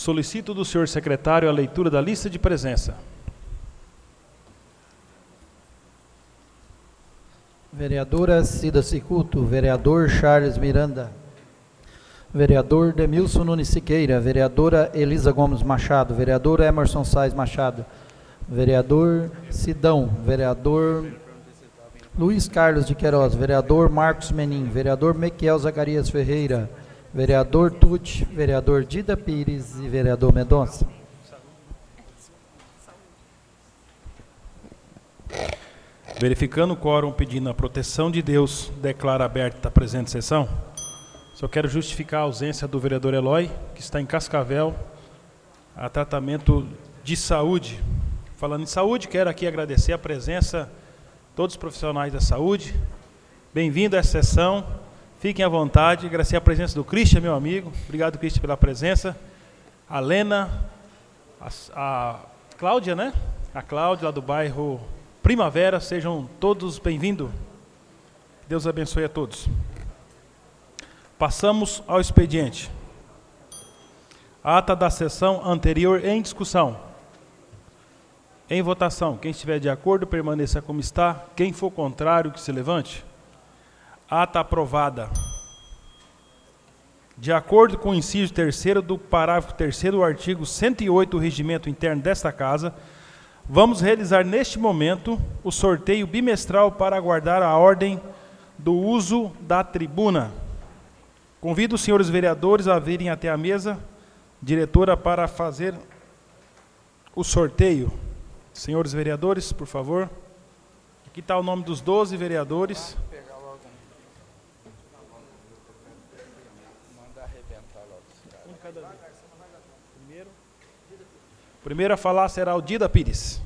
Solicito do senhor secretário a leitura da lista de presença. Vereadora Cida Cicuto, vereador Charles Miranda, vereador Demilson Nunes Siqueira, vereadora Elisa Gomes Machado, vereador Emerson Sais Machado, vereador Sidão, vereador Luiz Carlos de Queiroz, vereador Marcos Menin, vereador Mequiel Zacarias Ferreira, vereador Tuti, vereador Dida Pires e vereador Mendonça. Verificando o quórum pedindo a proteção de Deus, declara aberta a presente sessão. Só quero justificar a ausência do vereador Eloy, que está em Cascavel, a tratamento de saúde. Falando em saúde, quero aqui agradecer a presença de todos os profissionais da saúde. Bem-vindo essa sessão. Fiquem à vontade. Agradecer a presença do Christian, meu amigo. Obrigado, Christian, pela presença. A Lena, a, a Cláudia, né? A Cláudia, lá do bairro Primavera. Sejam todos bem-vindos. Deus abençoe a todos. Passamos ao expediente. Ata da sessão anterior em discussão. Em votação, quem estiver de acordo, permaneça como está. Quem for contrário, que se levante. Ata aprovada. De acordo com o inciso terceiro do parágrafo terceiro do artigo 108 do regimento interno desta Casa, vamos realizar neste momento o sorteio bimestral para aguardar a ordem do uso da tribuna. Convido os senhores vereadores a virem até a mesa, diretora, para fazer o sorteio. Senhores vereadores, por favor. Aqui está o nome dos 12 vereadores. Primeiro a falar será o Dida Pires.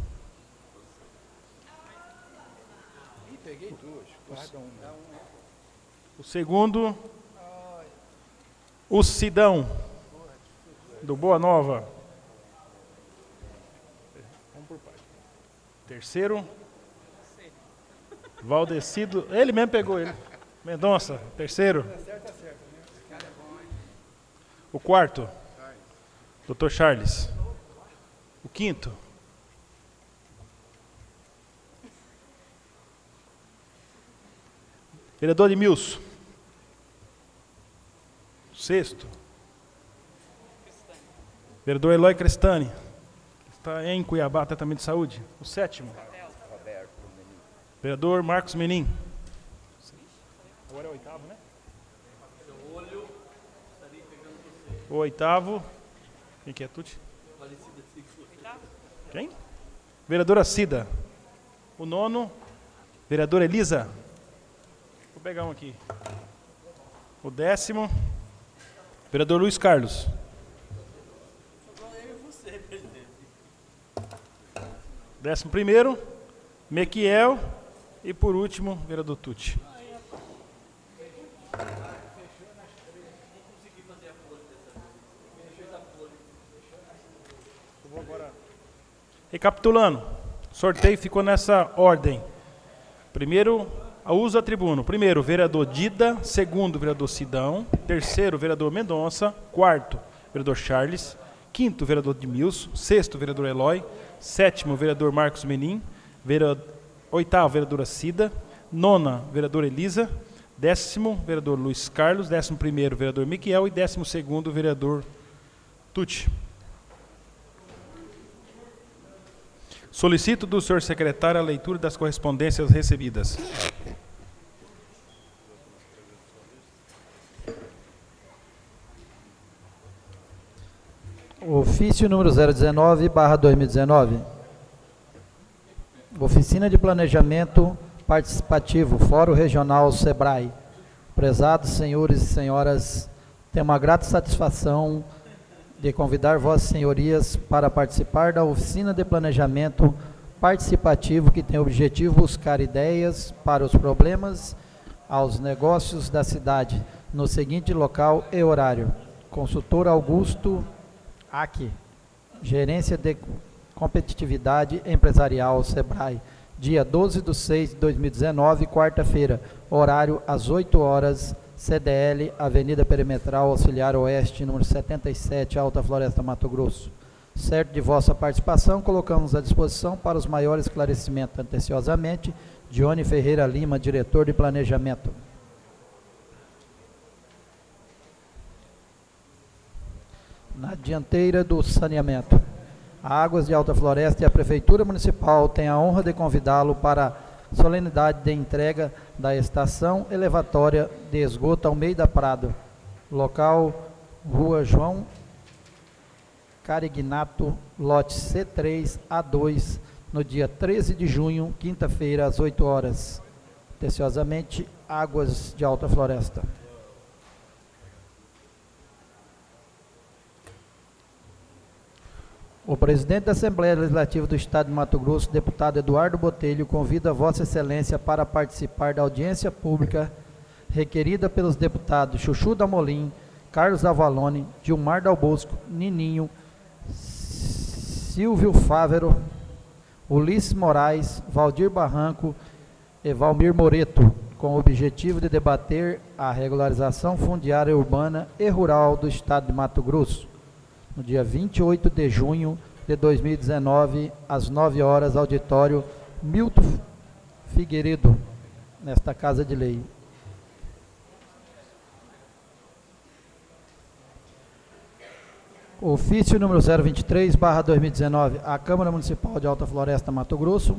O segundo, o Sidão, do Boa Nova. Terceiro, Valdecido, ele mesmo pegou ele. Mendonça, terceiro. O quarto, Dr. Charles. O quinto, Vereador Edmilson. Sexto. Vereador Eloy Crestani. Está em Cuiabá, tratamento de saúde. O sétimo. Vereador Marcos Menin. Agora é o oitavo, né? O oitavo. Quem que é Tuti? Quem? Vereadora Cida. O nono. Vereadora Elisa. Vou pegar um aqui. O décimo. Vereador Luiz Carlos. Décimo primeiro, Mequiel. E por último, vereador Tuti. Recapitulando, o sorteio ficou nessa ordem. Primeiro, a uso da tribuna. Primeiro, vereador Dida. Segundo, vereador Sidão. Terceiro, vereador Mendonça. Quarto, vereador Charles. Quinto, vereador Edmilson. Sexto, vereador Eloy. Sétimo, vereador Marcos Menin. Oitavo, vereadora Cida. Nona, vereador Elisa. Décimo, vereador Luiz Carlos. Décimo primeiro, vereador Miquel. E décimo segundo, vereador Tuti. Solicito do senhor secretário a leitura das correspondências recebidas. Ofício número 019, barra 2019. Oficina de Planejamento Participativo, Fórum Regional Sebrae. Prezados senhores e senhoras, tenho uma grata satisfação de convidar vossas senhorias para participar da oficina de planejamento participativo que tem o objetivo buscar ideias para os problemas aos negócios da cidade no seguinte local e horário. Consultor Augusto Aqui, Gerência de Competitividade Empresarial Sebrae, dia 12 de 6 de 2019, quarta-feira, horário às 8 horas CDL, Avenida Perimetral Auxiliar Oeste, número 77, Alta Floresta, Mato Grosso. Certo de vossa participação, colocamos à disposição para os maiores esclarecimentos anteciosamente, Dione Ferreira Lima, diretor de Planejamento. Na dianteira do saneamento. A Águas de Alta Floresta e a Prefeitura Municipal têm a honra de convidá-lo para a solenidade de entrega da estação elevatória de esgoto Almeida Prado, local Rua João Carignato, lote C3 A2, no dia 13 de junho, quinta-feira, às 8 horas. Atenciosamente, Águas de Alta Floresta. O presidente da Assembleia Legislativa do Estado de Mato Grosso, deputado Eduardo Botelho, convida Vossa Excelência para participar da audiência pública requerida pelos deputados Chuchu da Molim, Carlos Avalone, Gilmar Dal Bosco, Nininho, Silvio Fávero, Ulisses Moraes, Valdir Barranco e Valmir Moreto, com o objetivo de debater a regularização fundiária urbana e rural do Estado de Mato Grosso no dia 28 de junho de 2019, às 9 horas, auditório Milton Figueiredo, nesta Casa de Lei. Ofício número 023, barra 2019, a Câmara Municipal de Alta Floresta, Mato Grosso,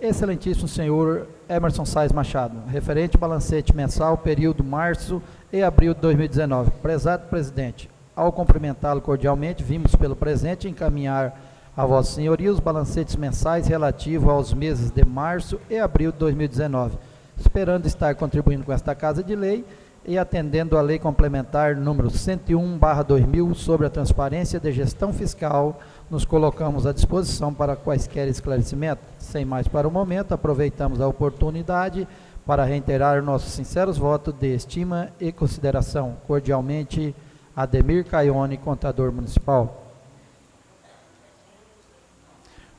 excelentíssimo senhor Emerson Sais Machado, referente balancete mensal, período março e abril de 2019. Prezado presidente, ao cumprimentá-lo cordialmente, vimos pelo presente encaminhar a Vossa Senhoria os balancetes mensais relativos aos meses de março e abril de 2019, esperando estar contribuindo com esta Casa de Lei e atendendo à Lei Complementar número 101/2000 sobre a transparência de gestão fiscal, nos colocamos à disposição para quaisquer esclarecimentos. Sem mais para o momento, aproveitamos a oportunidade para reiterar nossos sinceros votos de estima e consideração. Cordialmente, Ademir Caione, contador municipal.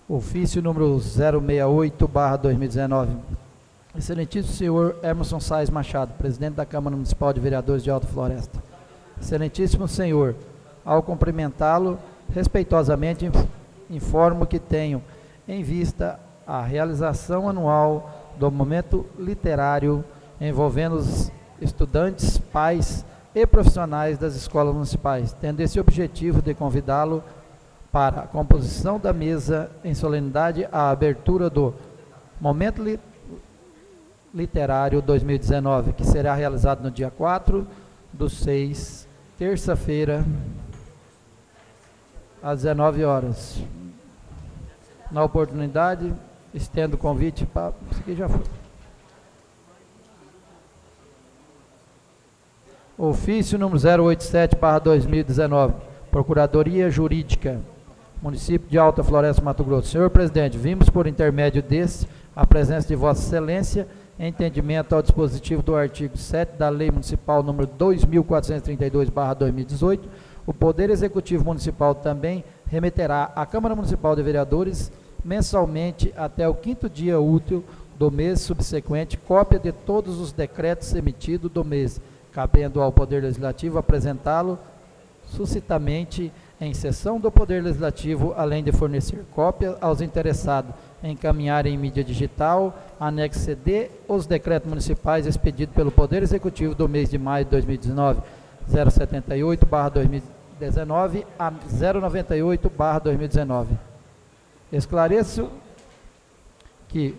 Ofício número 068, barra 2019. Excelentíssimo senhor Emerson Sais Machado, presidente da Câmara Municipal de Vereadores de Alta Floresta. Excelentíssimo senhor, ao cumprimentá-lo, respeitosamente informo que tenho em vista a realização anual do momento literário envolvendo os estudantes, pais e profissionais das escolas municipais, tendo esse objetivo de convidá-lo para a composição da mesa em solenidade à abertura do Momento Literário 2019, que será realizado no dia 4 do 6, terça-feira, às 19 horas. Na oportunidade, estendo o convite para. Isso aqui já foi. Ofício número 087, para 2019. Procuradoria Jurídica, município de Alta Floresta, Mato Grosso. Senhor presidente, vimos por intermédio desse a presença de Vossa Excelência em entendimento ao dispositivo do artigo 7 da Lei Municipal número 2432/2018. O Poder Executivo Municipal também remeterá à Câmara Municipal de Vereadores mensalmente até o quinto dia útil do mês subsequente cópia de todos os decretos emitidos do mês cabendo ao Poder Legislativo apresentá-lo suscitamente em sessão do Poder Legislativo, além de fornecer cópia aos interessados encaminhar em mídia digital, anexo CD, os decretos municipais expedidos pelo Poder Executivo do mês de maio de 2019, 078-2019 a 098-2019. Esclareço que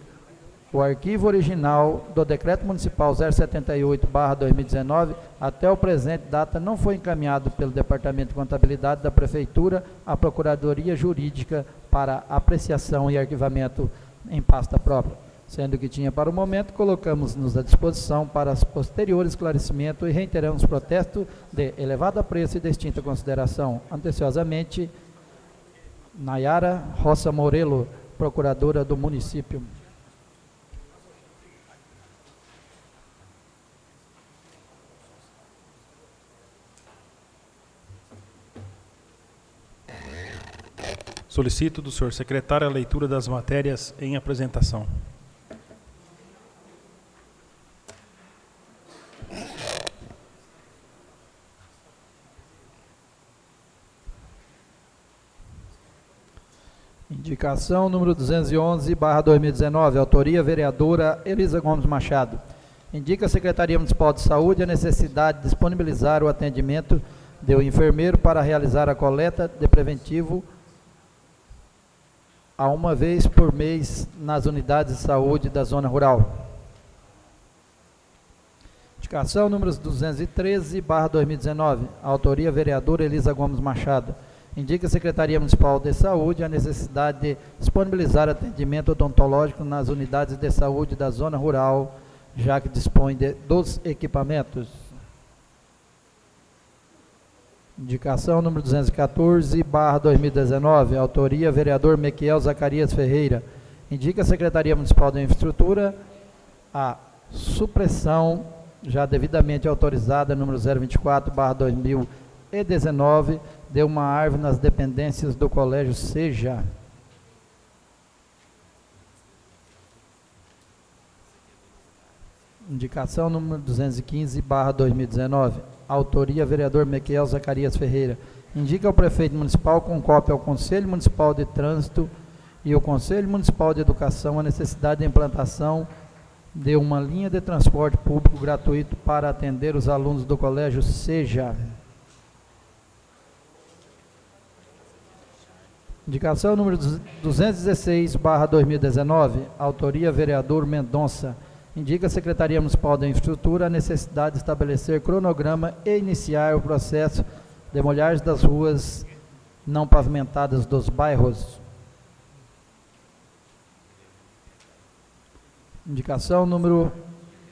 o arquivo original do Decreto Municipal 078-2019 até o presente data não foi encaminhado pelo Departamento de Contabilidade da Prefeitura à Procuradoria Jurídica para apreciação e arquivamento em pasta própria. Sendo que tinha para o momento, colocamos-nos à disposição para posterior esclarecimento e reiteramos protesto de elevado apreço e distinta consideração. Anteciosamente, Nayara Roça Morelo, procuradora do município. Solicito do senhor secretário a leitura das matérias em apresentação. Indicação número 211, barra 2019, autoria vereadora Elisa Gomes Machado. Indica a Secretaria Municipal de Saúde a necessidade de disponibilizar o atendimento de um enfermeiro para realizar a coleta de preventivo a uma vez por mês nas unidades de saúde da zona rural. Indicação número 213, barra 2019, autoria vereadora Elisa Gomes Machado indica a Secretaria Municipal de Saúde a necessidade de disponibilizar atendimento odontológico nas unidades de saúde da zona rural, já que dispõe de, dos equipamentos. Indicação número 214, barra 2019, autoria vereador Mequiel Zacarias Ferreira. Indica a Secretaria Municipal de Infraestrutura a supressão já devidamente autorizada número 024, barra 2019, de uma árvore nas dependências do colégio Seja. Indicação número 215, barra 2019. Autoria, vereador Mequiel Zacarias Ferreira. Indica ao prefeito municipal com cópia ao Conselho Municipal de Trânsito e ao Conselho Municipal de Educação a necessidade de implantação de uma linha de transporte público gratuito para atender os alunos do colégio Seja. Indicação número 216, barra 2019, autoria vereador Mendonça. Indica a Secretaria Municipal da Infraestrutura a necessidade de estabelecer cronograma e iniciar o processo de molhagem das ruas não pavimentadas dos bairros. Indicação número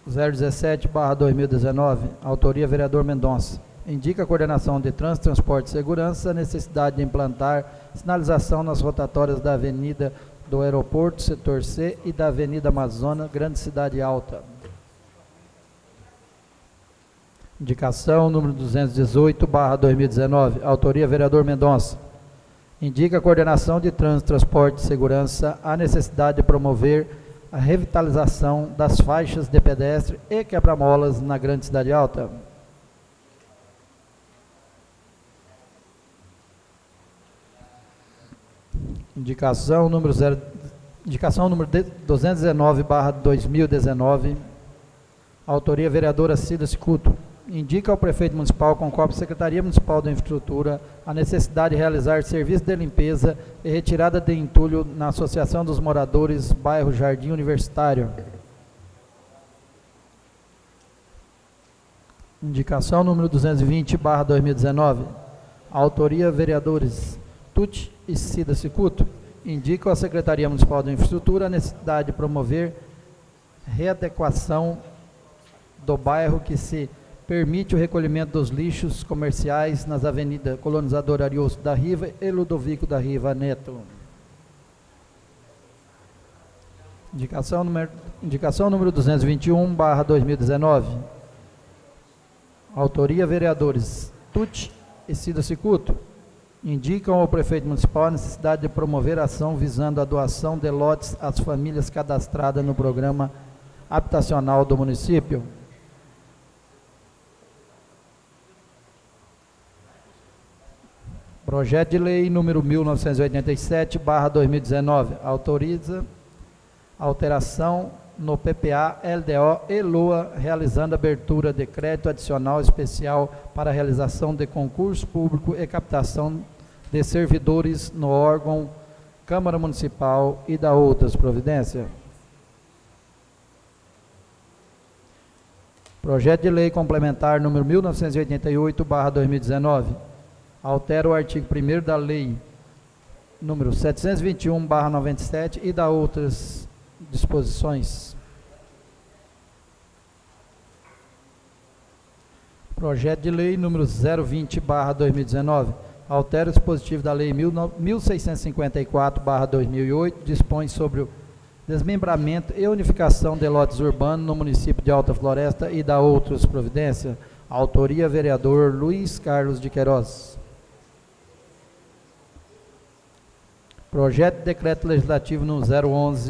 017, barra 2019, autoria vereador Mendonça indica a coordenação de trânsito, transporte e segurança a necessidade de implantar sinalização nas rotatórias da Avenida do Aeroporto, setor C, e da Avenida Amazônia, Grande Cidade Alta. Indicação número 218, barra 2019, autoria vereador Mendonça. Indica a coordenação de trânsito, transporte e segurança a necessidade de promover a revitalização das faixas de pedestre e quebra-molas na Grande Cidade Alta. Indicação número, zero, indicação número 219, barra 2019. Autoria vereadora Cida Cicuto. Indica ao prefeito municipal, com cópia Secretaria Municipal da Infraestrutura, a necessidade de realizar serviço de limpeza e retirada de entulho na Associação dos Moradores, bairro Jardim Universitário. Indicação número 220, barra 2019. Autoria vereadores Tuti e Cida Cicuto indicam à Secretaria Municipal de Infraestrutura a necessidade de promover readequação do bairro que se permite o recolhimento dos lixos comerciais nas avenidas Colonizador Ariosto da Riva e Ludovico da Riva Neto. Indicação número, indicação número 221, barra 2019. Autoria, vereadores Tuti e Cida Cicuto indicam ao prefeito municipal a necessidade de promover ação visando a doação de lotes às famílias cadastradas no programa habitacional do município. Projeto de lei número 1987/2019 autoriza alteração no PPA, LDO e LOA, realizando abertura de crédito adicional especial para realização de concurso público e captação de servidores no órgão Câmara Municipal e da outras providências. Projeto de Lei Complementar número 1988/2019 altera o artigo 1 da Lei número 721/97 e da outras disposições. Projeto de Lei número 020/2019 altera o dispositivo da Lei 1654/2008, dispõe sobre o desmembramento e unificação de lotes urbanos no município de Alta Floresta e da outras providências. Autoria vereador Luiz Carlos de Queiroz. Projeto de Decreto Legislativo nº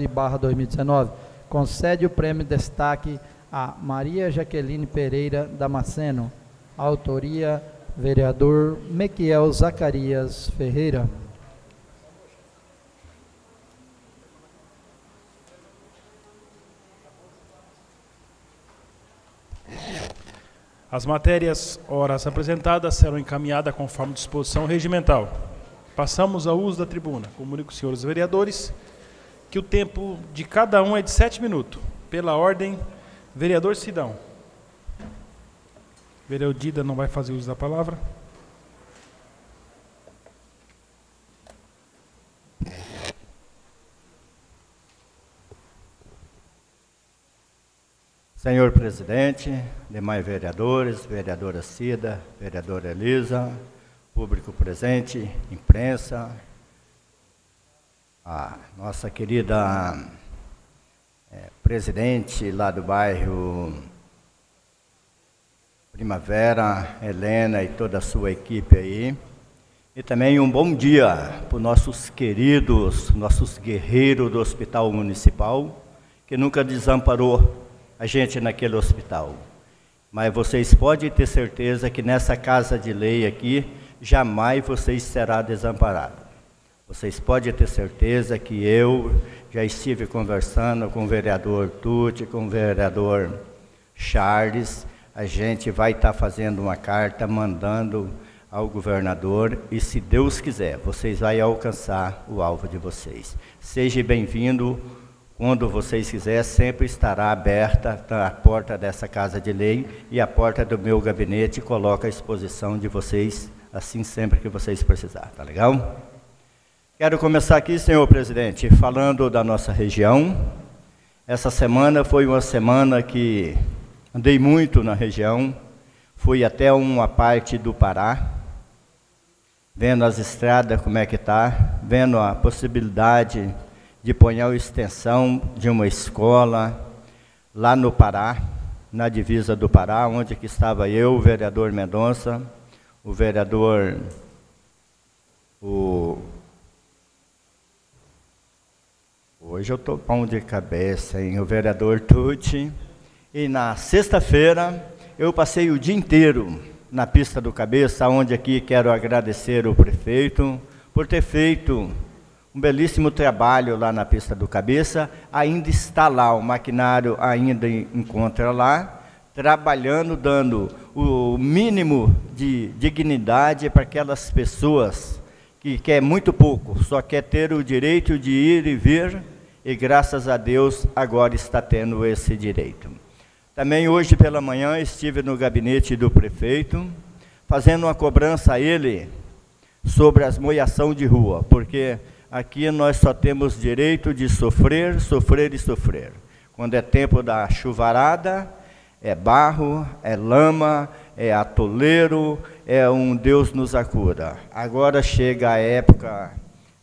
011-2019. Concede o prêmio destaque a Maria Jaqueline Pereira Damasceno. Autoria, vereador Mequiel Zacarias Ferreira. As matérias horas apresentadas serão encaminhadas conforme disposição regimental. Passamos ao uso da tribuna. Comunico senhores vereadores que o tempo de cada um é de sete minutos. Pela ordem, vereador Sidão. Vereador Dida não vai fazer uso da palavra. Senhor presidente, demais vereadores, vereadora Cida, vereadora Elisa, público presente, imprensa, a nossa querida é, presidente lá do bairro Primavera, Helena e toda a sua equipe aí. E também um bom dia para os nossos queridos, nossos guerreiros do Hospital Municipal, que nunca desamparou a gente naquele hospital. Mas vocês podem ter certeza que nessa casa de lei aqui, jamais vocês será desamparado. Vocês podem ter certeza que eu já estive conversando com o vereador Tuti, com o vereador Charles. A gente vai estar tá fazendo uma carta mandando ao governador e, se Deus quiser, vocês vão alcançar o alvo de vocês. Seja bem-vindo quando vocês quiserem, sempre estará aberta a porta dessa casa de lei e a porta do meu gabinete coloca à exposição de vocês, assim sempre que vocês precisarem, tá legal? Quero começar aqui, senhor presidente, falando da nossa região. Essa semana foi uma semana que andei muito na região, fui até uma parte do Pará, vendo as estradas como é que tá, vendo a possibilidade de a extensão de uma escola lá no Pará, na divisa do Pará, onde que estava eu, o vereador Mendonça, o vereador o Hoje eu estou pão de cabeça, hein? O vereador Tucci. E na sexta-feira eu passei o dia inteiro na pista do cabeça, onde aqui quero agradecer o prefeito por ter feito um belíssimo trabalho lá na pista do cabeça, ainda está lá, o maquinário ainda encontra lá, trabalhando, dando o mínimo de dignidade para aquelas pessoas que quer muito pouco, só quer ter o direito de ir e vir, e graças a Deus agora está tendo esse direito. Também hoje pela manhã estive no gabinete do prefeito, fazendo uma cobrança a ele sobre as moiação de rua, porque Aqui nós só temos direito de sofrer, sofrer e sofrer. Quando é tempo da chuvarada, é barro, é lama, é atoleiro, é um Deus nos acura. Agora chega a época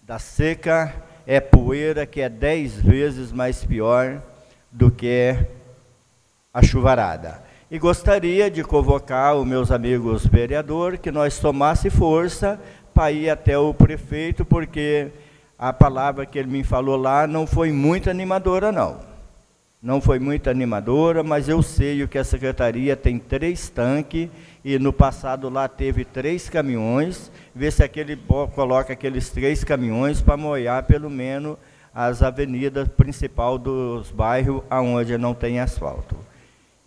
da seca, é poeira que é dez vezes mais pior do que a chuvarada. E gostaria de convocar os meus amigos vereadores que nós tomasse força para ir até o prefeito, porque a palavra que ele me falou lá não foi muito animadora, não. Não foi muito animadora, mas eu sei que a secretaria tem três tanques e no passado lá teve três caminhões. Vê se aquele coloca aqueles três caminhões para molhar pelo menos as avenidas principal dos bairros aonde não tem asfalto.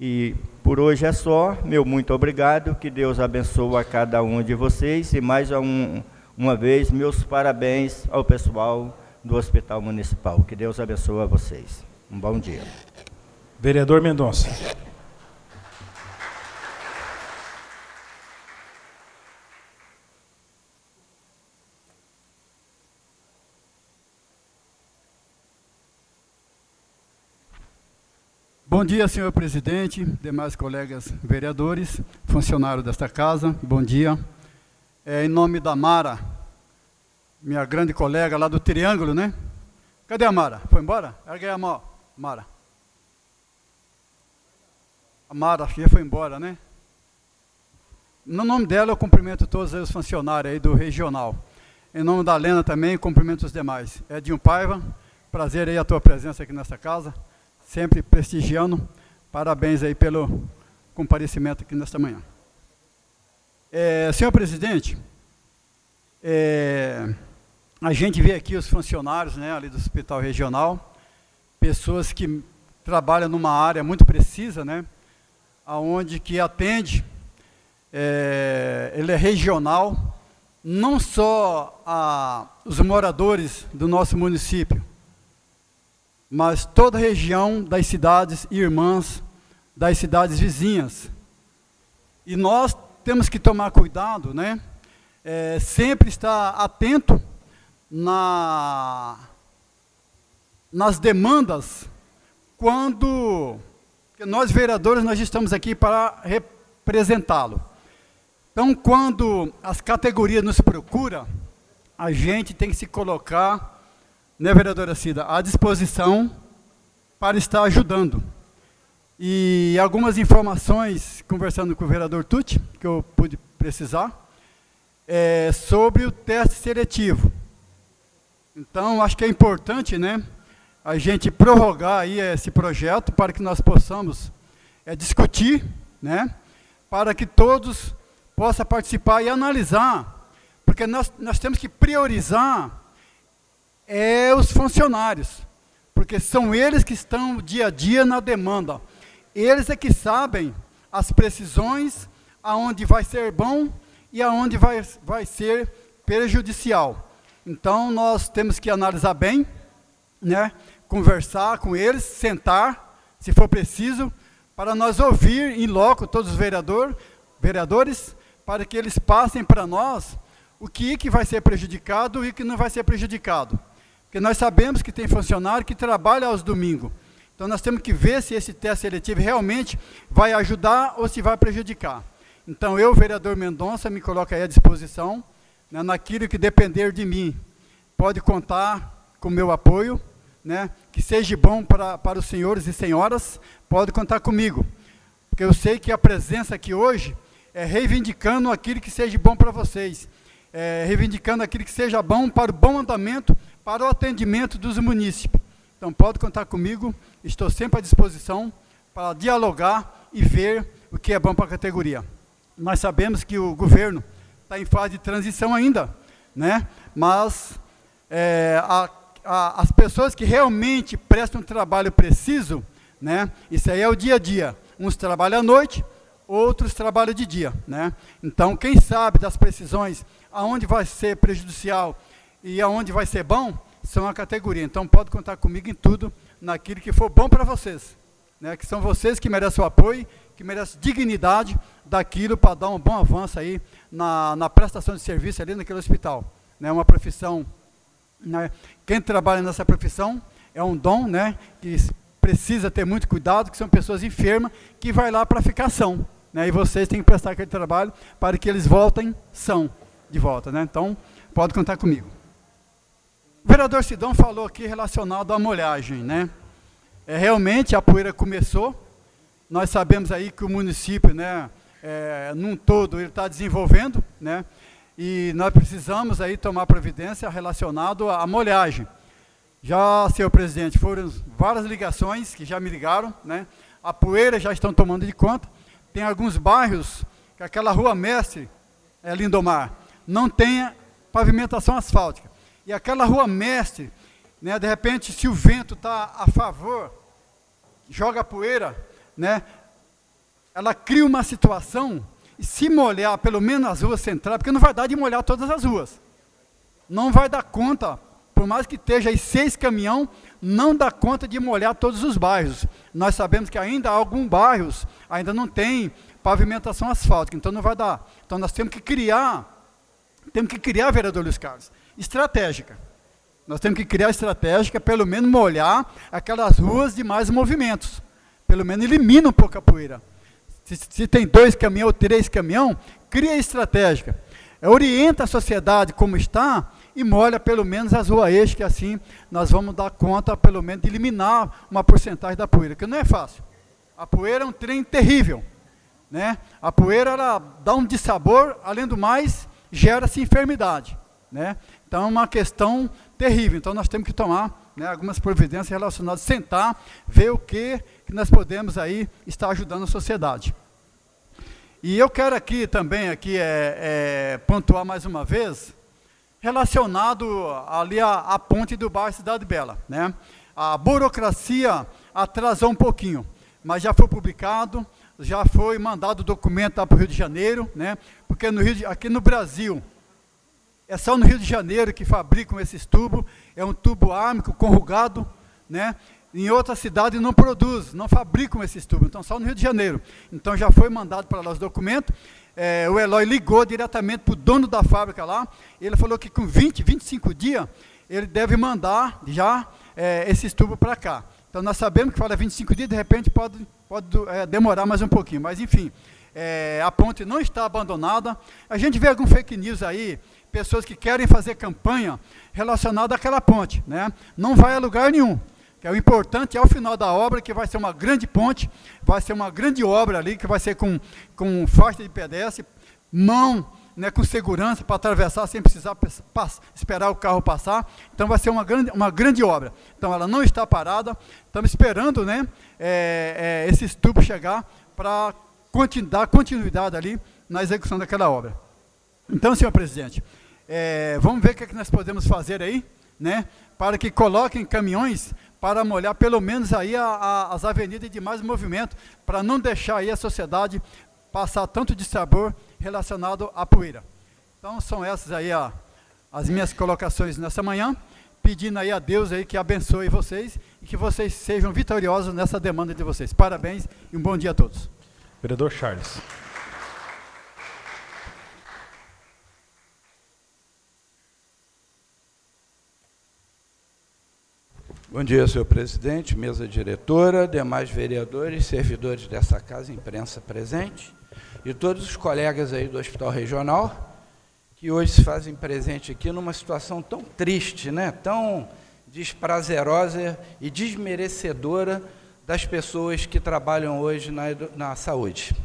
E por hoje é só. Meu muito obrigado. Que Deus abençoe a cada um de vocês e mais um uma vez, meus parabéns ao pessoal do Hospital Municipal. Que Deus abençoe a vocês. Um bom dia. Vereador Mendonça. Bom dia, senhor presidente, demais colegas vereadores, funcionários desta casa, bom dia. É, em nome da Mara, minha grande colega lá do Triângulo, né? Cadê a Mara? Foi embora? Ergue a mão, Mara. A Mara, acho que foi embora, né? No nome dela, eu cumprimento todos os funcionários aí do regional. Em nome da Lena também, cumprimento os demais. Edinho Paiva, prazer aí a tua presença aqui nessa casa, sempre prestigiando. Parabéns aí pelo comparecimento aqui nesta manhã. É, senhor presidente, é, a gente vê aqui os funcionários né, ali do hospital regional, pessoas que trabalham numa área muito precisa, né? aonde que atende, é, ele é regional, não só a, os moradores do nosso município, mas toda a região das cidades irmãs, das cidades vizinhas. E nós temos que tomar cuidado, né? É, sempre estar atento na, nas demandas quando nós vereadores nós estamos aqui para representá-lo. Então, quando as categorias nos procuram, a gente tem que se colocar, né, vereadora Cida, à disposição para estar ajudando. E algumas informações, conversando com o vereador Tucci, que eu pude precisar, é, sobre o teste seletivo. Então, acho que é importante, né, a gente prorrogar aí esse projeto para que nós possamos é, discutir, né, para que todos possam participar e analisar, porque nós, nós temos que priorizar é, os funcionários, porque são eles que estão dia a dia na demanda. Eles é que sabem as precisões, aonde vai ser bom e aonde vai, vai ser prejudicial. Então, nós temos que analisar bem, né, conversar com eles, sentar, se for preciso, para nós ouvir em loco todos os vereador, vereadores, para que eles passem para nós o que, que vai ser prejudicado e o que não vai ser prejudicado. Porque nós sabemos que tem funcionário que trabalha aos domingos. Então nós temos que ver se esse teste seletivo realmente vai ajudar ou se vai prejudicar. Então eu, vereador Mendonça, me coloco aí à disposição, né, naquilo que depender de mim. Pode contar com o meu apoio, né, que seja bom para, para os senhores e senhoras, pode contar comigo. Porque eu sei que a presença aqui hoje é reivindicando aquilo que seja bom para vocês, é reivindicando aquilo que seja bom para o bom andamento, para o atendimento dos munícipes. Então pode contar comigo, estou sempre à disposição para dialogar e ver o que é bom para a categoria. Nós sabemos que o governo está em fase de transição ainda, né? mas é, a a, as pessoas que realmente prestam um trabalho preciso, né? Isso aí é o dia a dia. Uns trabalham à noite, outros trabalham de dia, né? Então, quem sabe das precisões, aonde vai ser prejudicial e aonde vai ser bom, são a categoria. Então, pode contar comigo em tudo, naquilo que for bom para vocês, né? Que são vocês que merecem o apoio, que merecem dignidade daquilo para dar um bom avanço aí na, na prestação de serviço ali naquele hospital, né? Uma profissão né? Quem trabalha nessa profissão é um dom, né? Que precisa ter muito cuidado, que são pessoas enfermas que vai lá para ficar são. Né? E vocês têm que prestar aquele trabalho para que eles voltem são de volta. Né? Então, pode contar comigo. O vereador Sidão falou aqui relacionado à molhagem. Né? É, realmente a poeira começou. Nós sabemos aí que o município, né, é, num todo, ele está desenvolvendo, né? E nós precisamos aí tomar providência relacionado à molhagem. Já, senhor presidente, foram várias ligações que já me ligaram, né? A poeira já estão tomando de conta. Tem alguns bairros que aquela rua mestre, é, Lindomar, não tem pavimentação asfáltica. E aquela rua mestre, né, de repente, se o vento está a favor, joga poeira, né, ela cria uma situação se molhar pelo menos as ruas centrais, porque não vai dar de molhar todas as ruas. Não vai dar conta, por mais que esteja aí seis caminhão, não dá conta de molhar todos os bairros. Nós sabemos que ainda alguns bairros ainda não tem pavimentação asfáltica, então não vai dar. Então nós temos que criar, temos que criar, vereador Luiz Carlos, estratégica. Nós temos que criar estratégica, pelo menos molhar aquelas ruas de mais movimentos. Pelo menos elimina um pouco a poeira. Se, se tem dois caminhões ou três caminhões, cria estratégica. Orienta a sociedade como está e molha pelo menos as ruas que assim nós vamos dar conta, pelo menos, de eliminar uma porcentagem da poeira, que não é fácil. A poeira é um trem terrível. Né? A poeira ela dá um dissabor, além do mais, gera-se enfermidade. Né? Então é uma questão terrível. Então nós temos que tomar né, algumas providências relacionadas, sentar, ver o que, que nós podemos aí estar ajudando a sociedade. E eu quero aqui também aqui é, é, pontuar mais uma vez, relacionado ali à, ponte do bairro Cidade Bela. Né? A burocracia atrasou um pouquinho, mas já foi publicado, já foi mandado o documento para o Rio de Janeiro, né? Porque no Rio de, aqui no Brasil, é só no Rio de Janeiro que fabricam esses tubos, é um tubo ármico corrugado, né? Em outra cidade não produz, não fabricam esses tubos, então só no Rio de Janeiro. Então já foi mandado para lá os documentos. É, o Eloy ligou diretamente para o dono da fábrica lá. Ele falou que com 20, 25 dias ele deve mandar já é, esses tubos para cá. Então nós sabemos que fala 25 dias, de repente pode, pode é, demorar mais um pouquinho. Mas enfim, é, a ponte não está abandonada. A gente vê algum fake news aí, pessoas que querem fazer campanha relacionada àquela ponte. Né? Não vai a lugar nenhum é o importante é o final da obra, que vai ser uma grande ponte, vai ser uma grande obra ali, que vai ser com, com faixa de pedestre, mão né, com segurança para atravessar sem precisar esperar o carro passar. Então vai ser uma grande, uma grande obra. Então ela não está parada, estamos esperando né, é, é, esse tubo chegar para continu, dar continuidade ali na execução daquela obra. Então, senhor presidente, é, vamos ver o que, é que nós podemos fazer aí, né, para que coloquem caminhões para molhar pelo menos aí a, a, as avenidas de mais movimento, para não deixar aí a sociedade passar tanto de sabor relacionado à poeira. Então são essas aí a, as minhas colocações nessa manhã, pedindo aí a Deus aí que abençoe vocês e que vocês sejam vitoriosos nessa demanda de vocês. Parabéns e um bom dia a todos. Vereador Charles. Bom dia, senhor presidente, mesa diretora, demais vereadores, servidores dessa casa, imprensa presente, e todos os colegas aí do Hospital Regional, que hoje se fazem presente aqui numa situação tão triste, né? tão desprazerosa e desmerecedora das pessoas que trabalham hoje na, na saúde.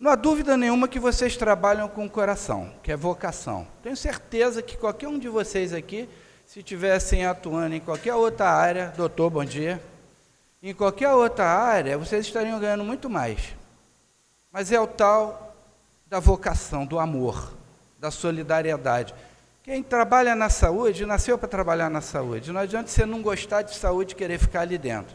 Não há dúvida nenhuma que vocês trabalham com o coração, que é vocação. Tenho certeza que qualquer um de vocês aqui se tivessem atuando em qualquer outra área, doutor, bom dia, em qualquer outra área, vocês estariam ganhando muito mais. Mas é o tal da vocação, do amor, da solidariedade. Quem trabalha na saúde, nasceu para trabalhar na saúde. Não adianta você não gostar de saúde e querer ficar ali dentro.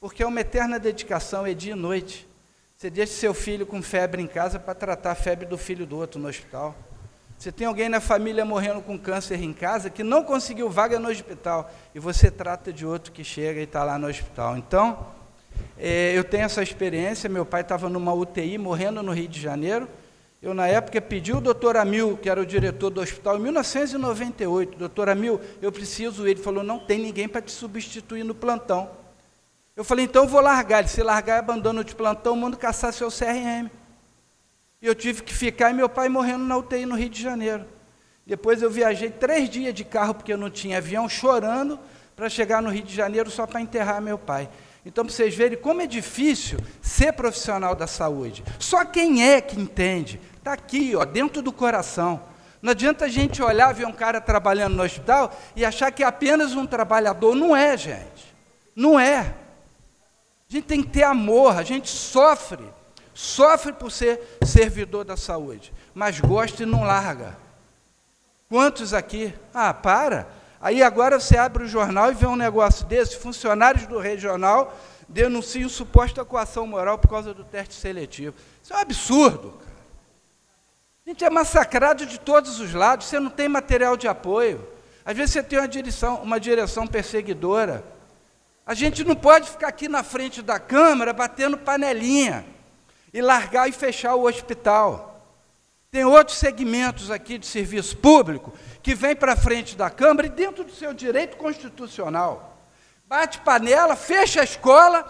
Porque é uma eterna dedicação, é dia e noite. Você deixa seu filho com febre em casa para tratar a febre do filho do outro no hospital. Você tem alguém na família morrendo com câncer em casa que não conseguiu vaga no hospital e você trata de outro que chega e está lá no hospital. Então, é, eu tenho essa experiência. Meu pai estava numa UTI morrendo no Rio de Janeiro. Eu, na época, pedi o doutor Amil, que era o diretor do hospital, em 1998. Doutor Amil, eu preciso. Ele falou: não tem ninguém para te substituir no plantão. Eu falei: então vou largar. Ele, se largar, abandono de plantão, o mundo caçar seu CRM. E eu tive que ficar e meu pai morrendo na UTI no Rio de Janeiro. Depois eu viajei três dias de carro porque eu não tinha avião, chorando para chegar no Rio de Janeiro só para enterrar meu pai. Então, para vocês verem como é difícil ser profissional da saúde. Só quem é que entende. Está aqui, ó, dentro do coração. Não adianta a gente olhar, ver um cara trabalhando no hospital e achar que é apenas um trabalhador. Não é, gente. Não é. A gente tem que ter amor, a gente sofre sofre por ser servidor da saúde, mas gosta e não larga. Quantos aqui? Ah, para. Aí agora você abre o jornal e vê um negócio desse, funcionários do regional denunciam suposta coação moral por causa do teste seletivo. Isso é um absurdo. A gente é massacrado de todos os lados, você não tem material de apoio. Às vezes você tem uma direção, uma direção perseguidora. A gente não pode ficar aqui na frente da Câmara batendo panelinha e largar e fechar o hospital. Tem outros segmentos aqui de serviço público que vem para frente da Câmara e dentro do seu direito constitucional. Bate panela, fecha a escola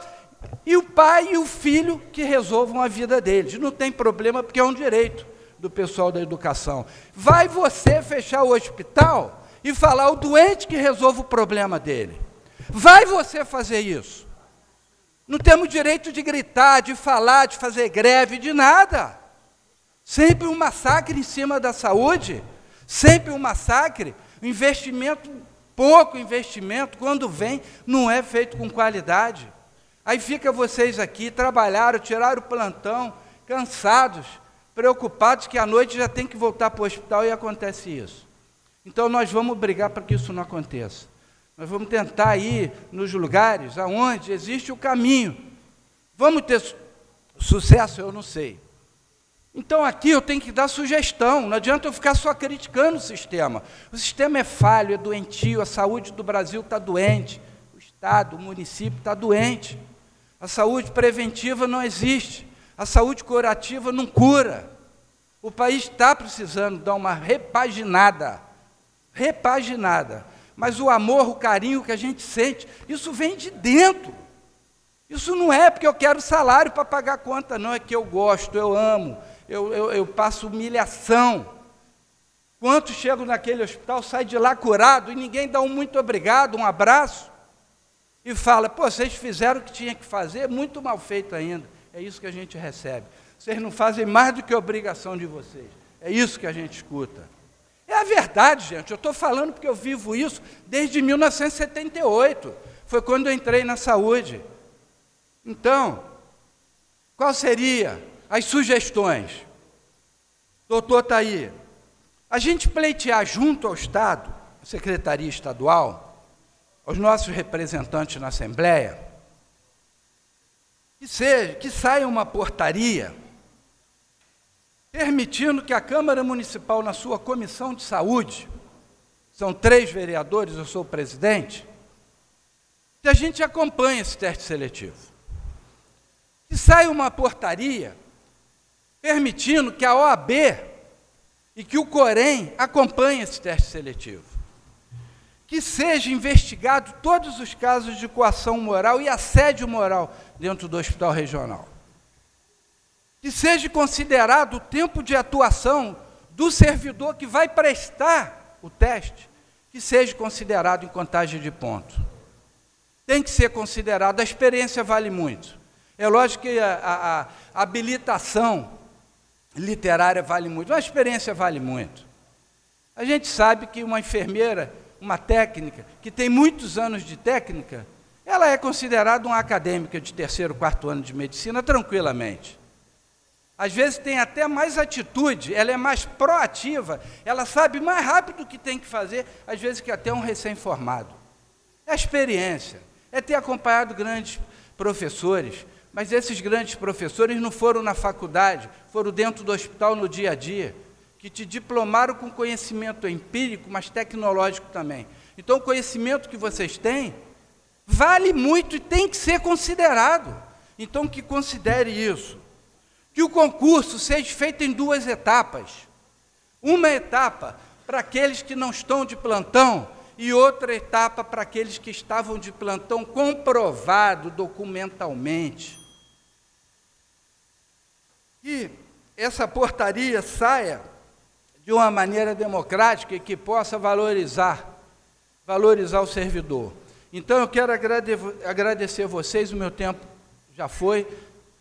e o pai e o filho que resolvam a vida deles. Não tem problema porque é um direito do pessoal da educação. Vai você fechar o hospital e falar o doente que resolve o problema dele. Vai você fazer isso. Não temos direito de gritar, de falar, de fazer greve, de nada. Sempre um massacre em cima da saúde, sempre um massacre, investimento, pouco investimento, quando vem, não é feito com qualidade. Aí fica vocês aqui, trabalharam, tiraram o plantão, cansados, preocupados que à noite já tem que voltar para o hospital e acontece isso. Então nós vamos brigar para que isso não aconteça. Nós vamos tentar ir nos lugares aonde existe o caminho. Vamos ter Sucesso eu não sei. Então aqui eu tenho que dar sugestão, não adianta eu ficar só criticando o sistema. O sistema é falho, é doentio, a saúde do Brasil está doente, o Estado, o município está doente. A saúde preventiva não existe, a saúde curativa não cura. O país está precisando dar uma repaginada, repaginada. Mas o amor, o carinho que a gente sente, isso vem de dentro. Isso não é porque eu quero salário para pagar a conta, não, é que eu gosto, eu amo, eu, eu, eu passo humilhação. Quantos chegam naquele hospital, saem de lá curado e ninguém dá um muito obrigado, um abraço, e fala: pô, vocês fizeram o que tinha que fazer, muito mal feito ainda. É isso que a gente recebe. Vocês não fazem mais do que obrigação de vocês. É isso que a gente escuta. É a verdade, gente. Eu estou falando porque eu vivo isso desde 1978. Foi quando eu entrei na saúde. Então, qual seria as sugestões? Doutor está aí. A gente pleitear junto ao Estado, Secretaria Estadual, aos nossos representantes na Assembleia, que, seja, que saia uma portaria permitindo que a Câmara Municipal, na sua comissão de saúde, são três vereadores, eu sou o presidente, que a gente acompanhe esse teste seletivo que saia uma portaria permitindo que a OAB e que o Corém acompanhem esse teste seletivo. Que seja investigado todos os casos de coação moral e assédio moral dentro do hospital regional. Que seja considerado o tempo de atuação do servidor que vai prestar o teste, que seja considerado em contagem de ponto. Tem que ser considerado, a experiência vale muito. É lógico que a, a, a habilitação literária vale muito, uma experiência vale muito. A gente sabe que uma enfermeira, uma técnica, que tem muitos anos de técnica, ela é considerada uma acadêmica de terceiro, quarto ano de medicina tranquilamente. Às vezes tem até mais atitude, ela é mais proativa, ela sabe mais rápido o que tem que fazer, às vezes que até um recém-formado. É experiência, é ter acompanhado grandes professores, mas esses grandes professores não foram na faculdade, foram dentro do hospital no dia a dia, que te diplomaram com conhecimento empírico, mas tecnológico também. Então, o conhecimento que vocês têm vale muito e tem que ser considerado. Então, que considere isso. Que o concurso seja feito em duas etapas. Uma etapa para aqueles que não estão de plantão e outra etapa para aqueles que estavam de plantão comprovado documentalmente que essa portaria saia de uma maneira democrática e que possa valorizar, valorizar o servidor. Então eu quero agradecer a vocês, o meu tempo já foi,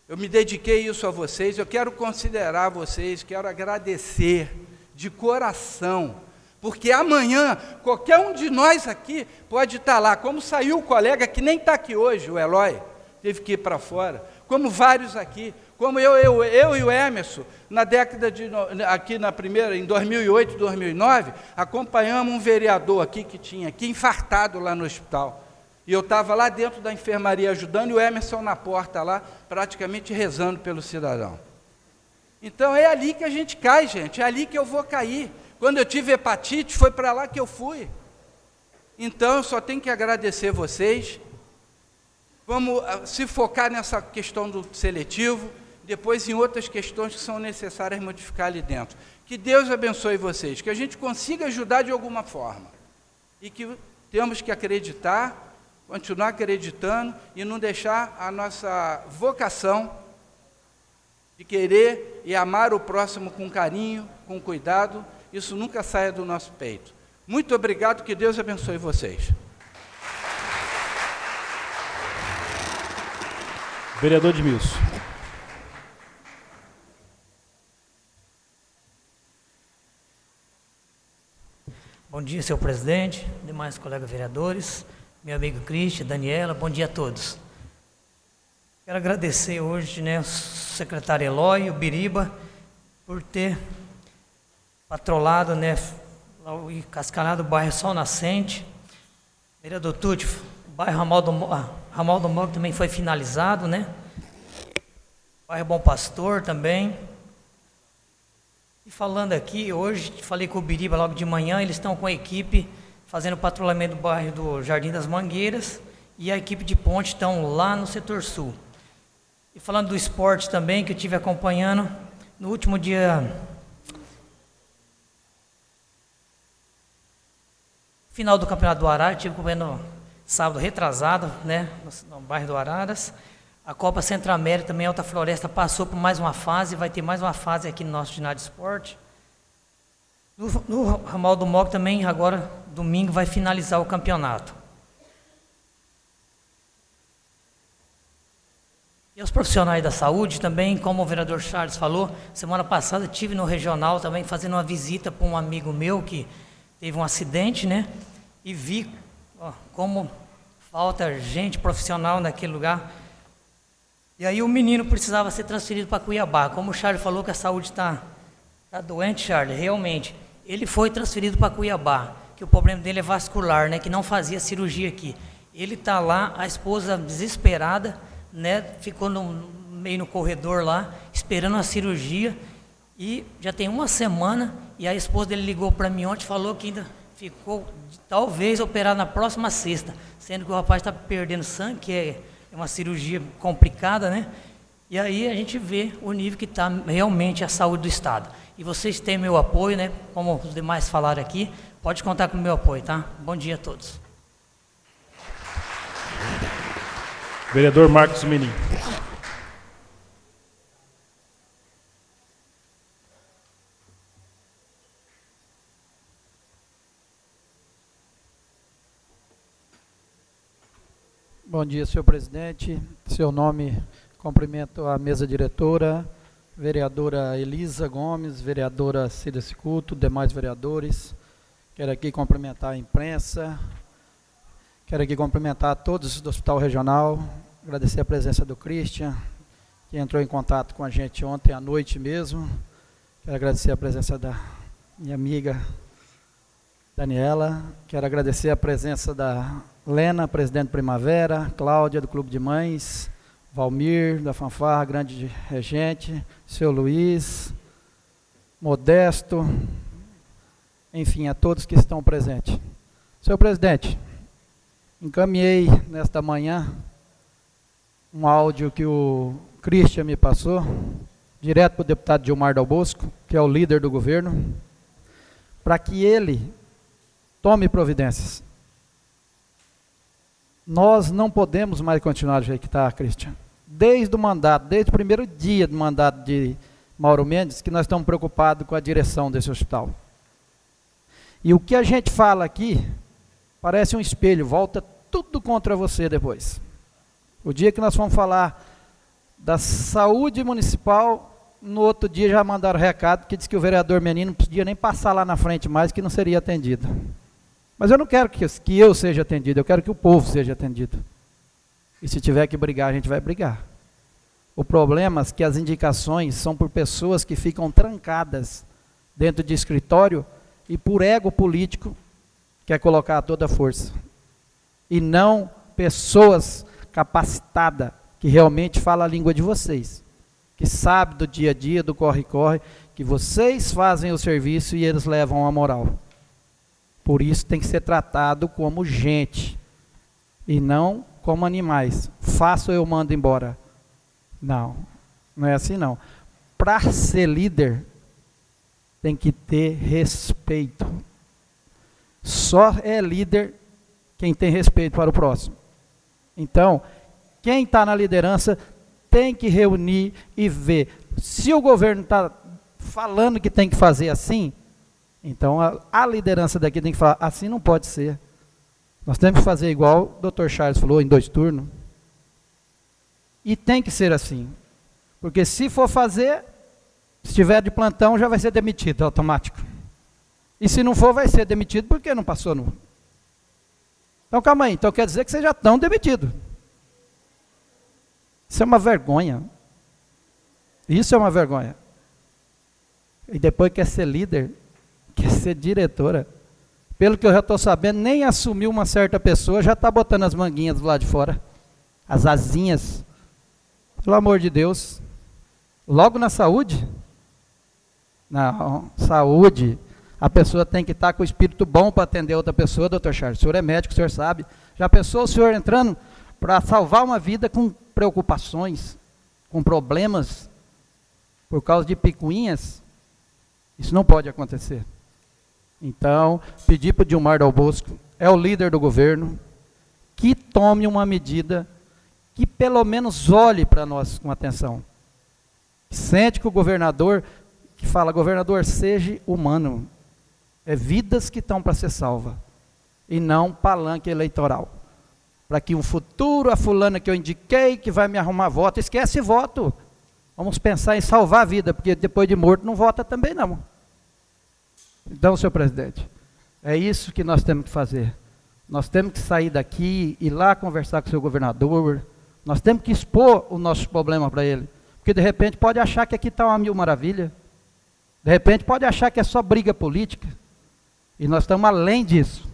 eu me dediquei isso a vocês, eu quero considerar vocês, quero agradecer de coração, porque amanhã qualquer um de nós aqui pode estar lá, como saiu o colega que nem está aqui hoje, o Eloy, teve que ir para fora, como vários aqui, como eu, eu, eu e o Emerson, na década de. aqui na primeira, em 2008, 2009, acompanhamos um vereador aqui que tinha aqui infartado lá no hospital. E eu estava lá dentro da enfermaria ajudando e o Emerson na porta lá, praticamente rezando pelo cidadão. Então é ali que a gente cai, gente, é ali que eu vou cair. Quando eu tive hepatite, foi para lá que eu fui. Então eu só tenho que agradecer vocês. Vamos ah, se focar nessa questão do seletivo depois em outras questões que são necessárias modificar ali dentro. Que Deus abençoe vocês, que a gente consiga ajudar de alguma forma. E que temos que acreditar, continuar acreditando e não deixar a nossa vocação de querer e amar o próximo com carinho, com cuidado, isso nunca saia do nosso peito. Muito obrigado, que Deus abençoe vocês. Vereador Edmilson. Bom dia, senhor presidente, demais colegas vereadores, meu amigo Cristian, Daniela, bom dia a todos. Quero agradecer hoje né, o secretário Eloy, o Biriba, por ter patrolado, né, e cascalado o bairro Sol Nascente. Vereador Tuti, o bairro Ramal do, ah, também foi finalizado, né? bairro Bom Pastor também. E falando aqui, hoje falei com o Biriba logo de manhã, eles estão com a equipe fazendo patrulhamento do bairro do Jardim das Mangueiras e a equipe de ponte estão lá no setor sul. E falando do esporte também, que eu tive acompanhando, no último dia. Final do Campeonato do Arara, tive acompanhando sábado retrasado, né, no, no bairro do Araras. A Copa Centro-América também, Alta Floresta, passou por mais uma fase, vai ter mais uma fase aqui no nosso ginásio de esporte. No, no ramal do MOC também, agora, domingo, vai finalizar o campeonato. E os profissionais da saúde também, como o vereador Charles falou, semana passada tive no regional também fazendo uma visita para um amigo meu que teve um acidente, né? E vi ó, como falta gente profissional naquele lugar. E aí o menino precisava ser transferido para Cuiabá. Como o Charles falou que a saúde está tá doente, Charles, realmente. Ele foi transferido para Cuiabá, que o problema dele é vascular, né? Que não fazia cirurgia aqui. Ele está lá, a esposa desesperada né, ficou no, meio no corredor lá, esperando a cirurgia, e já tem uma semana, e a esposa dele ligou para mim ontem, falou que ainda ficou, talvez, operar na próxima sexta, sendo que o rapaz está perdendo sangue, que é, é uma cirurgia complicada, né? E aí a gente vê o nível que está realmente a saúde do Estado. E vocês têm meu apoio, né? Como os demais falaram aqui, pode contar com o meu apoio, tá? Bom dia a todos. Vereador Marcos Menin. Bom dia, senhor presidente. Seu nome, cumprimento a mesa diretora, vereadora Elisa Gomes, vereadora Cida Cicuto, demais vereadores. Quero aqui cumprimentar a imprensa, quero aqui cumprimentar todos do Hospital Regional, Agradecer a presença do Christian, que entrou em contato com a gente ontem à noite mesmo. Quero agradecer a presença da minha amiga Daniela. Quero agradecer a presença da Lena, presidente Primavera, Cláudia, do Clube de Mães, Valmir, da Fanfarra, grande regente, seu Luiz, Modesto, enfim, a todos que estão presentes. Senhor presidente, encaminhei nesta manhã um áudio que o Christian me passou, direto para o deputado Gilmar Dal Bosco, que é o líder do governo, para que ele tome providências. Nós não podemos mais continuar do jeito que está, Christian. Desde o mandato, desde o primeiro dia do mandato de Mauro Mendes, que nós estamos preocupados com a direção desse hospital. E o que a gente fala aqui parece um espelho, volta tudo contra você depois. O dia que nós fomos falar da saúde municipal, no outro dia já mandaram recado que diz que o vereador menino não podia nem passar lá na frente mais, que não seria atendido. Mas eu não quero que, que eu seja atendido, eu quero que o povo seja atendido. E se tiver que brigar, a gente vai brigar. O problema é que as indicações são por pessoas que ficam trancadas dentro de escritório e por ego político quer colocar toda a força. E não pessoas capacitada, que realmente fala a língua de vocês, que sabe do dia a dia, do corre-corre, que vocês fazem o serviço e eles levam a moral. Por isso tem que ser tratado como gente e não como animais. Faço eu mando embora. Não, não é assim não. Para ser líder tem que ter respeito. Só é líder quem tem respeito para o próximo. Então, quem está na liderança tem que reunir e ver. Se o governo está falando que tem que fazer assim, então a, a, liderança daqui tem que falar, assim não pode ser. Nós temos que fazer igual o Dr. Charles falou, em dois turnos. E tem que ser assim. Porque se for fazer, se estiver de plantão, já vai ser demitido automático. E se não for, vai ser demitido porque não passou no, então calma aí, então quer dizer que vocês já estão demitidos. Isso é uma vergonha. Isso é uma vergonha. E depois quer ser líder, quer ser diretora. Pelo que eu já estou sabendo, nem assumiu uma certa pessoa, já está botando as manguinhas do lado de fora. As asinhas. Pelo amor de Deus. Logo na saúde, na saúde, a pessoa tem que estar com o espírito bom para atender outra pessoa, doutor Charles. O senhor é médico, o senhor sabe. Já pensou o senhor entrando para salvar uma vida com preocupações, com problemas, por causa de picuinhas? Isso não pode acontecer. Então, pedir para o Dilmar Dal Bosco, é o líder do governo, que tome uma medida que pelo menos olhe para nós com atenção. Sente que o governador, que fala, governador, seja humano. É vidas que estão para ser salvas. E não palanque eleitoral. Para que um futuro, a fulana que eu indiquei, que vai me arrumar voto, esquece voto. Vamos pensar em salvar a vida, porque depois de morto não vota também não. Então, senhor presidente, é isso que nós temos que fazer. Nós temos que sair daqui, ir lá conversar com o seu governador. Nós temos que expor o nosso problema para ele. Porque de repente pode achar que aqui está uma mil maravilha. De repente pode achar que é só briga política. E nós estamos além disso.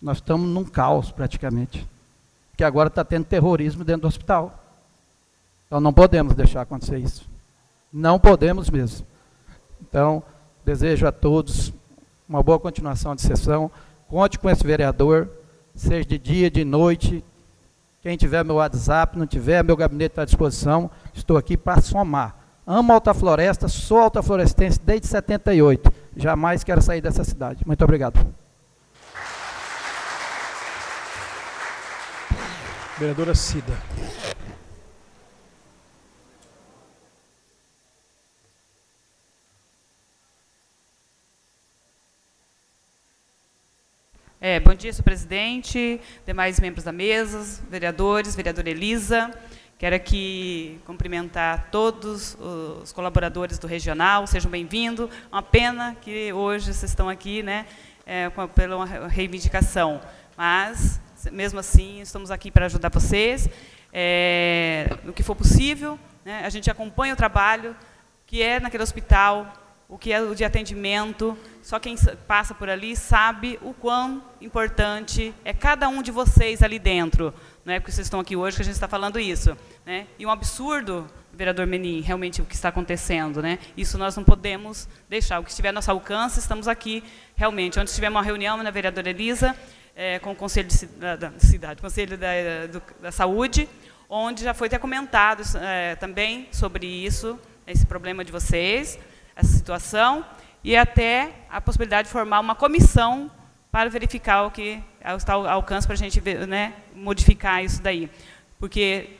Nós estamos num caos praticamente. Porque agora está tendo terrorismo dentro do hospital. Então não podemos deixar acontecer isso. Não podemos mesmo. Então, desejo a todos uma boa continuação de sessão. Conte com esse vereador, seja de dia, de noite. Quem tiver meu WhatsApp, não tiver, meu gabinete está à disposição. Estou aqui para somar. Amo Alta Floresta, sou alta florestense desde 78. Jamais quero sair dessa cidade. Muito obrigado. Vereadora Cida. É, bom dia, senhor presidente, demais membros da mesa, vereadores, vereadora Elisa. Quero aqui cumprimentar todos os colaboradores do regional, sejam bem-vindos. Uma pena que hoje vocês estão aqui né, é, pela reivindicação, mas, mesmo assim, estamos aqui para ajudar vocês, é, no que for possível. Né, a gente acompanha o trabalho que é naquele hospital, o que é o de atendimento. Só quem passa por ali sabe o quão importante é cada um de vocês ali dentro. Não é porque vocês estão aqui hoje que a gente está falando isso. Né? E um absurdo, vereador Menin, realmente o que está acontecendo. Né? Isso nós não podemos deixar. O que estiver a nosso alcance, estamos aqui realmente. Onde tivemos uma reunião na vereadora Elisa, é, com o Conselho de, da, da Cidade, Conselho da, do, da Saúde, onde já foi até comentado é, também sobre isso, esse problema de vocês essa situação e até a possibilidade de formar uma comissão para verificar o que está ao alcance para a gente né, modificar isso daí. Porque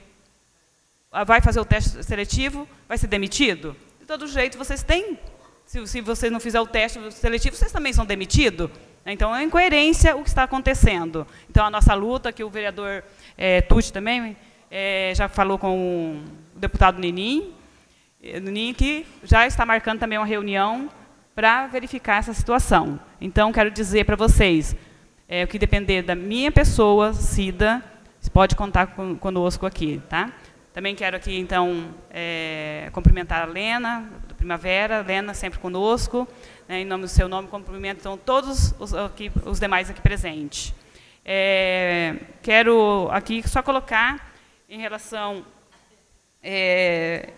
vai fazer o teste seletivo, vai ser demitido? De todo jeito, vocês têm. Se, se você não fizer o teste seletivo, vocês também são demitidos. Então, é incoerência o que está acontecendo. Então, a nossa luta, que o vereador é, Tucci também é, já falou com o deputado Ninim, no NIC já está marcando também uma reunião para verificar essa situação. Então, quero dizer para vocês, é, o que depender da minha pessoa, Cida, pode contar com, conosco aqui. Tá? Também quero aqui, então, é, cumprimentar a Lena, do Primavera, Lena sempre conosco, né, em nome do seu nome, cumprimento então, todos os, aqui, os demais aqui presentes. É, quero aqui só colocar em relação é,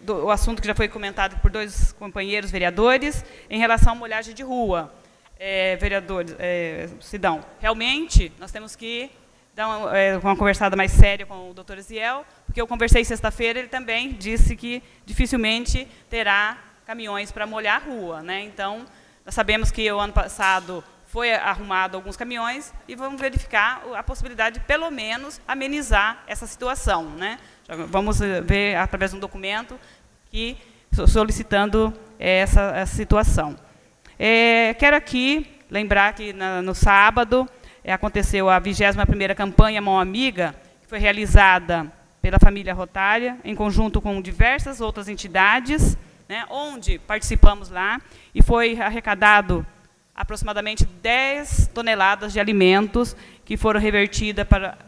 do, o assunto que já foi comentado por dois companheiros vereadores, em relação à molhagem de rua. É, vereadores, é, Sidão, realmente nós temos que dar uma, é, uma conversada mais séria com o doutor Ziel, porque eu conversei sexta-feira, ele também disse que dificilmente terá caminhões para molhar a rua. Né? Então, nós sabemos que o ano passado foi arrumado alguns caminhões e vamos verificar a possibilidade de, pelo menos, amenizar essa situação. Né? Vamos eh, ver através de um documento que solicitando essa, essa situação. É, quero aqui lembrar que na, no sábado é, aconteceu a 21ª campanha Mão Amiga, que foi realizada pela família Rotária, em conjunto com diversas outras entidades, né, onde participamos lá, e foi arrecadado aproximadamente 10 toneladas de alimentos que foram revertidas para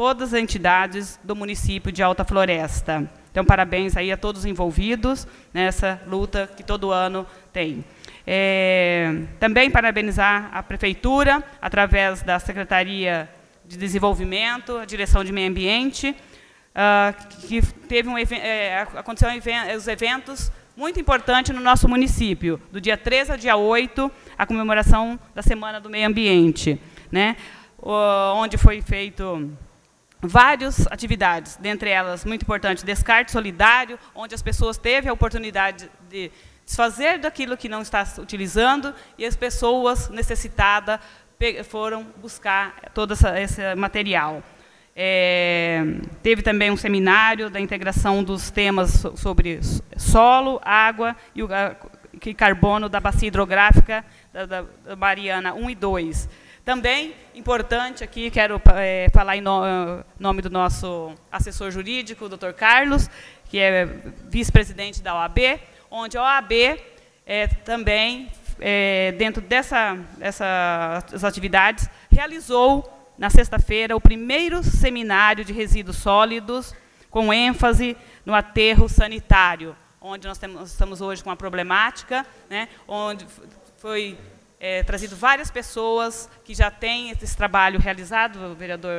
todas as entidades do município de Alta Floresta. Então, parabéns aí a todos envolvidos nessa luta que todo ano tem. É, também parabenizar a Prefeitura, através da Secretaria de Desenvolvimento, a Direção de Meio Ambiente, uh, que teve um é, aconteceu os eventos muito importantes no nosso município, do dia 13 ao dia 8, a comemoração da Semana do Meio Ambiente, né? onde foi feito várias atividades, dentre elas, muito importante, descarte solidário, onde as pessoas teve a oportunidade de desfazer daquilo que não está utilizando e as pessoas necessitadas foram buscar todo essa, esse material. É, teve também um seminário da integração dos temas sobre solo, água e, o, carbono da bacia hidrográfica da, da, da Mariana 1 e 2. Também importante aqui, quero é, falar em no, nome do nosso assessor jurídico, o doutor Carlos, que é vice-presidente da OAB, onde a OAB é, também, é, dentro dessa, dessas atividades, realizou na sexta-feira, o primeiro seminário de resíduos sólidos, com ênfase no aterro sanitário, onde nós temos, estamos hoje com uma problemática, né, onde foi é, trazido várias pessoas que já têm esse trabalho realizado, vereador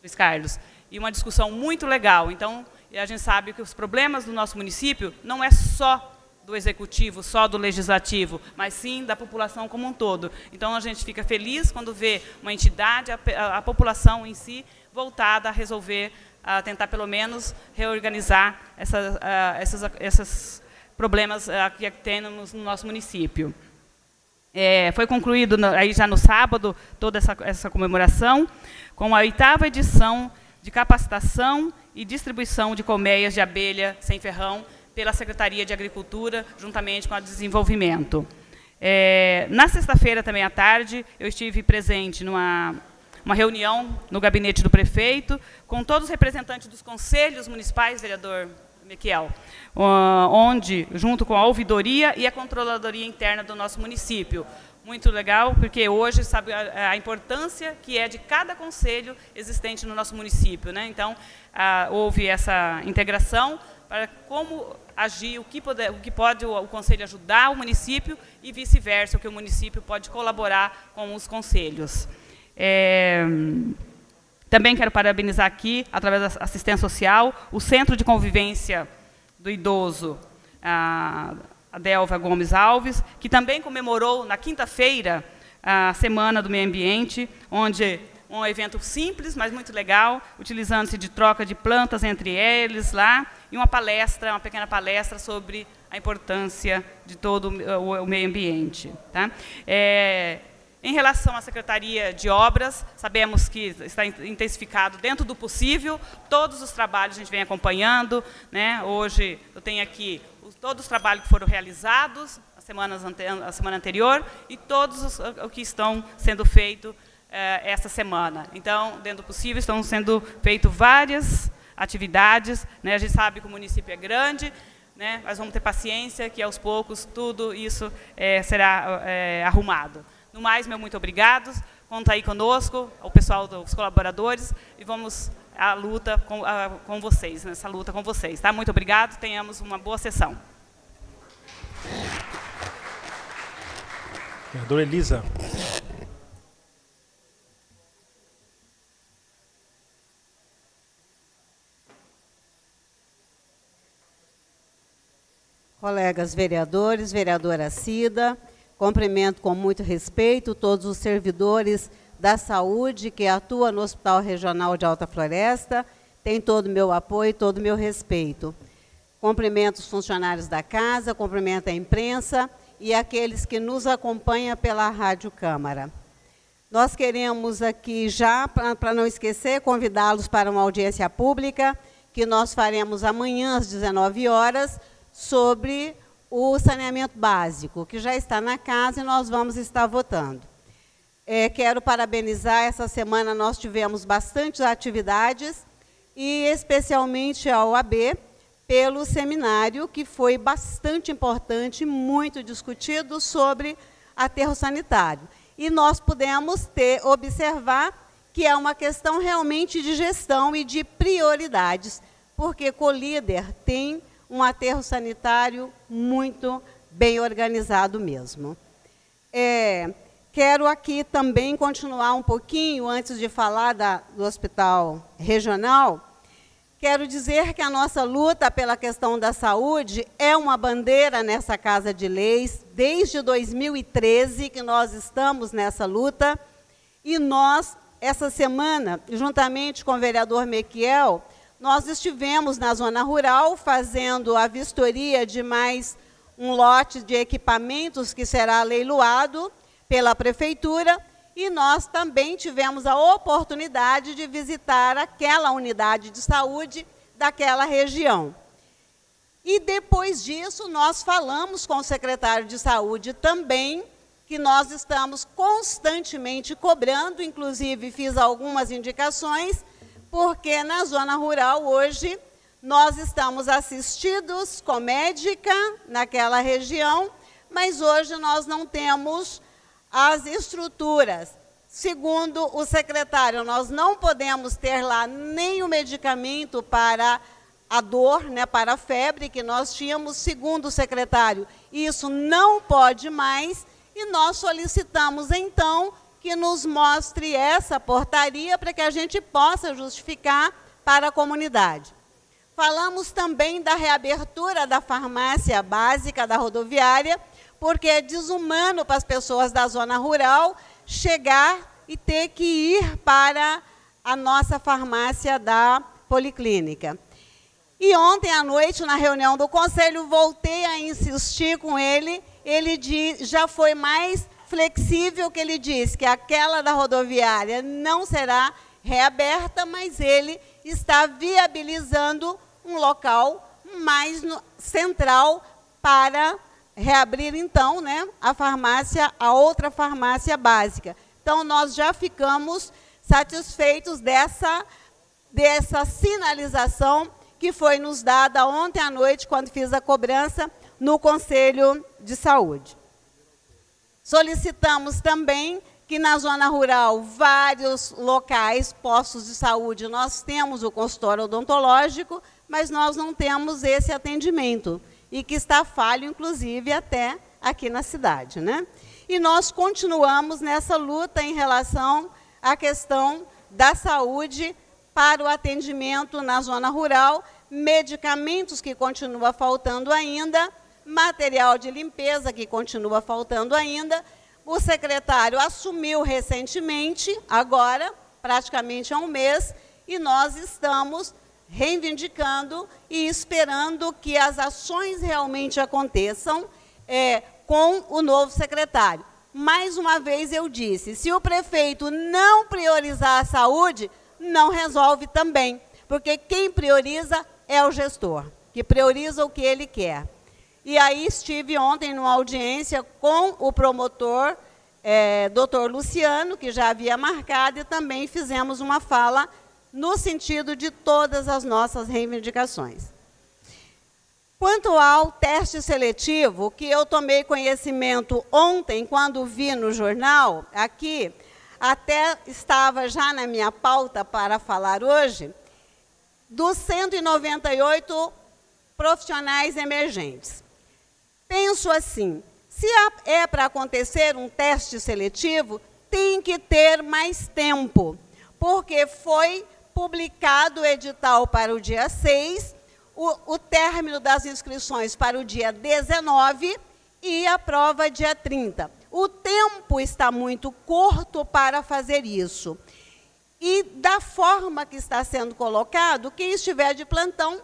Luiz Carlos, e uma discussão muito legal. Então, a gente sabe que os problemas do nosso município não é só do executivo, só do legislativo, mas sim da população como um todo. Então a gente fica feliz quando vê uma entidade, a, a, a população em si, voltada a resolver, a tentar pelo menos reorganizar essas, esses problemas que temos no nosso município. É, foi concluído no, aí já no sábado toda essa, essa comemoração com a oitava edição de capacitação e distribuição de colmeias de abelha sem ferrão pela Secretaria de Agricultura, juntamente com a Desenvolvimento. É, na sexta-feira, também à tarde, eu estive presente numa uma reunião no gabinete do prefeito, com todos os representantes dos conselhos municipais, vereador Miquel, onde, junto com a ouvidoria e a controladoria interna do nosso município, muito legal, porque hoje sabe a, importância que é de cada conselho existente no nosso município. Né? Então, ah, houve essa integração para como agir, o que, pode, o que pode o conselho ajudar o município e vice-versa, o que o município pode colaborar com os conselhos. É, também quero parabenizar aqui, através da assistência social, o Centro de Convivência do Idoso, a, Delva Gomes Alves, que também comemorou na quinta-feira a Semana do Meio Ambiente, onde um evento simples, mas muito legal, utilizando-se de troca de plantas entre eles lá, e uma palestra, uma pequena palestra sobre a importância de todo o, meio ambiente. Tá? É, em relação à Secretaria de Obras, sabemos que está intensificado dentro do possível, todos os trabalhos a gente vem acompanhando. Né? Hoje eu tenho aqui todos os trabalhos que foram realizados a, semanas a semana anterior e todos os o que estão sendo feitos eh, esta semana. Então, dentro do possível, estão sendo feitas várias atividades. Né? A gente sabe que o município é grande, né? mas vamos ter paciência que, aos poucos, tudo isso eh, será eh, arrumado. No mais, meu muito obrigado. Conta aí conosco, o pessoal dos colaboradores, e vamos à luta com, a, com vocês, nessa luta com vocês. Tá? Muito obrigado, tenhamos uma boa sessão. Vereadora Elisa. colegas vereadores, vereadora Cida, cumprimento com muito respeito todos os servidores da saúde que atuam no Hospital Regional de Alta Floresta, tem todo o meu apoio todo o meu respeito. Cumprimento os funcionários da casa, cumprimento a imprensa e aqueles que nos acompanham pela Rádio Câmara. Nós queremos aqui já, para não esquecer, convidá-los para uma audiência pública que nós faremos amanhã às 19 horas, sobre o saneamento básico, que já está na casa e nós vamos estar votando. É, quero parabenizar, essa semana nós tivemos bastantes atividades, e especialmente a OAB, pelo seminário, que foi bastante importante, muito discutido, sobre aterro sanitário. E nós pudemos ter, observar que é uma questão realmente de gestão e de prioridades, porque Colíder tem um aterro sanitário muito bem organizado mesmo. É, quero aqui também continuar um pouquinho, antes de falar da, do hospital regional, Quero dizer que a nossa luta pela questão da saúde é uma bandeira nessa Casa de Leis, desde 2013 que nós estamos nessa luta, e nós, essa semana, juntamente com o vereador Mequiel, nós estivemos na zona rural fazendo a vistoria de mais um lote de equipamentos que será leiloado pela prefeitura e nós também tivemos a oportunidade de visitar aquela unidade de saúde daquela região. E depois disso, nós falamos com o secretário de saúde também, que nós estamos constantemente cobrando, inclusive fiz algumas indicações, porque na zona rural hoje nós estamos assistidos com médica naquela região, mas hoje nós não temos as estruturas. Segundo o secretário, nós não podemos ter lá nem o medicamento para a dor, né, para a febre que nós tínhamos, segundo o secretário, isso não pode mais, e nós solicitamos então que nos mostre essa portaria para que a gente possa justificar para a comunidade. Falamos também da reabertura da farmácia básica da rodoviária, porque é desumano para as pessoas da zona rural chegar e ter que ir para a nossa farmácia da policlínica. E ontem à noite, na reunião do conselho, voltei a insistir com ele. Ele já foi mais flexível que ele disse que aquela da rodoviária não será reaberta, mas ele está viabilizando um local mais no, central para reabrir então, né, a farmácia, a outra farmácia básica. Então nós já ficamos satisfeitos dessa dessa sinalização que foi nos dada ontem à noite quando fiz a cobrança no Conselho de Saúde. Solicitamos também que na zona rural, vários locais, postos de saúde, nós temos o consultório odontológico, mas nós não temos esse atendimento e que está falho, inclusive, até aqui na cidade. Né? E nós continuamos nessa luta em relação à questão da saúde para o atendimento na zona rural, medicamentos que continua faltando ainda, material de limpeza que continua faltando ainda. O secretário assumiu recentemente, agora, praticamente há um mês, e nós estamos reivindicando e esperando que as ações realmente aconteçam é, com o novo secretário. Mais uma vez eu disse: se o prefeito não priorizar a saúde, não resolve também, porque quem prioriza é o gestor, que prioriza o que ele quer. E aí estive ontem numa audiência com o promotor, é, doutor Luciano, que já havia marcado, e também fizemos uma fala no sentido de todas as nossas reivindicações. Quanto ao teste seletivo, que eu tomei conhecimento ontem, quando vi no jornal, aqui, até estava já na minha pauta para falar hoje, dos 198 profissionais emergentes. Penso assim: se é para acontecer um teste seletivo, tem que ter mais tempo, porque foi publicado o edital para o dia 6, o, o término das inscrições para o dia 19 e a prova dia 30. O tempo está muito curto para fazer isso. E da forma que está sendo colocado, quem estiver de plantão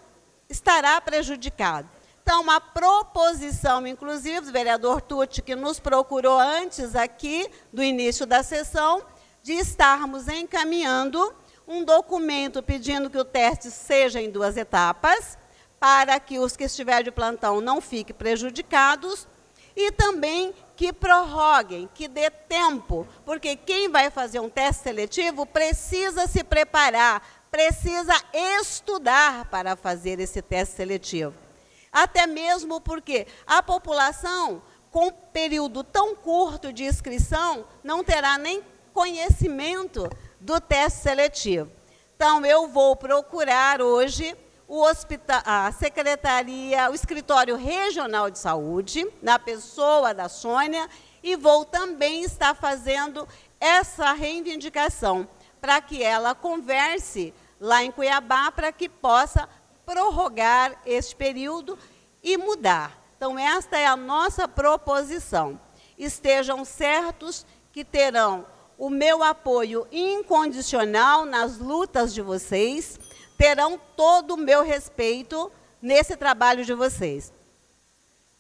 estará prejudicado. Então, a proposição, inclusive, do vereador Tucci, que nos procurou antes aqui do início da sessão, de estarmos encaminhando um documento pedindo que o teste seja em duas etapas, para que os que estiverem de plantão não fiquem prejudicados, e também que prorroguem, que dê tempo, porque quem vai fazer um teste seletivo precisa se preparar, precisa estudar para fazer esse teste seletivo. Até mesmo porque a população, com período tão curto de inscrição, não terá nem conhecimento do teste seletivo. Então, eu vou procurar hoje o hospital, a secretaria, o escritório regional de saúde, na pessoa da Sônia, e vou também estar fazendo essa reivindicação para que ela converse lá em Cuiabá para que possa prorrogar este período e mudar. Então, esta é a nossa proposição. Estejam certos que terão o meu apoio incondicional nas lutas de vocês, terão todo o meu respeito nesse trabalho de vocês.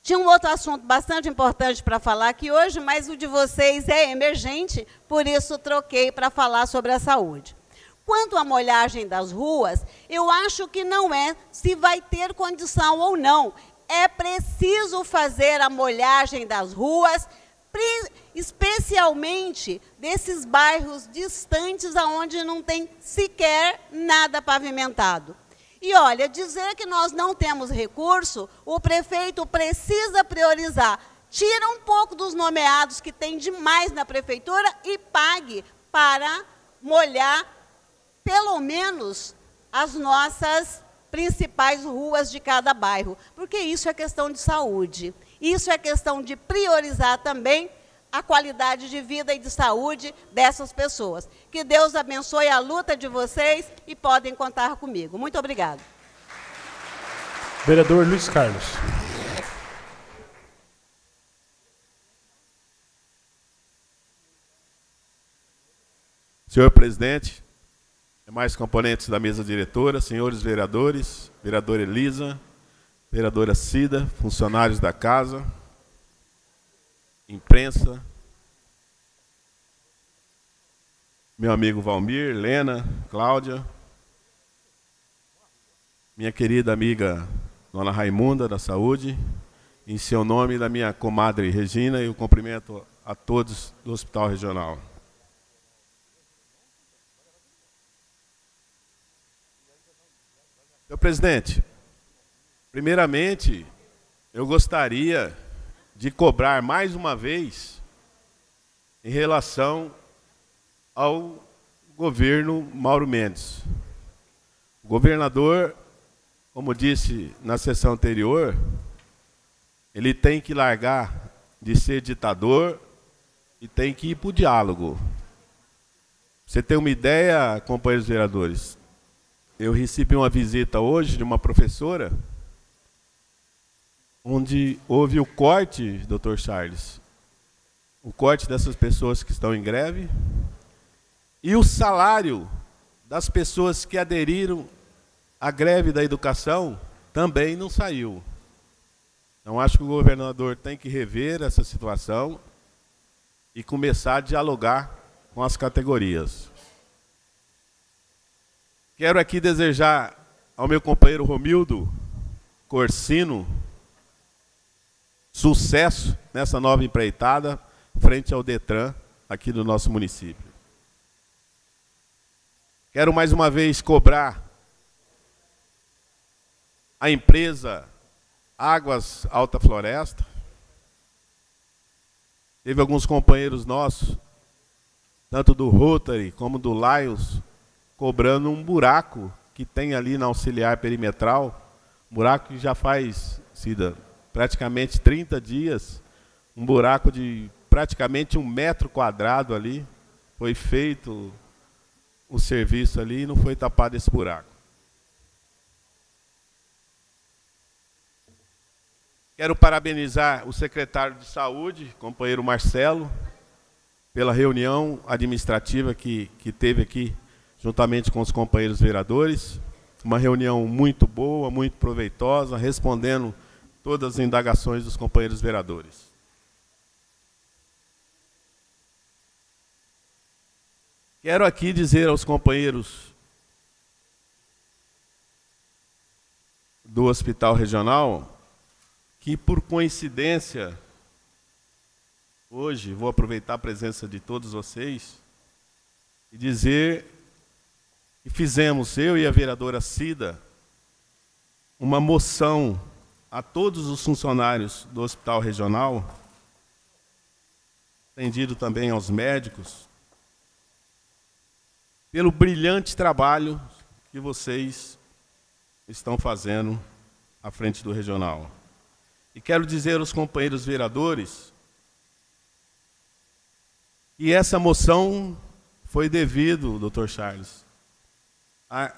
Tinha um outro assunto bastante importante para falar aqui hoje, mas o de vocês é emergente, por isso troquei para falar sobre a saúde. Quanto à molhagem das ruas, eu acho que não é se vai ter condição ou não. É preciso fazer a molhagem das ruas, especialmente desses bairros distantes aonde não tem sequer nada pavimentado. E olha, dizer que nós não temos recurso, o prefeito precisa priorizar. Tira um pouco dos nomeados que tem demais na prefeitura e pague para molhar pelo menos as nossas principais ruas de cada bairro, porque isso é questão de saúde. Isso é questão de priorizar também a qualidade de vida e de saúde dessas pessoas. Que Deus abençoe a luta de vocês e podem contar comigo. Muito obrigada. Vereador Luiz Carlos. Senhor presidente, demais componentes da mesa diretora, senhores vereadores, vereadora Elisa, vereadora Cida, funcionários da casa, imprensa, meu amigo Valmir, Lena, Cláudia, minha querida amiga Dona Raimunda da Saúde, em seu nome da minha comadre Regina, e o cumprimento a todos do Hospital Regional. Senhor presidente, primeiramente, eu gostaria de cobrar mais uma vez em relação ao governo Mauro Mendes. O governador, como disse na sessão anterior, ele tem que largar de ser ditador e tem que ir para o diálogo. Você tem uma ideia, companheiros vereadores? Eu recebi uma visita hoje de uma professora onde houve o corte, doutor Charles, o corte dessas pessoas que estão em greve e o salário das pessoas que aderiram à greve da educação também não saiu. Então acho que o governador tem que rever essa situação e começar a dialogar com as categorias. Quero aqui desejar ao meu companheiro Romildo Corsino sucesso nessa nova empreitada frente ao Detran aqui do nosso município. Quero mais uma vez cobrar a empresa Águas Alta Floresta. Teve alguns companheiros nossos, tanto do Rotary como do Lions, cobrando um buraco que tem ali na auxiliar perimetral, buraco que já faz, Cida, praticamente 30 dias, um buraco de praticamente um metro quadrado ali, foi feito o serviço ali e não foi tapado esse buraco. Quero parabenizar o secretário de Saúde, companheiro Marcelo, pela reunião administrativa que, que teve aqui, juntamente com os companheiros vereadores. Uma reunião muito boa, muito proveitosa, respondendo todas as indagações dos companheiros vereadores. Quero aqui dizer aos companheiros do Hospital Regional que, por coincidência, hoje vou aproveitar a presença de todos vocês e dizer que fizemos, eu e a vereadora Cida, uma moção a todos os funcionários do Hospital Regional, atendido também aos médicos, pelo brilhante trabalho que vocês estão fazendo à frente do regional. E quero dizer aos companheiros vereadores que essa moção foi devido, doutor Charles, a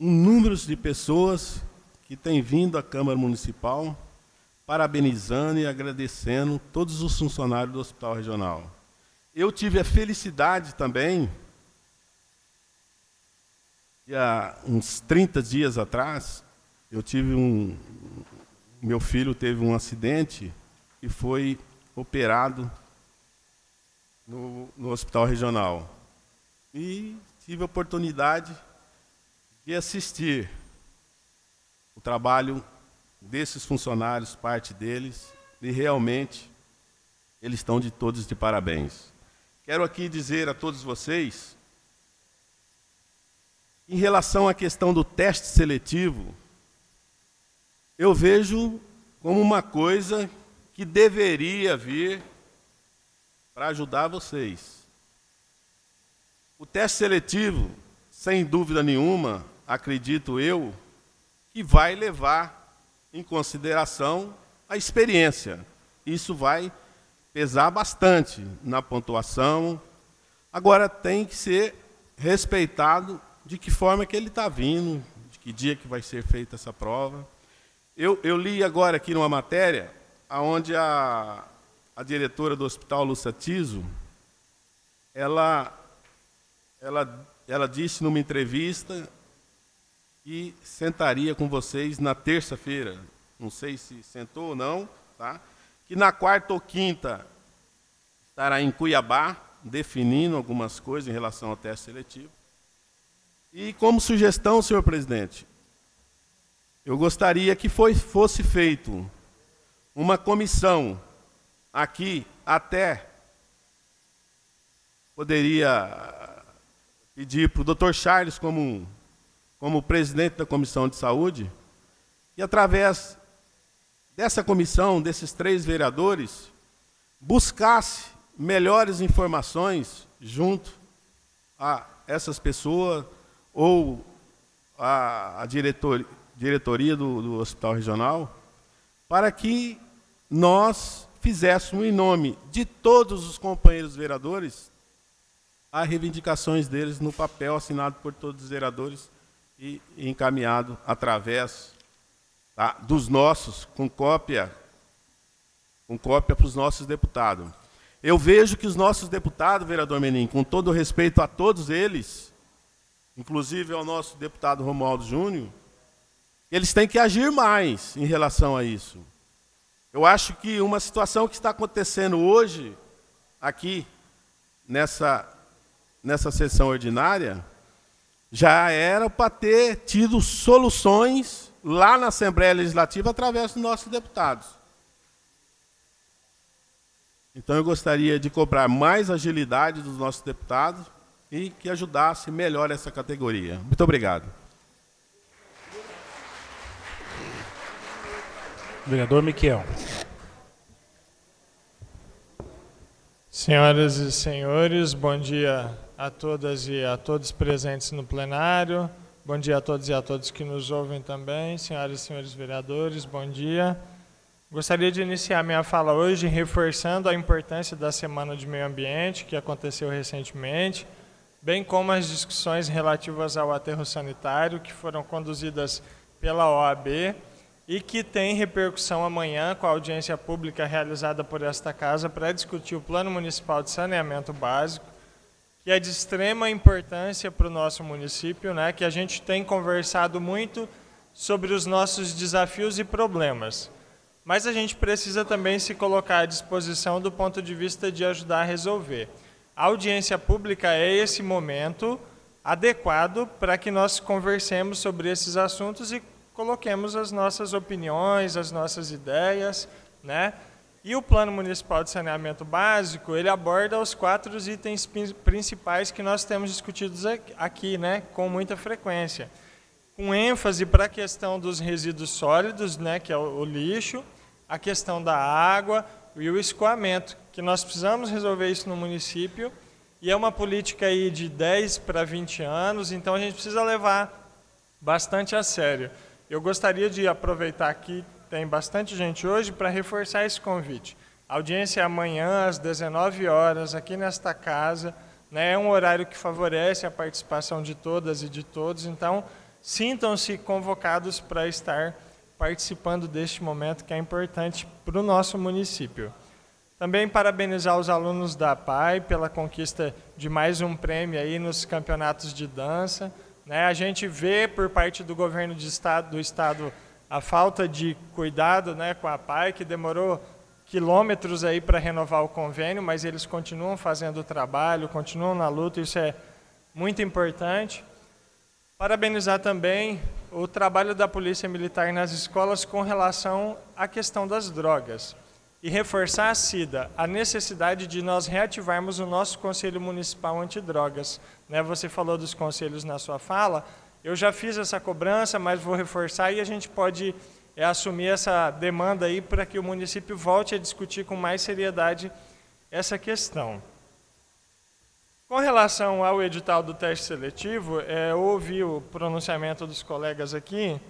um número de pessoas que têm vindo à Câmara Municipal parabenizando e agradecendo todos os funcionários do Hospital Regional. Eu tive a felicidade também, e há uns 30 dias atrás, eu tive um. Meu filho teve um acidente e foi operado no, no hospital regional. E tive a oportunidade de assistir o trabalho desses funcionários, parte deles, e realmente eles estão de todos de parabéns. Quero aqui dizer a todos vocês, em relação à questão do teste seletivo, eu vejo como uma coisa que deveria vir para ajudar vocês. O teste seletivo, sem dúvida nenhuma, acredito eu, que vai levar em consideração a experiência. Isso vai pesar bastante na pontuação. Agora tem que ser respeitado de que forma que ele está vindo, de que dia que vai ser feita essa prova. Eu, eu li agora aqui numa matéria onde a, a diretora do Hospital Lúcia Tiso, ela, ela, ela disse numa entrevista que sentaria com vocês na terça-feira. Não sei se sentou ou não, tá? Que na quarta ou quinta estará em Cuiabá, definindo algumas coisas em relação ao teste seletivo. E como sugestão, senhor presidente, eu gostaria que foi, fosse feito uma comissão aqui até poderia pedir para o doutor Charles como como presidente da Comissão de Saúde, e através dessa comissão, desses três vereadores, buscasse melhores informações junto a essas pessoas ou a, a diretor, diretoria do, do Hospital Regional, para que nós fizéssemos em nome de todos os companheiros vereadores as reivindicações deles no papel assinado por todos os vereadores e encaminhado através tá, dos nossos, com cópia, com cópia para os nossos deputados. Eu vejo que os nossos deputados, vereador Menin, com todo respeito a todos eles, inclusive ao nosso deputado Romualdo Júnior, eles têm que agir mais em relação a isso. Eu acho que uma situação que está acontecendo hoje, aqui, nessa, nessa sessão ordinária, já era para ter tido soluções lá na Assembleia Legislativa através dos nossos deputados. Então eu gostaria de cobrar mais agilidade dos nossos deputados e que ajudasse melhor essa categoria. Muito obrigado. Vereador Miquel. Senhoras e senhores, bom dia a todas e a todos presentes no plenário. Bom dia a todos e a todos que nos ouvem também. Senhoras e senhores vereadores, bom dia. Gostaria de iniciar minha fala hoje reforçando a importância da Semana de Meio Ambiente, que aconteceu recentemente, bem como as discussões relativas ao aterro sanitário, que foram conduzidas pela OAB e que tem repercussão amanhã com a audiência pública realizada por esta casa para discutir o Plano Municipal de Saneamento Básico que é de extrema importância para o nosso município, né, que a gente tem conversado muito sobre os nossos desafios e problemas. Mas a gente precisa também se colocar à disposição do ponto de vista de ajudar a resolver. A audiência pública é esse momento adequado para que nós conversemos sobre esses assuntos e coloquemos as nossas opiniões, as nossas ideias, né? E o Plano Municipal de Saneamento Básico, ele aborda os quatro itens principais que nós temos discutidos aqui, né, com muita frequência. Com ênfase para a questão dos resíduos sólidos, né, que é o lixo, a questão da água e o escoamento, que nós precisamos resolver isso no município, e é uma política aí de 10 para 20 anos, então a gente precisa levar bastante a sério. Eu gostaria de aproveitar aqui tem bastante gente hoje para reforçar esse convite. A audiência é amanhã às 19 horas aqui nesta casa. Né? É um horário que favorece a participação de todas e de todos. Então, sintam-se convocados para estar participando deste momento que é importante para o nosso município. Também parabenizar os alunos da PAI pela conquista de mais um prêmio aí nos campeonatos de dança. Né? A gente vê por parte do governo estado, do estado a falta de cuidado né, com a PAI, que demorou quilômetros aí para renovar o convênio, mas eles continuam fazendo o trabalho, continuam na luta, isso é muito importante. Parabenizar também o trabalho da Polícia Militar nas escolas com relação à questão das drogas. E reforçar a CIDA, a necessidade de nós reativarmos o nosso Conselho Municipal Antidrogas. Né, você falou dos conselhos na sua fala, eu já fiz essa cobrança, mas vou reforçar e a gente pode é, assumir essa demanda aí para que o município volte a discutir com mais seriedade essa questão. Com relação ao edital do teste seletivo, é, ouvi o pronunciamento dos colegas aqui.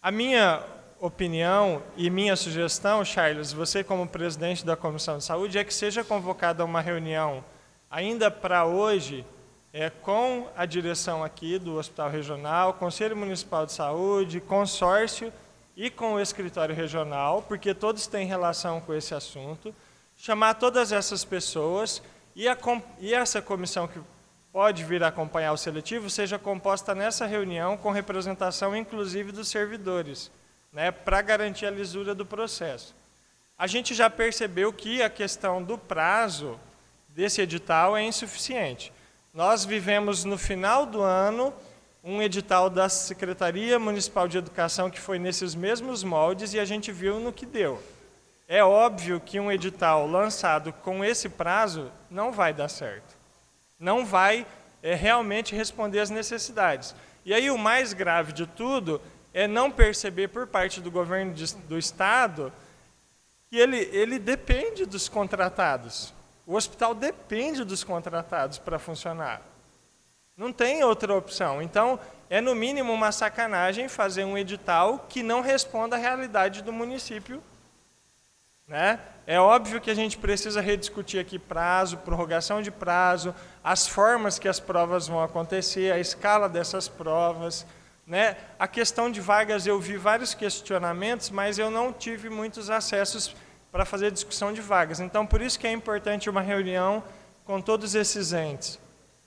A minha opinião e minha sugestão, Charles, você como presidente da Comissão de Saúde, é que seja convocada uma reunião ainda para hoje é, com a direção aqui do Hospital Regional, Conselho Municipal de Saúde, consórcio e com o escritório regional, porque todos têm relação com esse assunto, chamar todas essas pessoas e, a, e essa comissão que pode vir acompanhar o seletivo seja composta nessa reunião com representação inclusive dos servidores, né, para garantir a lisura do processo. A gente já percebeu que a questão do prazo desse edital é insuficiente. Nós vivemos no final do ano um edital da Secretaria Municipal de Educação que foi nesses mesmos moldes e a gente viu no que deu. É óbvio que um edital lançado com esse prazo não vai dar certo. Não vai é, realmente responder às necessidades. E aí o mais grave de tudo é não perceber por parte do governo de, do Estado que ele, ele depende dos contratados. O hospital depende dos contratados para funcionar. Não tem outra opção. Então, é no mínimo uma sacanagem fazer um edital que não responda à realidade do município né? É óbvio que a gente precisa rediscutir aqui prazo, prorrogação de prazo, as formas que as provas vão acontecer, a escala dessas provas. Né? A questão de vagas, eu vi vários questionamentos, mas eu não tive muitos acessos para fazer discussão de vagas. Então, por isso que é importante uma reunião com todos esses entes,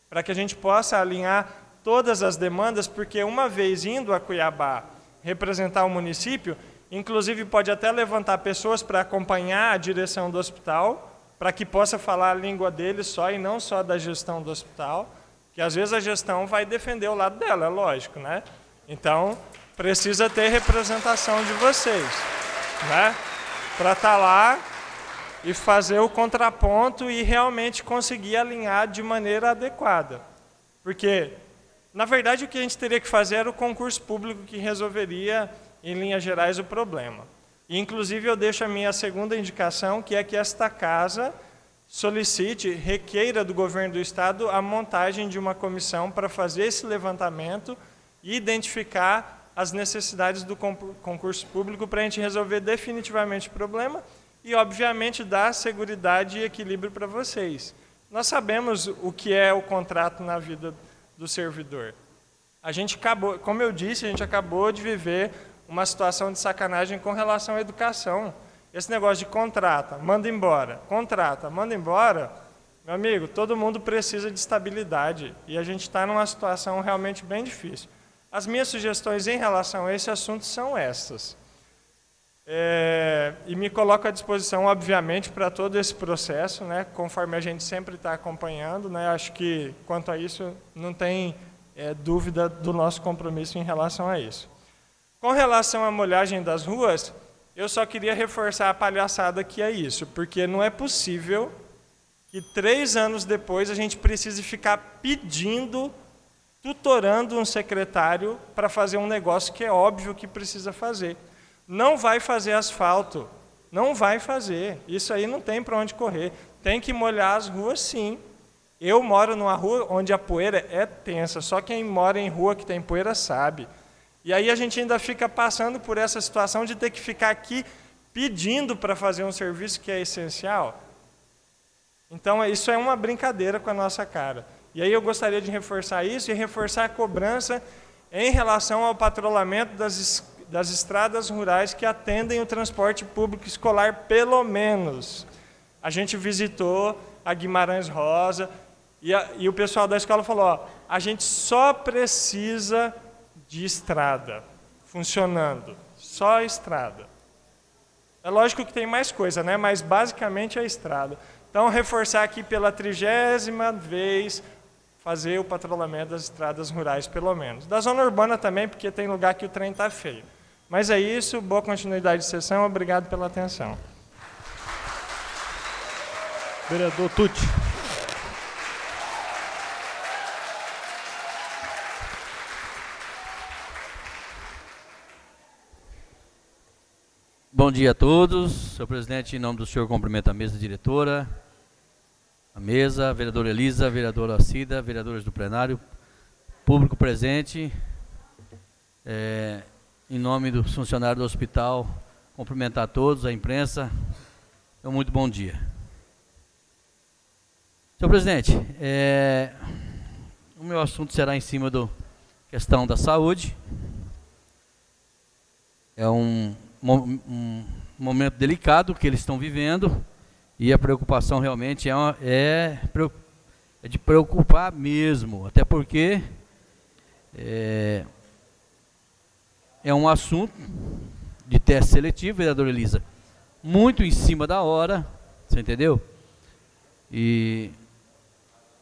para que a gente possa alinhar todas as demandas, porque uma vez indo a Cuiabá representar o município, Inclusive, pode até levantar pessoas para acompanhar a direção do hospital, para que possa falar a língua deles só e não só da gestão do hospital, que às vezes a gestão vai defender o lado dela, é lógico, né? Então, precisa ter representação de vocês, né? Para estar tá lá e fazer o contraponto e realmente conseguir alinhar de maneira adequada. Porque, na verdade, o que a gente teria que fazer era o concurso público que resolveria em linhas gerais, o problema. E, inclusive, eu deixo a minha segunda indicação, que é que esta casa solicite, requeira do governo do Estado a montagem de uma comissão para fazer esse levantamento e identificar as necessidades do concurso público para a gente resolver definitivamente o problema e, obviamente, dar segurança e equilíbrio para vocês. Nós sabemos o que é o contrato na vida do servidor. A gente acabou, como eu disse, a gente acabou de viver uma situação de sacanagem com relação à educação. Esse negócio de contrata, manda embora, contrata, manda embora, meu amigo, todo mundo precisa de estabilidade e a gente está numa situação realmente bem difícil. As minhas sugestões em relação a esse assunto são essas. É, e me coloco à disposição, obviamente, para todo esse processo, né, conforme a gente sempre está acompanhando. Né, acho que, quanto a isso, não tem é, dúvida do nosso compromisso em relação a isso. Com relação à molhagem das ruas, eu só queria reforçar a palhaçada que é isso, porque não é possível que três anos depois a gente precise ficar pedindo, tutorando um secretário para fazer um negócio que é óbvio que precisa fazer. Não vai fazer asfalto, não vai fazer. Isso aí não tem para onde correr. Tem que molhar as ruas, sim. Eu moro numa rua onde a poeira é tensa. Só quem mora em rua que tem poeira sabe. E aí a gente ainda fica passando por essa situação de ter que ficar aqui pedindo para fazer um serviço que é essencial. Então, isso é uma brincadeira com a nossa cara. E aí eu gostaria de reforçar isso e reforçar a cobrança em relação ao patrulhamento das, das estradas rurais que atendem o transporte público escolar, pelo menos. A gente visitou a Guimarães Rosa e, a, e o pessoal da escola falou: ó, a gente só precisa de estrada funcionando, só estrada. É lógico que tem mais coisa, né? mas basicamente é a estrada. Então, reforçar aqui pela trigésima vez, fazer o patrulhamento das estradas rurais, pelo menos. Da zona urbana também, porque tem lugar que o trem está feio. Mas é isso, boa continuidade de sessão, obrigado pela atenção. Vereador Tucci. Bom dia a todos. Senhor presidente, em nome do senhor, cumprimento a mesa diretora, a mesa, a vereadora Elisa, a vereadora Cida, vereadores do plenário, público presente. É, em nome do funcionário do hospital, cumprimentar a todos, a imprensa. Então, muito bom dia. Senhor presidente, é, o meu assunto será em cima da questão da saúde. É um um momento delicado que eles estão vivendo e a preocupação realmente é, uma, é, é de preocupar mesmo, até porque é, é um assunto de teste seletivo, vereadora Elisa, muito em cima da hora, você entendeu? E,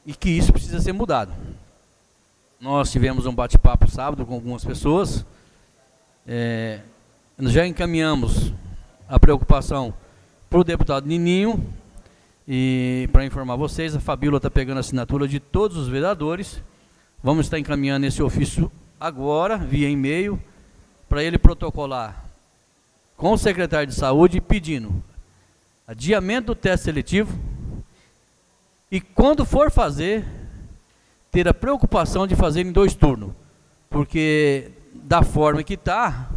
e que isso precisa ser mudado. Nós tivemos um bate-papo sábado com algumas pessoas, é, já encaminhamos a preocupação para o deputado Nininho e para informar vocês, a Fabíola está pegando a assinatura de todos os vereadores. Vamos estar encaminhando esse ofício agora, via e-mail, para ele protocolar com o secretário de saúde pedindo adiamento do teste seletivo e quando for fazer, ter a preocupação de fazer em dois turnos, porque da forma que está,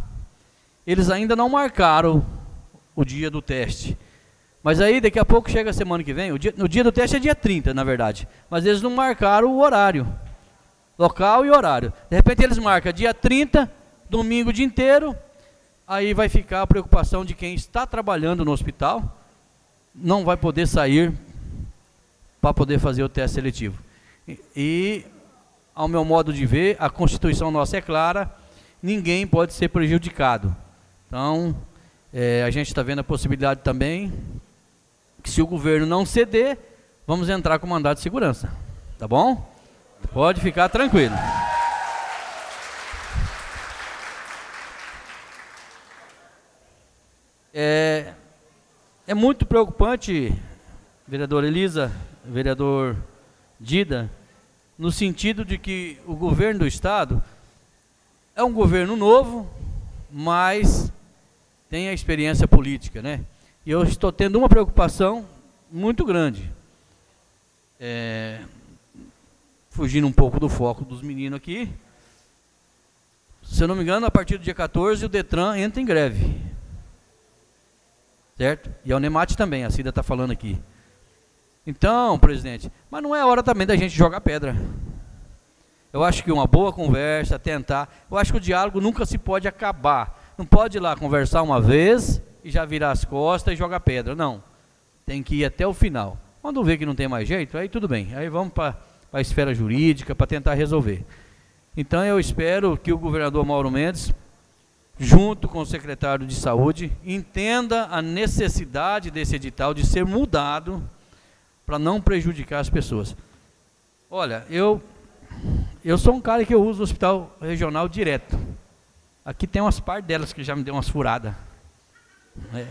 eles ainda não marcaram o dia do teste. Mas aí daqui a pouco chega a semana que vem, o dia, no dia do teste é dia 30, na verdade. Mas eles não marcaram o horário. Local e horário. De repente eles marcam dia 30, domingo o dia inteiro. Aí vai ficar a preocupação de quem está trabalhando no hospital, não vai poder sair para poder fazer o teste seletivo. E, e, ao meu modo de ver, a Constituição nossa é clara, ninguém pode ser prejudicado. Então, é, a gente está vendo a possibilidade também que se o governo não ceder, vamos entrar com mandato de segurança. Tá bom? Pode ficar tranquilo. É, é muito preocupante, vereador Elisa, vereador Dida, no sentido de que o governo do Estado é um governo novo, mas tem a experiência política, né? E eu estou tendo uma preocupação muito grande. É, fugindo um pouco do foco dos meninos aqui. Se eu não me engano, a partir do dia 14 o Detran entra em greve. Certo? E a Unemate também, a Cida está falando aqui. Então, presidente, mas não é hora também da gente jogar pedra. Eu acho que uma boa conversa, tentar. Eu acho que o diálogo nunca se pode acabar. Não pode ir lá conversar uma vez e já virar as costas e jogar pedra. Não. Tem que ir até o final. Quando vê que não tem mais jeito, aí tudo bem. Aí vamos para a esfera jurídica para tentar resolver. Então eu espero que o governador Mauro Mendes, junto com o secretário de saúde, entenda a necessidade desse edital de ser mudado para não prejudicar as pessoas. Olha, eu eu sou um cara que eu uso o hospital regional direto. Aqui tem umas partes delas que já me deu umas furadas. É.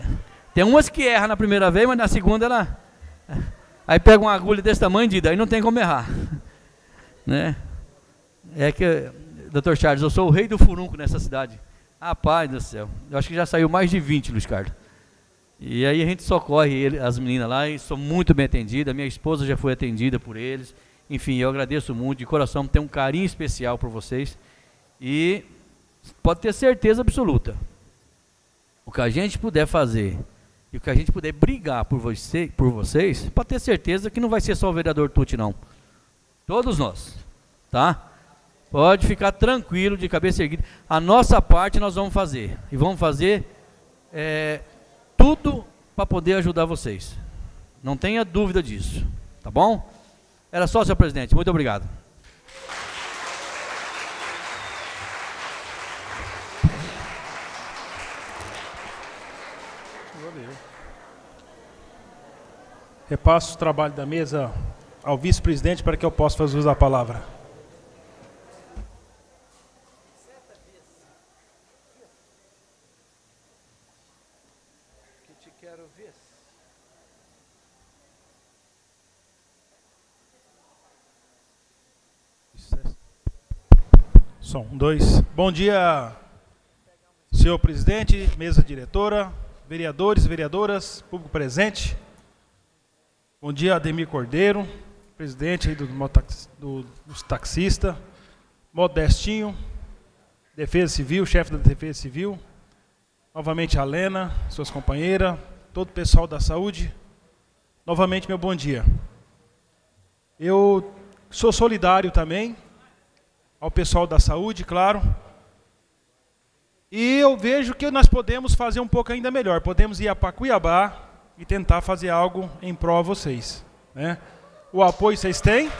Tem umas que erra na primeira vez, mas na segunda ela. Aí pega uma agulha desse tamanho, de, aí não tem como errar. Né? É que, Dr. Charles, eu sou o rei do furunco nessa cidade. Rapaz do céu. Eu acho que já saiu mais de 20, Luiz Carlos. E aí a gente socorre ele, as meninas lá e sou muito bem atendida. Minha esposa já foi atendida por eles. Enfim, eu agradeço muito, de coração, tenho um carinho especial por vocês. E pode ter certeza absoluta. O que a gente puder fazer e o que a gente puder brigar por, você, por vocês, pode ter certeza que não vai ser só o vereador Tuti, não. Todos nós, tá? Pode ficar tranquilo, de cabeça erguida. A nossa parte nós vamos fazer. E vamos fazer é, tudo para poder ajudar vocês. Não tenha dúvida disso. Tá bom? Era só, senhor presidente. Muito obrigado. Repasso o trabalho da mesa ao vice-presidente para que eu possa fazer uso da palavra. Som, dois. Bom dia, senhor presidente, mesa diretora, vereadores, vereadoras, público presente. Bom dia, Ademir Cordeiro, presidente do, do, dos taxistas, Modestinho, Defesa Civil, chefe da Defesa Civil, novamente a Lena, suas companheiras, todo o pessoal da saúde, novamente meu bom dia. Eu sou solidário também ao pessoal da saúde, claro. E eu vejo que nós podemos fazer um pouco ainda melhor. Podemos ir para Cuiabá e tentar fazer algo em prol de vocês. Né? O apoio vocês têm?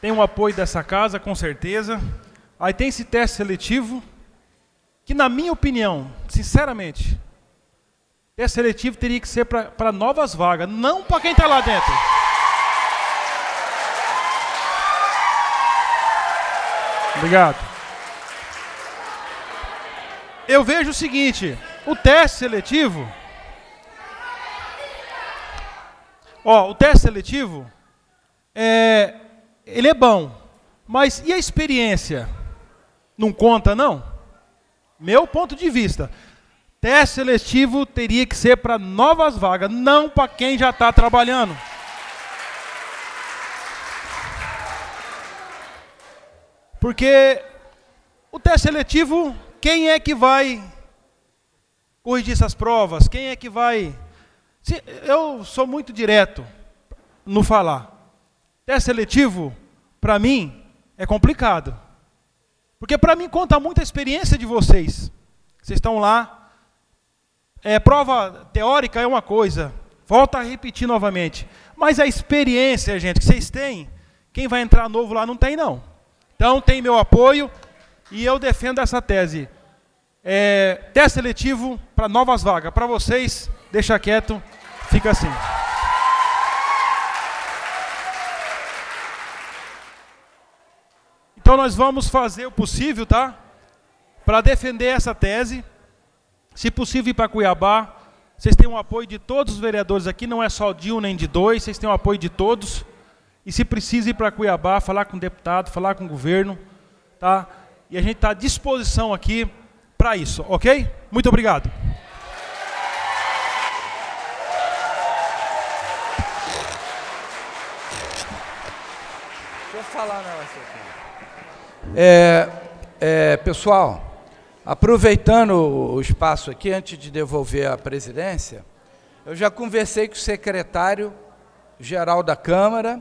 Tem o apoio dessa casa, com certeza. Aí tem esse teste seletivo, que na minha opinião, sinceramente, teste seletivo teria que ser para novas vagas, não para quem está lá dentro. Obrigado. Eu vejo o seguinte, o teste seletivo. Ó, o teste seletivo é ele é bom, mas e a experiência? Não conta não? Meu ponto de vista. Teste seletivo teria que ser para novas vagas, não para quem já está trabalhando. Porque o teste seletivo, quem é que vai corrigir essas provas? Quem é que vai. Eu sou muito direto no falar. Teste seletivo, para mim, é complicado. Porque para mim conta muito a experiência de vocês. Vocês estão lá. É, prova teórica é uma coisa. Volta a repetir novamente. Mas a experiência, gente, que vocês têm, quem vai entrar novo lá não tem, não. Então tem meu apoio e eu defendo essa tese. É, teste seletivo para novas vagas. Para vocês, deixa quieto, fica assim. Então nós vamos fazer o possível, tá? Para defender essa tese. Se possível ir para Cuiabá. Vocês têm o apoio de todos os vereadores aqui, não é só de um nem de dois, vocês têm o apoio de todos. E se precisa ir para Cuiabá, falar com o deputado, falar com o governo, tá? E a gente está à disposição aqui para isso, ok? Muito obrigado. Deixa eu falar um negócio aqui. É, é, pessoal, aproveitando o espaço aqui, antes de devolver a presidência, eu já conversei com o secretário geral da Câmara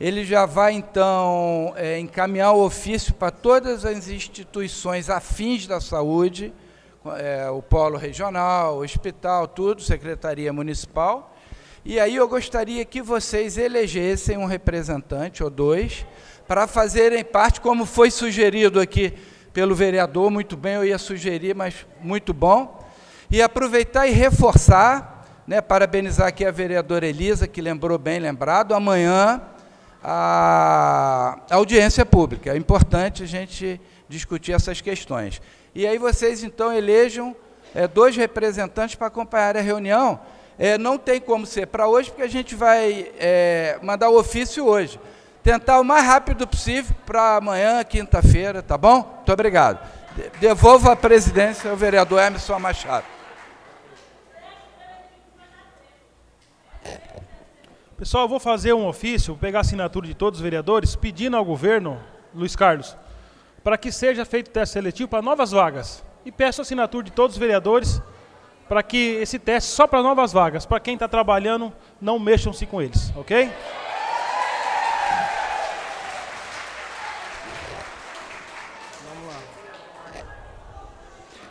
ele já vai então é, encaminhar o ofício para todas as instituições afins da saúde, é, o polo regional, o hospital, tudo, secretaria municipal. E aí eu gostaria que vocês elegessem um representante ou dois para fazerem parte, como foi sugerido aqui pelo vereador, muito bem, eu ia sugerir, mas muito bom. E aproveitar e reforçar, né, parabenizar aqui a vereadora Elisa, que lembrou bem lembrado, amanhã a audiência pública. É importante a gente discutir essas questões. E aí vocês, então, elejam é, dois representantes para acompanhar a reunião. É, não tem como ser para hoje, porque a gente vai é, mandar o ofício hoje. Tentar o mais rápido possível para amanhã, quinta-feira, tá bom? Muito obrigado. Devolvo a presidência ao vereador Emerson Machado. Pessoal, eu vou fazer um ofício, vou pegar a assinatura de todos os vereadores, pedindo ao governo, Luiz Carlos, para que seja feito teste seletivo para novas vagas. E peço a assinatura de todos os vereadores para que esse teste só para novas vagas. Para quem está trabalhando, não mexam-se com eles, ok?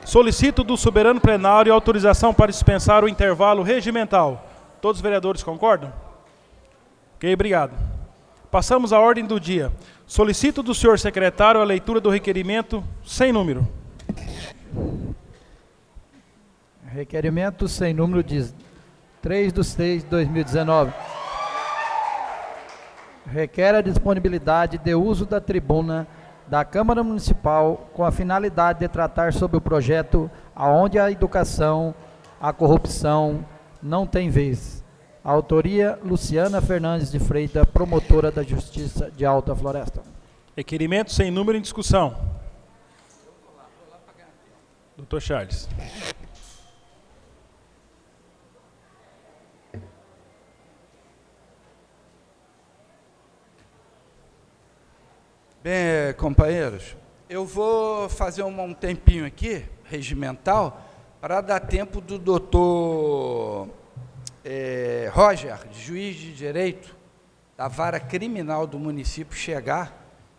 Solicito do soberano plenário autorização para dispensar o intervalo regimental. Todos os vereadores concordam? Ok, obrigado. Passamos à ordem do dia. Solicito do senhor secretário a leitura do requerimento sem número. Requerimento sem número de 3 de 6 de 2019. Requer a disponibilidade de uso da tribuna da Câmara Municipal com a finalidade de tratar sobre o projeto aonde a educação, a corrupção não tem vez. Autoria Luciana Fernandes de Freitas, promotora da Justiça de Alta Floresta. Requerimento sem número em discussão. Doutor Charles. Bem, companheiros, eu vou fazer um, um tempinho aqui, regimental, para dar tempo do doutor é, Roger, juiz de direito da vara criminal do município, chegar.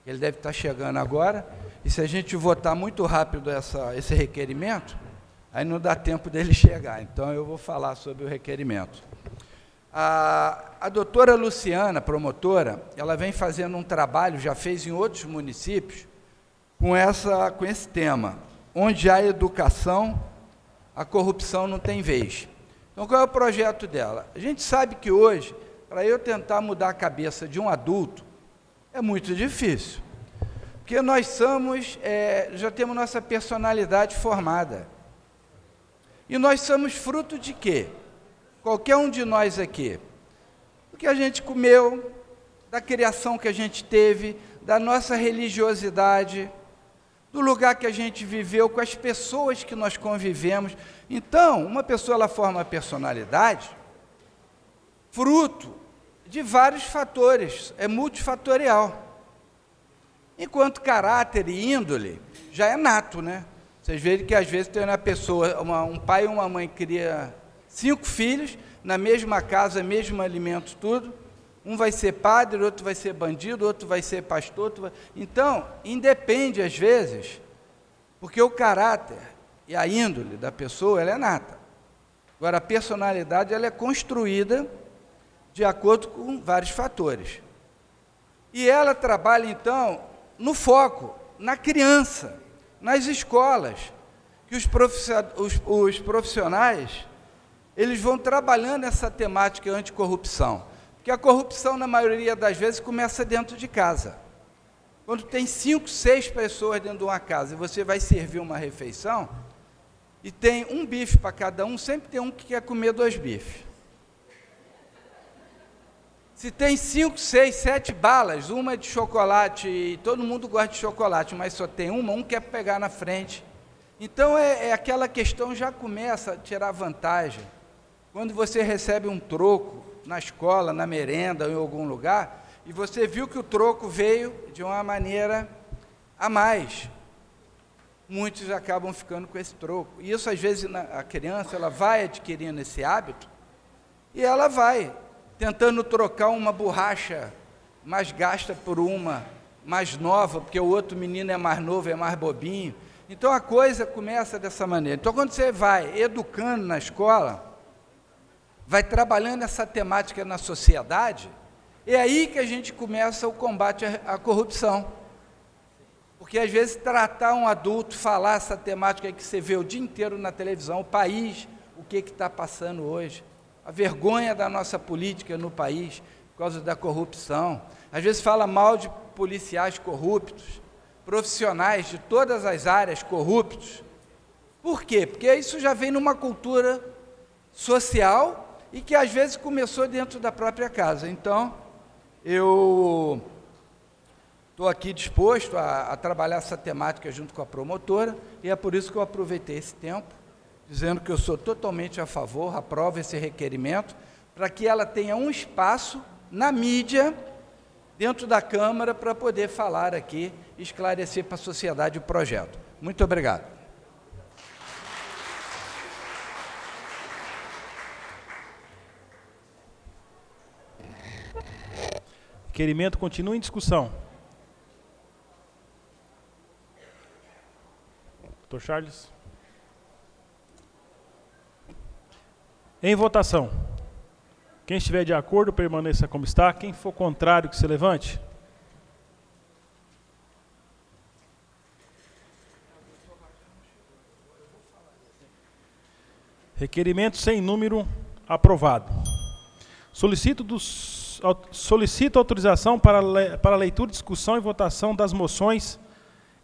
Ele deve estar chegando agora. E se a gente votar muito rápido essa, esse requerimento, aí não dá tempo dele chegar. Então eu vou falar sobre o requerimento. A, a doutora Luciana, promotora, ela vem fazendo um trabalho, já fez em outros municípios, com, essa, com esse tema, onde há educação, a corrupção não tem vez. Então, qual é o projeto dela? A gente sabe que hoje, para eu tentar mudar a cabeça de um adulto, é muito difícil. Porque nós somos, é, já temos nossa personalidade formada. E nós somos fruto de quê? qualquer um de nós aqui, do que a gente comeu, da criação que a gente teve, da nossa religiosidade, do lugar que a gente viveu, com as pessoas que nós convivemos. Então, uma pessoa ela forma personalidade fruto de vários fatores, é multifatorial. Enquanto caráter e índole já é nato, né? Vocês veem que às vezes tem uma pessoa, uma, um pai e uma mãe cria Cinco filhos, na mesma casa, mesmo alimento, tudo. Um vai ser padre, outro vai ser bandido, outro vai ser pastor. Vai... Então, independe às vezes, porque o caráter e a índole da pessoa ela é nata. Agora, a personalidade ela é construída de acordo com vários fatores. E ela trabalha, então, no foco, na criança, nas escolas, que os, profissionais eles vão trabalhando essa temática anticorrupção. Porque a corrupção, na maioria das vezes, começa dentro de casa. Quando tem cinco, seis pessoas dentro de uma casa e você vai servir uma refeição, e tem um bife para cada um, sempre tem um que quer comer dois bifes. Se tem cinco, seis, sete balas, uma é de chocolate, e todo mundo gosta de chocolate, mas só tem uma, um quer pegar na frente. Então é, é aquela questão já começa a tirar vantagem. Quando você recebe um troco na escola, na merenda ou em algum lugar, e você viu que o troco veio de uma maneira a mais, muitos acabam ficando com esse troco. E isso, às vezes, a criança ela vai adquirindo esse hábito e ela vai tentando trocar uma borracha mais gasta por uma mais nova, porque o outro menino é mais novo, é mais bobinho. Então a coisa começa dessa maneira. Então, quando você vai educando na escola, vai trabalhando essa temática na sociedade, é aí que a gente começa o combate à, corrupção. Porque às vezes tratar um adulto, falar essa temática que você vê o dia inteiro na televisão, o país, o que está passando hoje, a vergonha da nossa política no país por causa da corrupção. Às vezes fala mal de policiais corruptos, profissionais de todas as áreas corruptos. Por quê? Porque isso já vem numa cultura social e que às vezes começou dentro da própria casa. Então, eu estou aqui disposto a, a, trabalhar essa temática junto com a promotora, e é por isso que eu aproveitei esse tempo, dizendo que eu sou totalmente a favor, aprovo esse requerimento, para que ela tenha um espaço na mídia, dentro da Câmara, para poder falar aqui, esclarecer para a sociedade o projeto. Muito obrigado. requerimento continua em discussão. Doutor Charles. Em votação. Quem estiver de acordo, permaneça como está. Quem for contrário, que se levante. Requerimento sem número aprovado. Solicito dos solicito autorização para, le, para leitura, discussão e votação das moções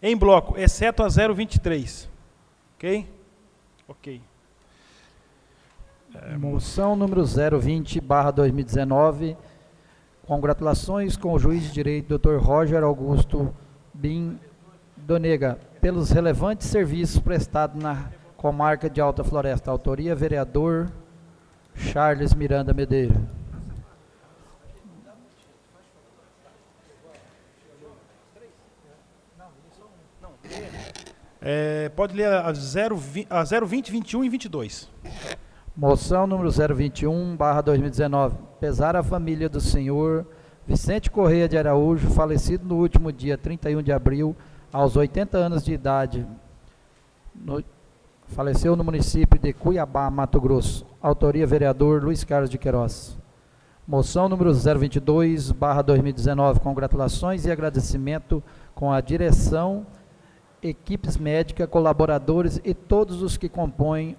em bloco, exceto a 023. Ok? Ok. É, Moção número 020, barra 2019. Congratulações com o juiz de direito, Dr. Roger Augusto Bin Donega, pelos relevantes serviços prestados na comarca de Alta Floresta. Autoria, vereador Charles Miranda Medeira. É, pode ler a, 0, a 020, 21 e 22. Moção número 021, barra 2019. Pesar a família do senhor Vicente Correia de Araújo, falecido no último dia 31 de abril, aos 80 anos de idade. No, faleceu no município de Cuiabá, Mato Grosso. Autoria, vereador Luiz Carlos de Queiroz. Moção número 022, barra 2019. Congratulações e agradecimento com a direção equipes médicas, colaboradores e todos os que compõem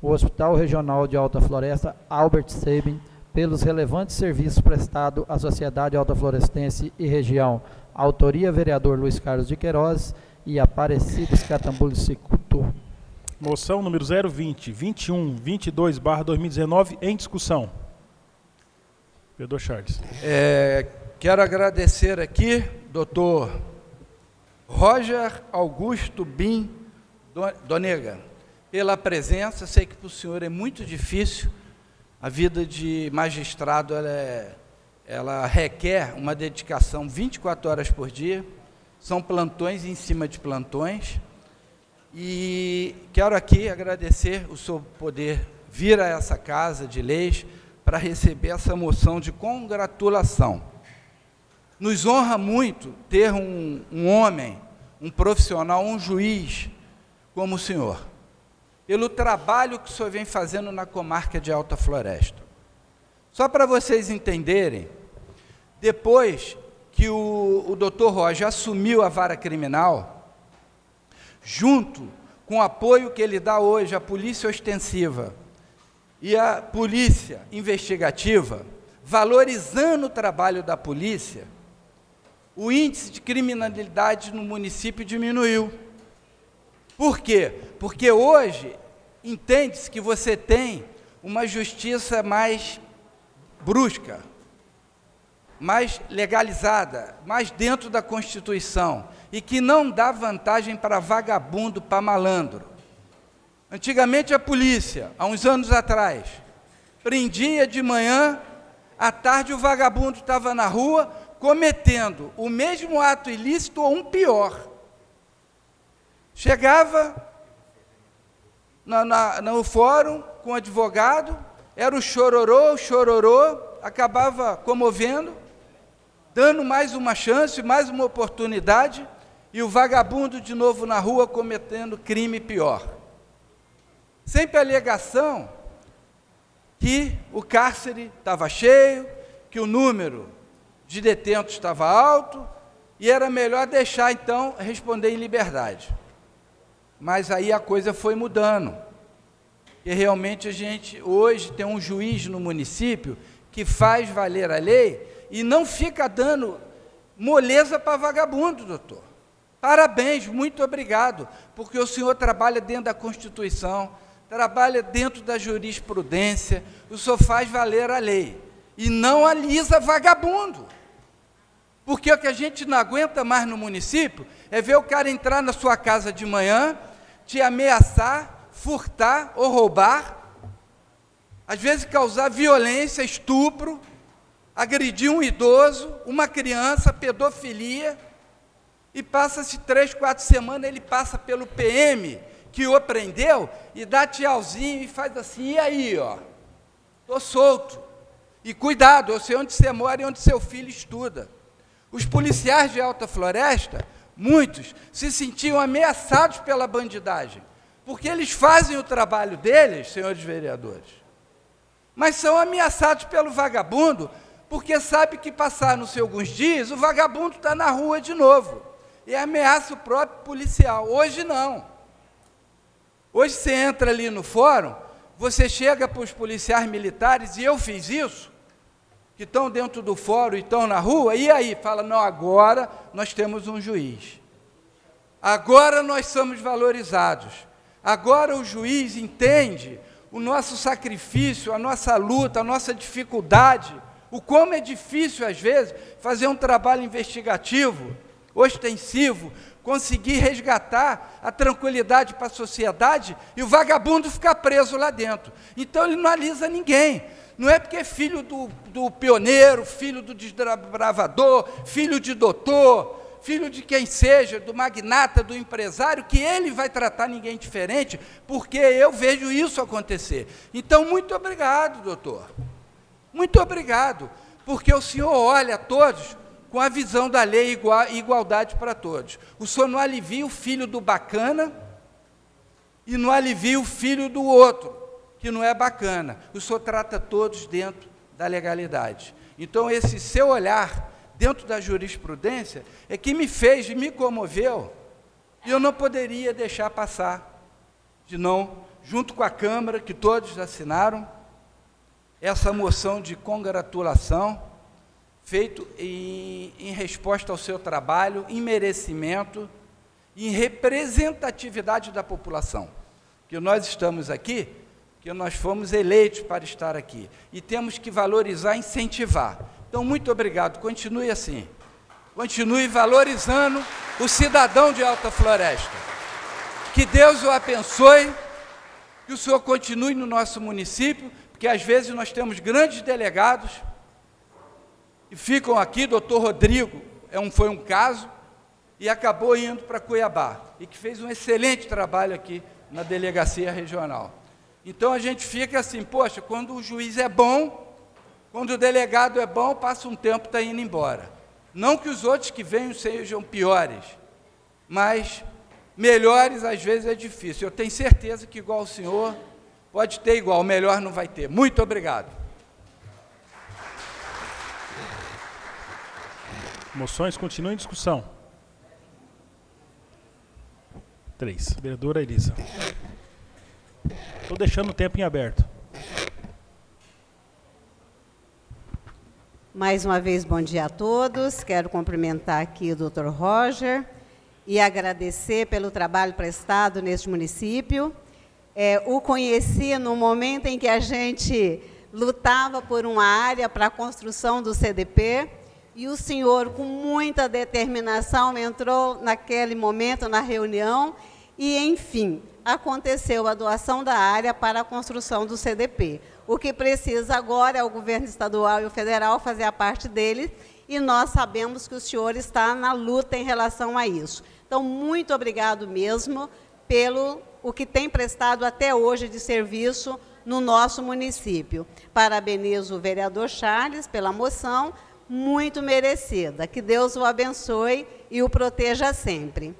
o Hospital Regional de Alta Floresta Albert Sabin pelos relevantes serviços prestados à sociedade alta-florestense e região. Autoria, vereador Luiz Carlos de Queiroz e Aparecido Escatambulo Cicuto. Moção número 020, 21, 22, barra 2019, em discussão. Vereador Charles. É, quero agradecer aqui, doutor Roger Augusto Bin Donega, pela presença. Sei que para o senhor é muito difícil. A vida de magistrado ela, é, ela requer uma dedicação 24 horas por dia. São plantões em cima de plantões. E quero aqui agradecer o senhor poder vir a essa casa de leis para receber essa moção de congratulação. Nos honra muito ter um, um homem, um profissional, um juiz como o senhor, pelo trabalho que o senhor vem fazendo na comarca de Alta Floresta. Só para vocês entenderem, depois que o, o doutor Roger assumiu a vara criminal, junto com o apoio que ele dá hoje à polícia ostensiva e à polícia investigativa, valorizando o trabalho da polícia, o índice de criminalidade no município diminuiu. Por quê? Porque hoje entende-se que você tem uma justiça mais brusca, mais legalizada, mais dentro da Constituição e que não dá vantagem para vagabundo, para malandro. Antigamente a polícia, há uns anos atrás, prendia de manhã, à tarde o vagabundo estava na rua, cometendo o mesmo ato ilícito ou um pior. Chegava na, na, no fórum com o advogado, era o chororô, chororô, acabava comovendo, dando mais uma chance, mais uma oportunidade, e o vagabundo de novo na rua cometendo crime pior. Sempre a alegação que o cárcere estava cheio, que o número de detentos estava alto e era melhor deixar então responder em liberdade. Mas aí a coisa foi mudando. E realmente a gente hoje tem um juiz no município que faz valer a lei e não fica dando moleza para vagabundo, doutor. Parabéns, muito obrigado, porque o senhor trabalha dentro da Constituição, trabalha dentro da jurisprudência, o senhor faz valer a lei e não alisa vagabundo. Porque o que a gente não aguenta mais no município é ver o cara entrar na sua casa de manhã, te ameaçar, furtar ou roubar, às vezes causar violência, estupro, agredir um idoso, uma criança, pedofilia, e passa-se três, quatro semanas, ele passa pelo PM que o prendeu e dá tchauzinho e faz assim, e aí, ó, estou solto. E cuidado, eu sei onde você mora e onde seu filho estuda. Os policiais de Alta Floresta, muitos, se sentiam ameaçados pela bandidagem, porque eles fazem o trabalho deles, senhores vereadores, mas são ameaçados pelo vagabundo, porque sabe que passar no seu alguns dias, o vagabundo está na rua de novo. E ameaça o próprio policial. Hoje não. Hoje você entra ali no fórum, você chega para os policiais militares, e eu fiz isso, que estão dentro do fórum e estão na rua, e aí? Fala, não, agora nós temos um juiz. Agora nós somos valorizados. Agora o juiz entende o nosso sacrifício, a nossa luta, a nossa dificuldade, o como é difícil, às vezes, fazer um trabalho investigativo, ostensivo, conseguir resgatar a tranquilidade para a sociedade e o vagabundo ficar preso lá dentro. Então ele não alisa ninguém. Não é porque é filho do, do pioneiro, filho do desbravador, filho de doutor, filho de quem seja, do magnata, do empresário, que ele vai tratar ninguém diferente, porque eu vejo isso acontecer. Então, muito obrigado, doutor. Muito obrigado, porque o senhor olha a todos com a visão da lei igual, igualdade para todos. O senhor não alivia o filho do bacana e não alivia o filho do outro, que não é bacana. O senhor trata todos dentro da legalidade. Então, esse seu olhar dentro da jurisprudência é que me fez me comoveu, e eu não poderia deixar passar, de não, junto com a Câmara, que todos assinaram, essa moção de congratulação, feito em, em resposta ao seu trabalho, em merecimento, em representatividade da população. Que nós estamos aqui, que nós fomos eleitos para estar aqui, e temos que valorizar incentivar. Então, muito obrigado. Continue assim. Continue valorizando o cidadão de Alta Floresta. Que Deus o abençoe, que o senhor continue no nosso município, porque às vezes nós temos grandes delegados e ficam aqui, doutor Rodrigo é um, foi um caso, e acabou indo para Cuiabá, e que fez um excelente trabalho aqui na delegacia regional. Então a gente fica assim, poxa, quando o juiz é bom, quando o delegado é bom, passa um tempo, está indo embora. Não que os outros que venham sejam piores, mas melhores às vezes é difícil. Eu tenho certeza que igual o senhor, pode ter igual, melhor não vai ter. Muito obrigado. Moções continuam em discussão. Três. Vereadora Elisa. Estou deixando o tempo em aberto. Mais uma vez, bom dia a todos. Quero cumprimentar aqui o Dr. Roger e agradecer pelo trabalho prestado neste município. É, o conheci no momento em que a gente lutava por uma área para a construção do CDP e o senhor, com muita determinação, entrou naquele momento na reunião e, enfim, aconteceu a doação da área para a construção do CDP. O que precisa agora é o governo estadual e o federal fazer a parte deles, e nós sabemos que o senhor está na luta em relação a isso. Então, muito obrigado mesmo pelo o que tem prestado até hoje de serviço no nosso município. Parabenizo o vereador Charles pela moção, muito merecida. Que Deus o abençoe e o proteja sempre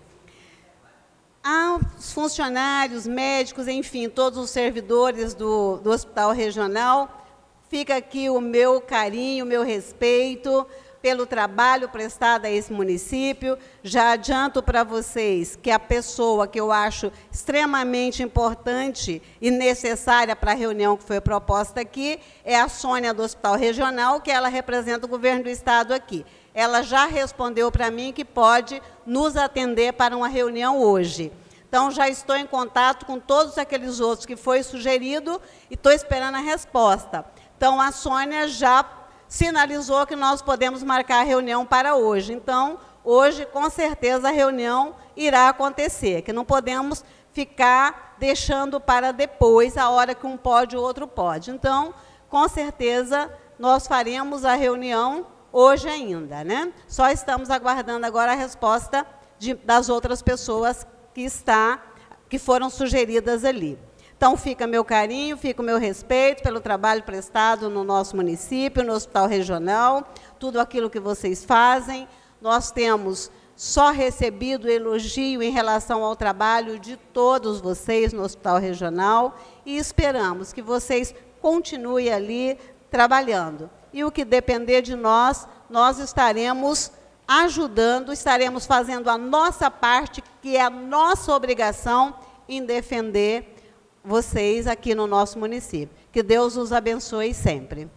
aos funcionários, médicos, enfim, todos os servidores do, do Hospital Regional, fica aqui o meu carinho, o meu respeito pelo trabalho prestado a esse município. Já adianto para vocês que a pessoa que eu acho extremamente importante e necessária para a reunião que foi proposta aqui é a Sônia do Hospital Regional, que ela representa o governo do Estado aqui ela já respondeu para mim que pode nos atender para uma reunião hoje. Então, já estou em contato com todos aqueles outros que foi sugerido e estou esperando a resposta. Então, a Sônia já sinalizou que nós podemos marcar a reunião para hoje. Então, hoje, com certeza, a reunião irá acontecer, que não podemos ficar deixando para depois, a hora que um pode, o outro pode. Então, com certeza, nós faremos a reunião hoje ainda, né? Só estamos aguardando agora a resposta de, das outras pessoas que está, que foram sugeridas ali. Então fica meu carinho, fica o meu respeito pelo trabalho prestado no nosso município, no Hospital Regional, tudo aquilo que vocês fazem. Nós temos só recebido elogio em relação ao trabalho de todos vocês no Hospital Regional e esperamos que vocês continue ali trabalhando. E o que depender de nós, nós estaremos ajudando, estaremos fazendo a nossa parte, que é a nossa obrigação em defender vocês aqui no nosso município. Que Deus os abençoe sempre.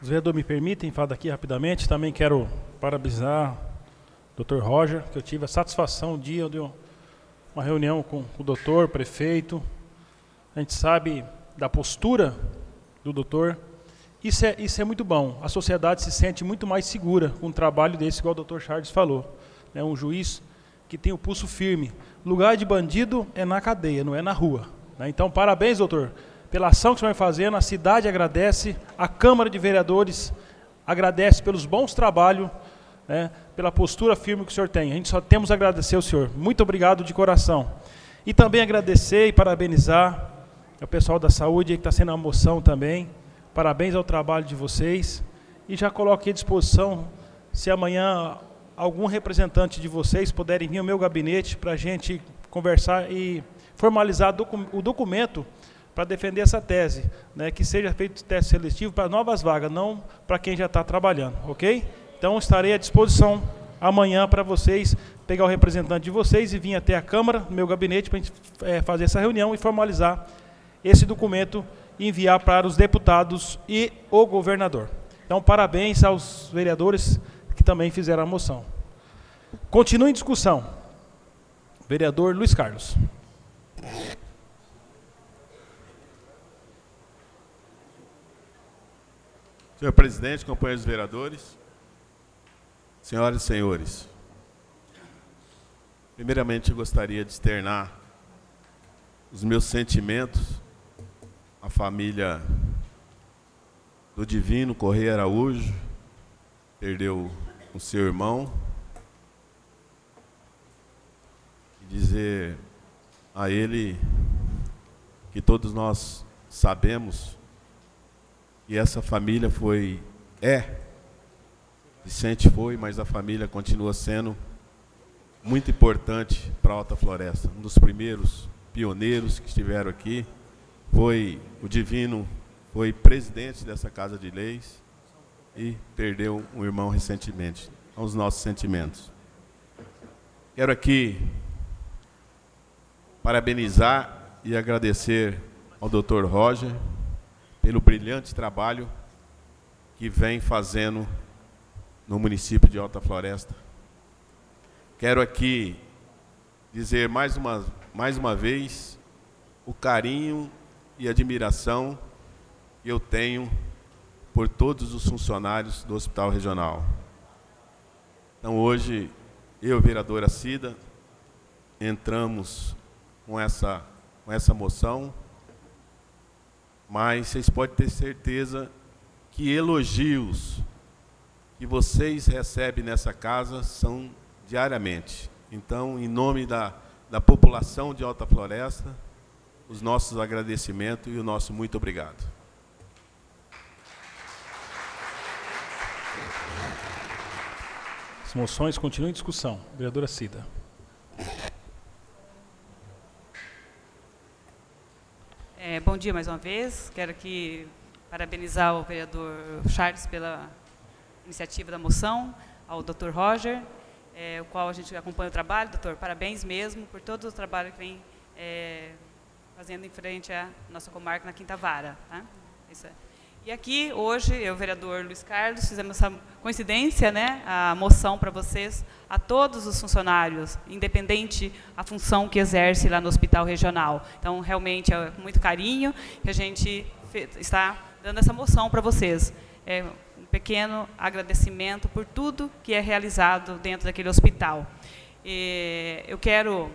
Os vereadores me permitem falar daqui rapidamente. Também quero parabenizar o Dr. Roger, que eu tive a satisfação um dia de uma reunião com o doutor, prefeito. A gente sabe da postura do doutor. Isso é, isso é muito bom. A sociedade se sente muito mais segura com um trabalho desse, igual o doutor Charles falou. É um juiz que tem o pulso firme. Lugar de bandido é na cadeia, não é na rua. Né? Então, parabéns, doutor, pela ação que o senhor vai fazendo. A cidade agradece, a Câmara de Vereadores agradece pelos bons trabalhos, né, pela postura firme que o senhor tem. A gente só temos a agradecer ao senhor. Muito obrigado de coração. E também agradecer e parabenizar o pessoal da saúde que está sendo a moção também. Parabéns ao trabalho de vocês. E já coloquei à disposição, se amanhã algum representante de vocês puderem vir ao meu gabinete para a gente conversar e formalizar o documento para defender essa tese, né, que seja feito teste seletivo para novas vagas, não para quem já está trabalhando, ok? Então estarei à disposição amanhã para vocês pegar o representante de vocês e vir até a Câmara, no meu gabinete, para a gente é, fazer essa reunião e formalizar esse documento e enviar para os deputados e o governador. Então, parabéns aos vereadores que também fizeram a moção. Continua em discussão. Vereador Luiz Carlos. Senhor presidente, companheiros vereadores, senhoras e senhores, primeiramente gostaria de externar os meus sentimentos à família do Divino Correia Araújo, perdeu o seu irmão, e dizer a ele que todos nós sabemos que essa família foi, é, Vicente foi, mas a família continua sendo muito importante para a Alta Floresta. Um dos primeiros pioneiros que estiveram aqui foi o Divino, foi presidente dessa Casa de Leis, e perdeu um irmão recentemente. Aos nossos sentimentos. Quero aqui parabenizar e agradecer ao Dr. Roger pelo brilhante trabalho que vem fazendo no município de Alta Floresta. Quero aqui dizer mais uma, mais uma vez o carinho e admiração que eu tenho por todos os funcionários do Hospital Regional. Então hoje, eu, vereadora Cida, entramos com essa, com essa moção, mas vocês podem ter certeza que elogios que vocês recebem nessa casa são diariamente. Então, em nome da, da população de Alta Floresta, os nossos agradecimentos e o nosso muito obrigado. moções continuam em discussão. Vereadora Cida. É, bom dia mais uma vez. Quero aqui parabenizar o vereador Charles pela iniciativa da moção, ao Dr. Roger, é, o qual a gente acompanha o trabalho. Doutor, parabéns mesmo por todo o trabalho que vem é, fazendo em frente à nossa comarca na Quinta Vara. Tá? Isso é. E aqui, hoje, eu o vereador Luiz Carlos fizemos essa coincidência, né, a moção para vocês, a todos os funcionários, independente a função que exerce lá no hospital regional. Então, realmente, é com muito carinho que a gente está dando essa moção para vocês. É um pequeno agradecimento por tudo que é realizado dentro daquele hospital. E eu quero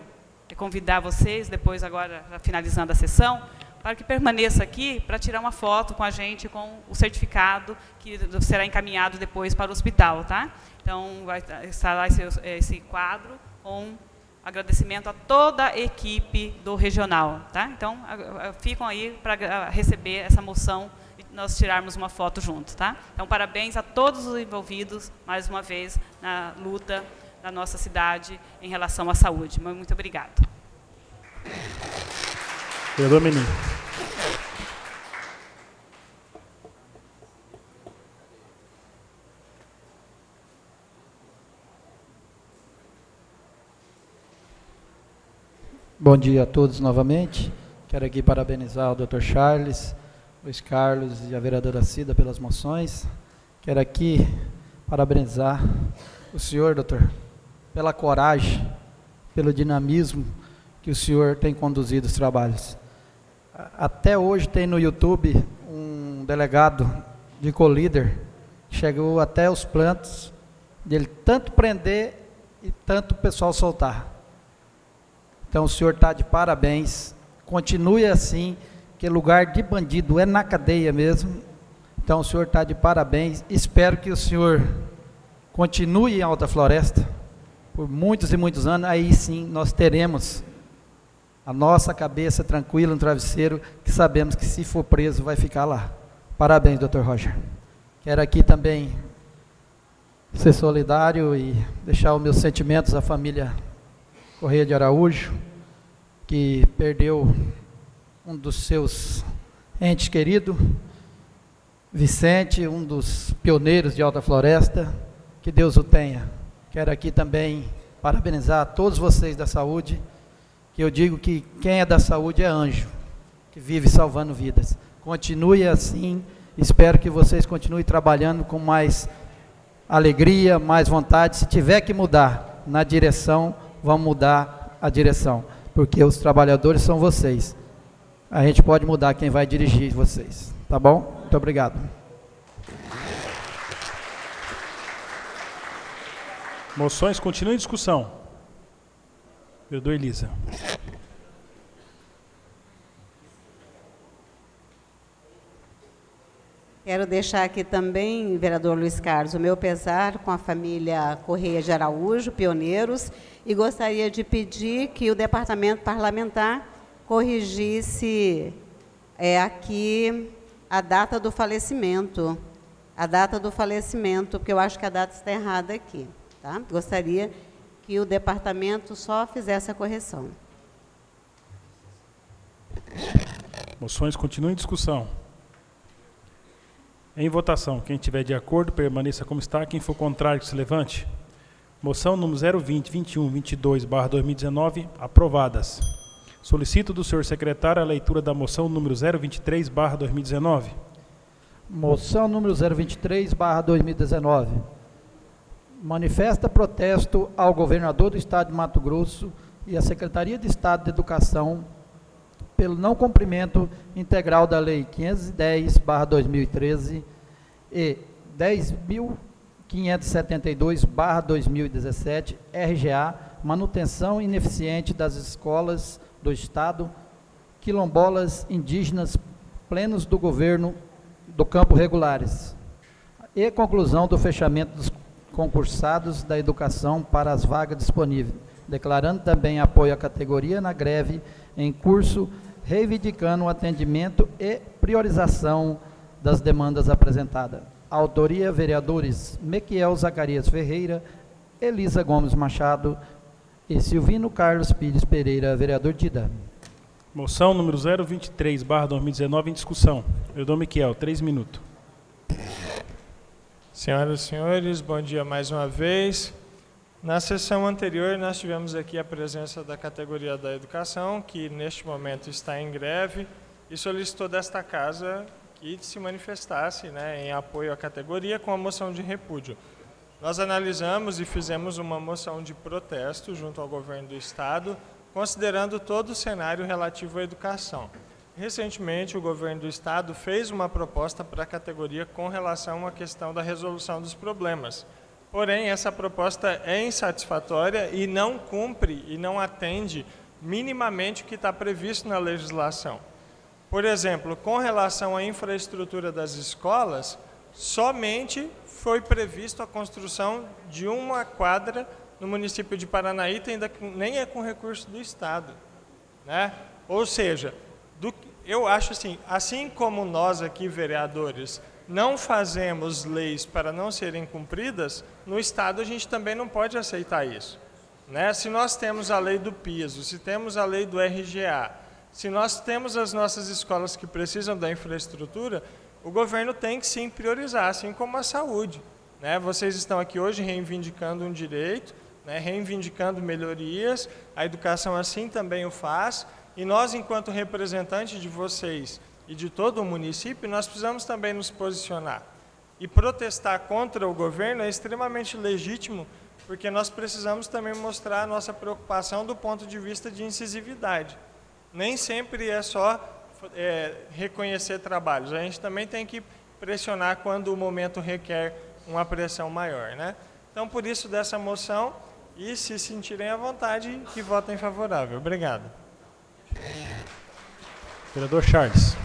convidar vocês, depois agora, finalizando a sessão, para que permaneça aqui para tirar uma foto com a gente com o certificado que será encaminhado depois para o hospital, tá? Então vai estar lá esse, esse quadro com agradecimento a toda a equipe do regional, tá? Então ficam aí para receber essa moção e nós tirarmos uma foto juntos, tá? Então parabéns a todos os envolvidos mais uma vez na luta da nossa cidade em relação à saúde. Muito obrigado. Vereador Menin. Bom dia a todos novamente. Quero aqui parabenizar o Dr. Charles, Luiz Carlos e a vereadora Cida pelas moções. Quero aqui parabenizar o senhor, doutor, pela coragem, pelo dinamismo que o senhor tem conduzido os trabalhos. Até hoje tem no YouTube um delegado de colíder, chegou até os plantos dele tanto prender e tanto o pessoal soltar. Então o senhor está de parabéns. Continue assim, que lugar de bandido é na cadeia mesmo. Então o senhor está de parabéns. Espero que o senhor continue em Alta Floresta por muitos e muitos anos. Aí sim nós teremos a nossa cabeça tranquila no travesseiro, que sabemos que se for preso vai ficar lá. Parabéns, doutor Roger. Quero aqui também ser solidário e deixar os meus sentimentos à família Correia de Araújo, que perdeu um dos seus entes queridos, Vicente, um dos pioneiros de Alta Floresta, que Deus o tenha. Quero aqui também parabenizar a todos vocês da saúde, que eu digo que quem é da saúde é anjo, que vive salvando vidas. Continue assim, espero que vocês continuem trabalhando com mais alegria, mais vontade. Se tiver que mudar na direção, vamos mudar a direção, porque os trabalhadores são vocês. A gente pode mudar quem vai dirigir vocês, tá bom? Muito obrigado. Moções continuam em discussão. Vereador Elisa. Quero deixar aqui também, vereador Luiz Carlos, o meu pesar com a família Correia de Araújo, pioneiros, e gostaria de pedir que o departamento parlamentar corrigisse é, aqui a data do falecimento. A data do falecimento, porque eu acho que a data está errada aqui. Tá? Gostaria que o departamento só fizesse a correção. Moções continuam em discussão. Em votação, quem estiver de acordo, permaneça como está. Quem for contrário, que se levante. Moção número 020, 21, 22, barra 2019, aprovadas. Solicito do senhor secretário a leitura da moção número 023, barra 2019. Moção número 023, barra 2019. Manifesta protesto ao governador do Estado de Mato Grosso e à Secretaria de Estado de Educação pelo não cumprimento integral da Lei 510, barra 2013 e 10.572, barra 2017, RGA, manutenção ineficiente das escolas do Estado, quilombolas indígenas plenos do governo do campo regulares. E conclusão do fechamento dos concursados da educação para as vagas disponíveis, declarando também apoio à categoria na greve em curso reivindicando o atendimento e priorização das demandas apresentadas. Autoria, vereadores Mequiel Zacarias Ferreira, Elisa Gomes Machado e Silvino Carlos Pires Pereira, vereador Dida. Moção número 023, barra 2019, em discussão. Vereador Miquel, três minutos. Senhoras e senhores, bom dia mais uma vez. Na sessão anterior, nós tivemos aqui a presença da categoria da educação, que neste momento está em greve, e solicitou desta casa que se manifestasse né, em apoio à categoria com a moção de repúdio. Nós analisamos e fizemos uma moção de protesto junto ao governo do Estado, considerando todo o cenário relativo à educação. Recentemente, o governo do Estado fez uma proposta para a categoria com relação à questão da resolução dos problemas. Porém, essa proposta é insatisfatória e não cumpre e não atende minimamente o que está previsto na legislação. Por exemplo, com relação à infraestrutura das escolas, somente foi previsto a construção de uma quadra no município de Paranaíta, ainda nem é com recurso do Estado. Né? Ou seja, do, eu acho assim, assim como nós aqui, vereadores, não fazemos leis para não serem cumpridas, no Estado a gente também não pode aceitar isso. Né? Se nós temos a lei do piso, se temos a lei do RGA, se nós temos as nossas escolas que precisam da infraestrutura, o governo tem que sim priorizar, assim como a saúde. Né? Vocês estão aqui hoje reivindicando um direito, né? reivindicando melhorias, a educação assim também o faz, e nós, enquanto representantes de vocês e de todo o município, nós precisamos também nos posicionar. E protestar contra o governo é extremamente legítimo, porque nós precisamos também mostrar a nossa preocupação do ponto de vista de incisividade. Nem sempre é só é, reconhecer trabalhos, a gente também tem que pressionar quando o momento requer uma pressão maior. Né? Então, por isso, dessa moção, e se sentirem à vontade, que votem favorável. Obrigado. Vereador Charles.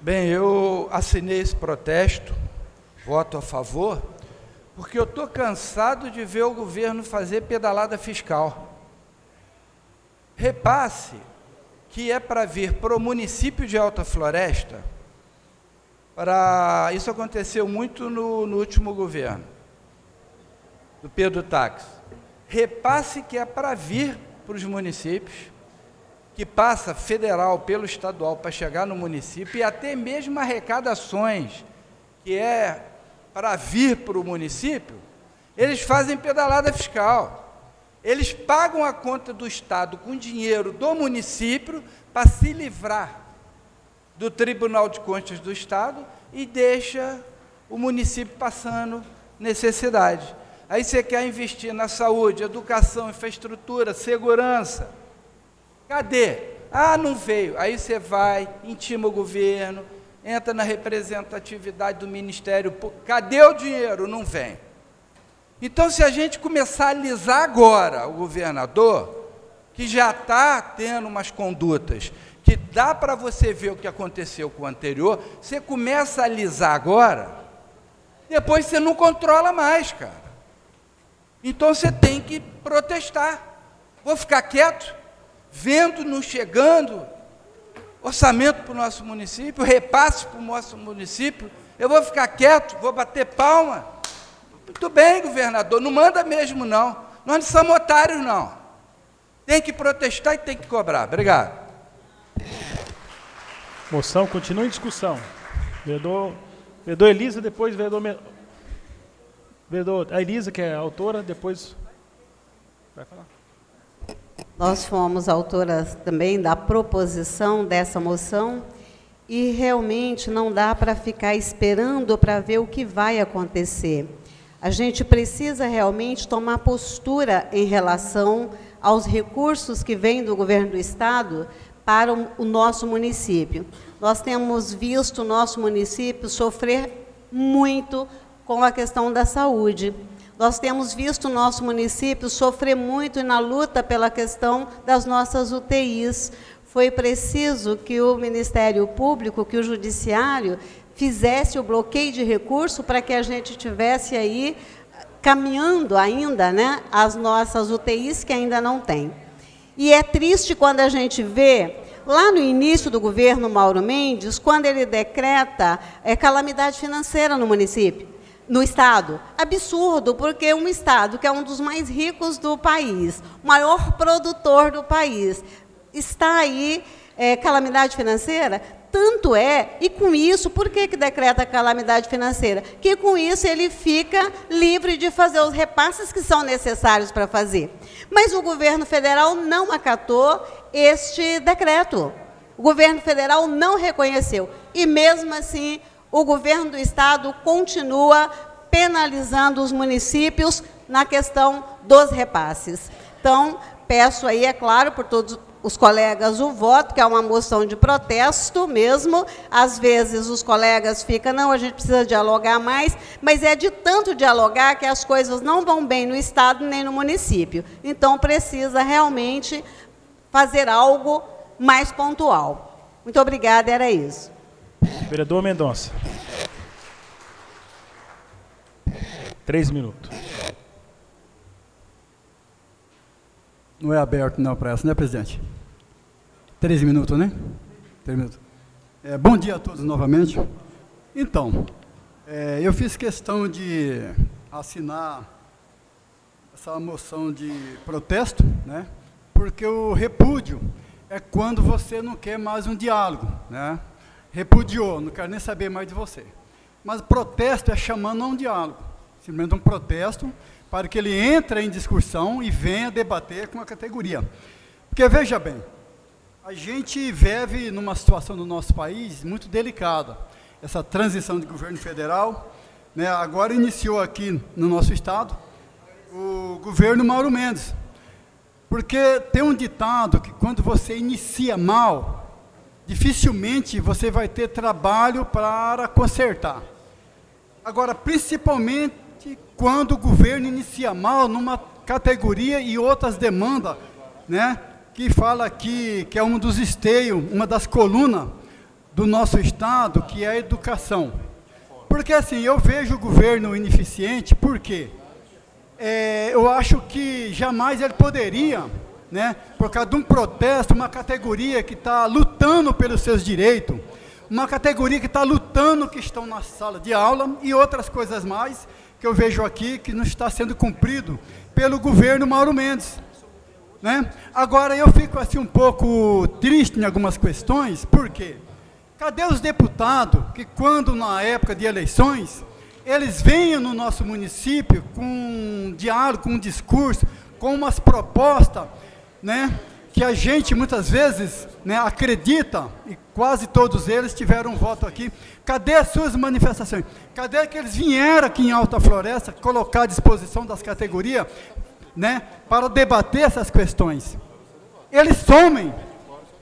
Bem, eu assinei esse protesto, voto a favor, porque eu estou cansado de ver o governo fazer pedalada fiscal. Repasse que é para vir para o município de Alta Floresta, para isso aconteceu muito no, no último governo, do Pedro Táxi. Repasse que é para vir para os municípios, que passa federal pelo estadual para chegar no município e até mesmo arrecadações que é para vir para o município, eles fazem pedalada fiscal. Eles pagam a conta do Estado com dinheiro do município para se livrar do Tribunal de Contas do Estado e deixa o município passando necessidade. Aí você quer investir na saúde, educação, infraestrutura, segurança Cadê? Ah, não veio. Aí você vai, intima o governo, entra na representatividade do Ministério Público. Cadê o dinheiro? Não vem. Então, se a gente começar a alisar agora o governador, que já está tendo umas condutas que dá para você ver o que aconteceu com o anterior, você começa a alisar agora, depois você não controla mais, cara. Então você tem que protestar. Vou ficar quieto? vendo-nos chegando orçamento para o nosso município, repasse para o nosso município, eu vou ficar quieto, vou bater palma. Muito bem, governador, não manda mesmo não. Nós não somos otários, não. Tem que protestar e tem que cobrar. Obrigado. Moção continua em discussão. Vereador, vereador Elisa, depois vereador, vereador a Elisa, que é a autora, depois vai falar. Nós fomos autoras também da proposição dessa moção e realmente não dá para ficar esperando para ver o que vai acontecer. A gente precisa realmente tomar postura em relação aos recursos que vêm do governo do estado para o nosso município. Nós temos visto o nosso município sofrer muito com a questão da saúde. Nós temos visto o nosso município sofrer muito na luta pela questão das nossas UTIs. Foi preciso que o Ministério Público, que o Judiciário, fizesse o bloqueio de recurso para que a gente tivesse aí caminhando ainda né, as nossas UTIs que ainda não tem. E é triste quando a gente vê lá no início do governo Mauro Mendes, quando ele decreta é, calamidade financeira no município no Estado. Absurdo, porque um Estado que é um dos mais ricos do país, maior produtor do país, está aí é, calamidade financeira? Tanto é, e com isso, por que, que decreta calamidade financeira? Que com isso ele fica livre de fazer os repasses que são necessários para fazer. Mas o governo federal não acatou este decreto. O governo federal não reconheceu. E mesmo assim, o governo do estado continua penalizando os municípios na questão dos repasses. Então, peço aí, é claro, por todos os colegas o voto, que é uma moção de protesto mesmo. Às vezes os colegas ficam, não, a gente precisa dialogar mais, mas é de tanto dialogar que as coisas não vão bem no Estado nem no município. Então precisa realmente fazer algo mais pontual. Muito obrigada, era isso. Vereador Mendonça. Três minutos. Não é aberto não para essa, né, presidente? Três minutos, né? Três minutos. É, bom dia a todos novamente. Então, é, eu fiz questão de assinar essa moção de protesto, né? Porque o repúdio é quando você não quer mais um diálogo, né? Repudiou, não quero nem saber mais de você. Mas protesto é chamando a um diálogo, simplesmente um protesto para que ele entre em discussão e venha debater com a categoria. Porque veja bem, a gente vive numa situação no nosso país muito delicada. Essa transição de governo federal, né, agora iniciou aqui no nosso estado o governo Mauro Mendes. Porque tem um ditado que quando você inicia mal, dificilmente você vai ter trabalho para consertar. Agora, principalmente quando o governo inicia mal numa categoria e outras demandas, né? Que fala aqui que é um dos esteios, uma das colunas do nosso Estado, que é a educação. Porque assim, eu vejo o governo ineficiente, por quê? É, eu acho que jamais ele poderia, né, por causa de um protesto, uma categoria que está lutando pelos seus direitos, uma categoria que está lutando que estão na sala de aula e outras coisas mais, que eu vejo aqui que não está sendo cumprido pelo governo Mauro Mendes. Né? Agora eu fico assim um pouco triste em algumas questões, por quê? Cadê os deputados que quando na época de eleições eles venham no nosso município com um diálogo, com um discurso, com umas propostas, né? que a gente muitas vezes né, acredita, e quase todos eles tiveram um voto aqui. Cadê as suas manifestações? Cadê que eles vieram aqui em Alta Floresta colocar à disposição das categorias né, para debater essas questões? Eles somem.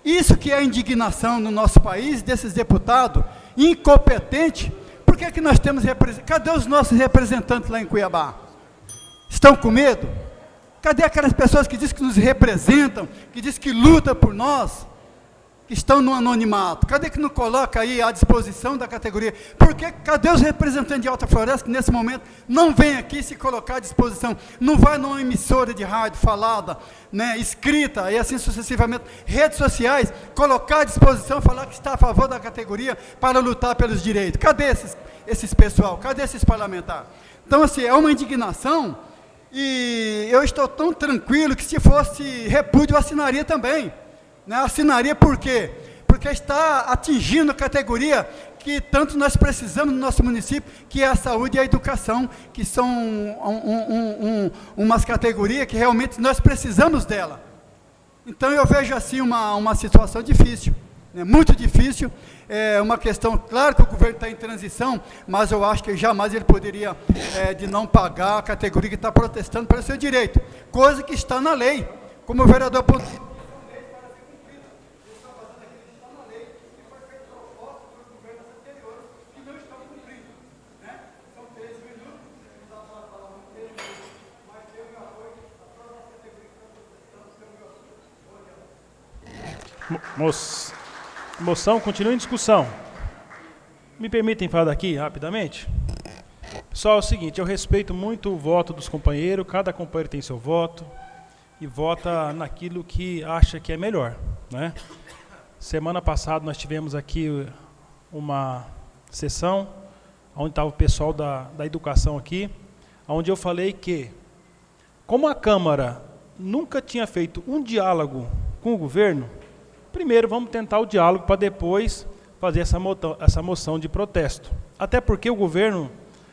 Isso que é a indignação no nosso país desses deputados incompetentes. Por que, que nós temos representantes? Cadê os nossos representantes lá em Cuiabá? Estão com medo? Cadê aquelas pessoas que dizem que nos representam, que dizem que lutam por nós, que estão no anonimato? Cadê que não coloca aí à disposição da categoria? Porque cadê os representantes de Alta Floresta que nesse momento não vem aqui se colocar à disposição? Não vai numa emissora de rádio falada, né, escrita e assim sucessivamente, redes sociais, colocar à disposição, falar que está a favor da categoria para lutar pelos direitos. Cadê esses, esses pessoal? Cadê esses parlamentares? Então, assim, é uma indignação e eu estou tão tranquilo que se fosse repúdio, eu assinaria também. Né? Assinaria por quê? Porque está atingindo a categoria que tanto nós precisamos no nosso município, que é a saúde e a educação, que são um, um, um, umas categorias que realmente nós precisamos dela. Então eu vejo assim uma, uma situação difícil, né? muito difícil, é uma questão, claro que o governo está em transição, mas eu acho que jamais ele poderia é, de não pagar a categoria que está protestando pelo seu direito, coisa que está na lei, como o vereador Moça. Moção continua em discussão. Me permitem falar daqui rapidamente? Pessoal, é o seguinte, eu respeito muito o voto dos companheiros, cada companheiro tem seu voto e vota naquilo que acha que é melhor. Né? Semana passada nós tivemos aqui uma sessão onde estava o pessoal da, da educação aqui, onde eu falei que, como a Câmara nunca tinha feito um diálogo com o governo, Primeiro, vamos tentar o diálogo para depois fazer essa, essa moção de protesto. Até porque o governo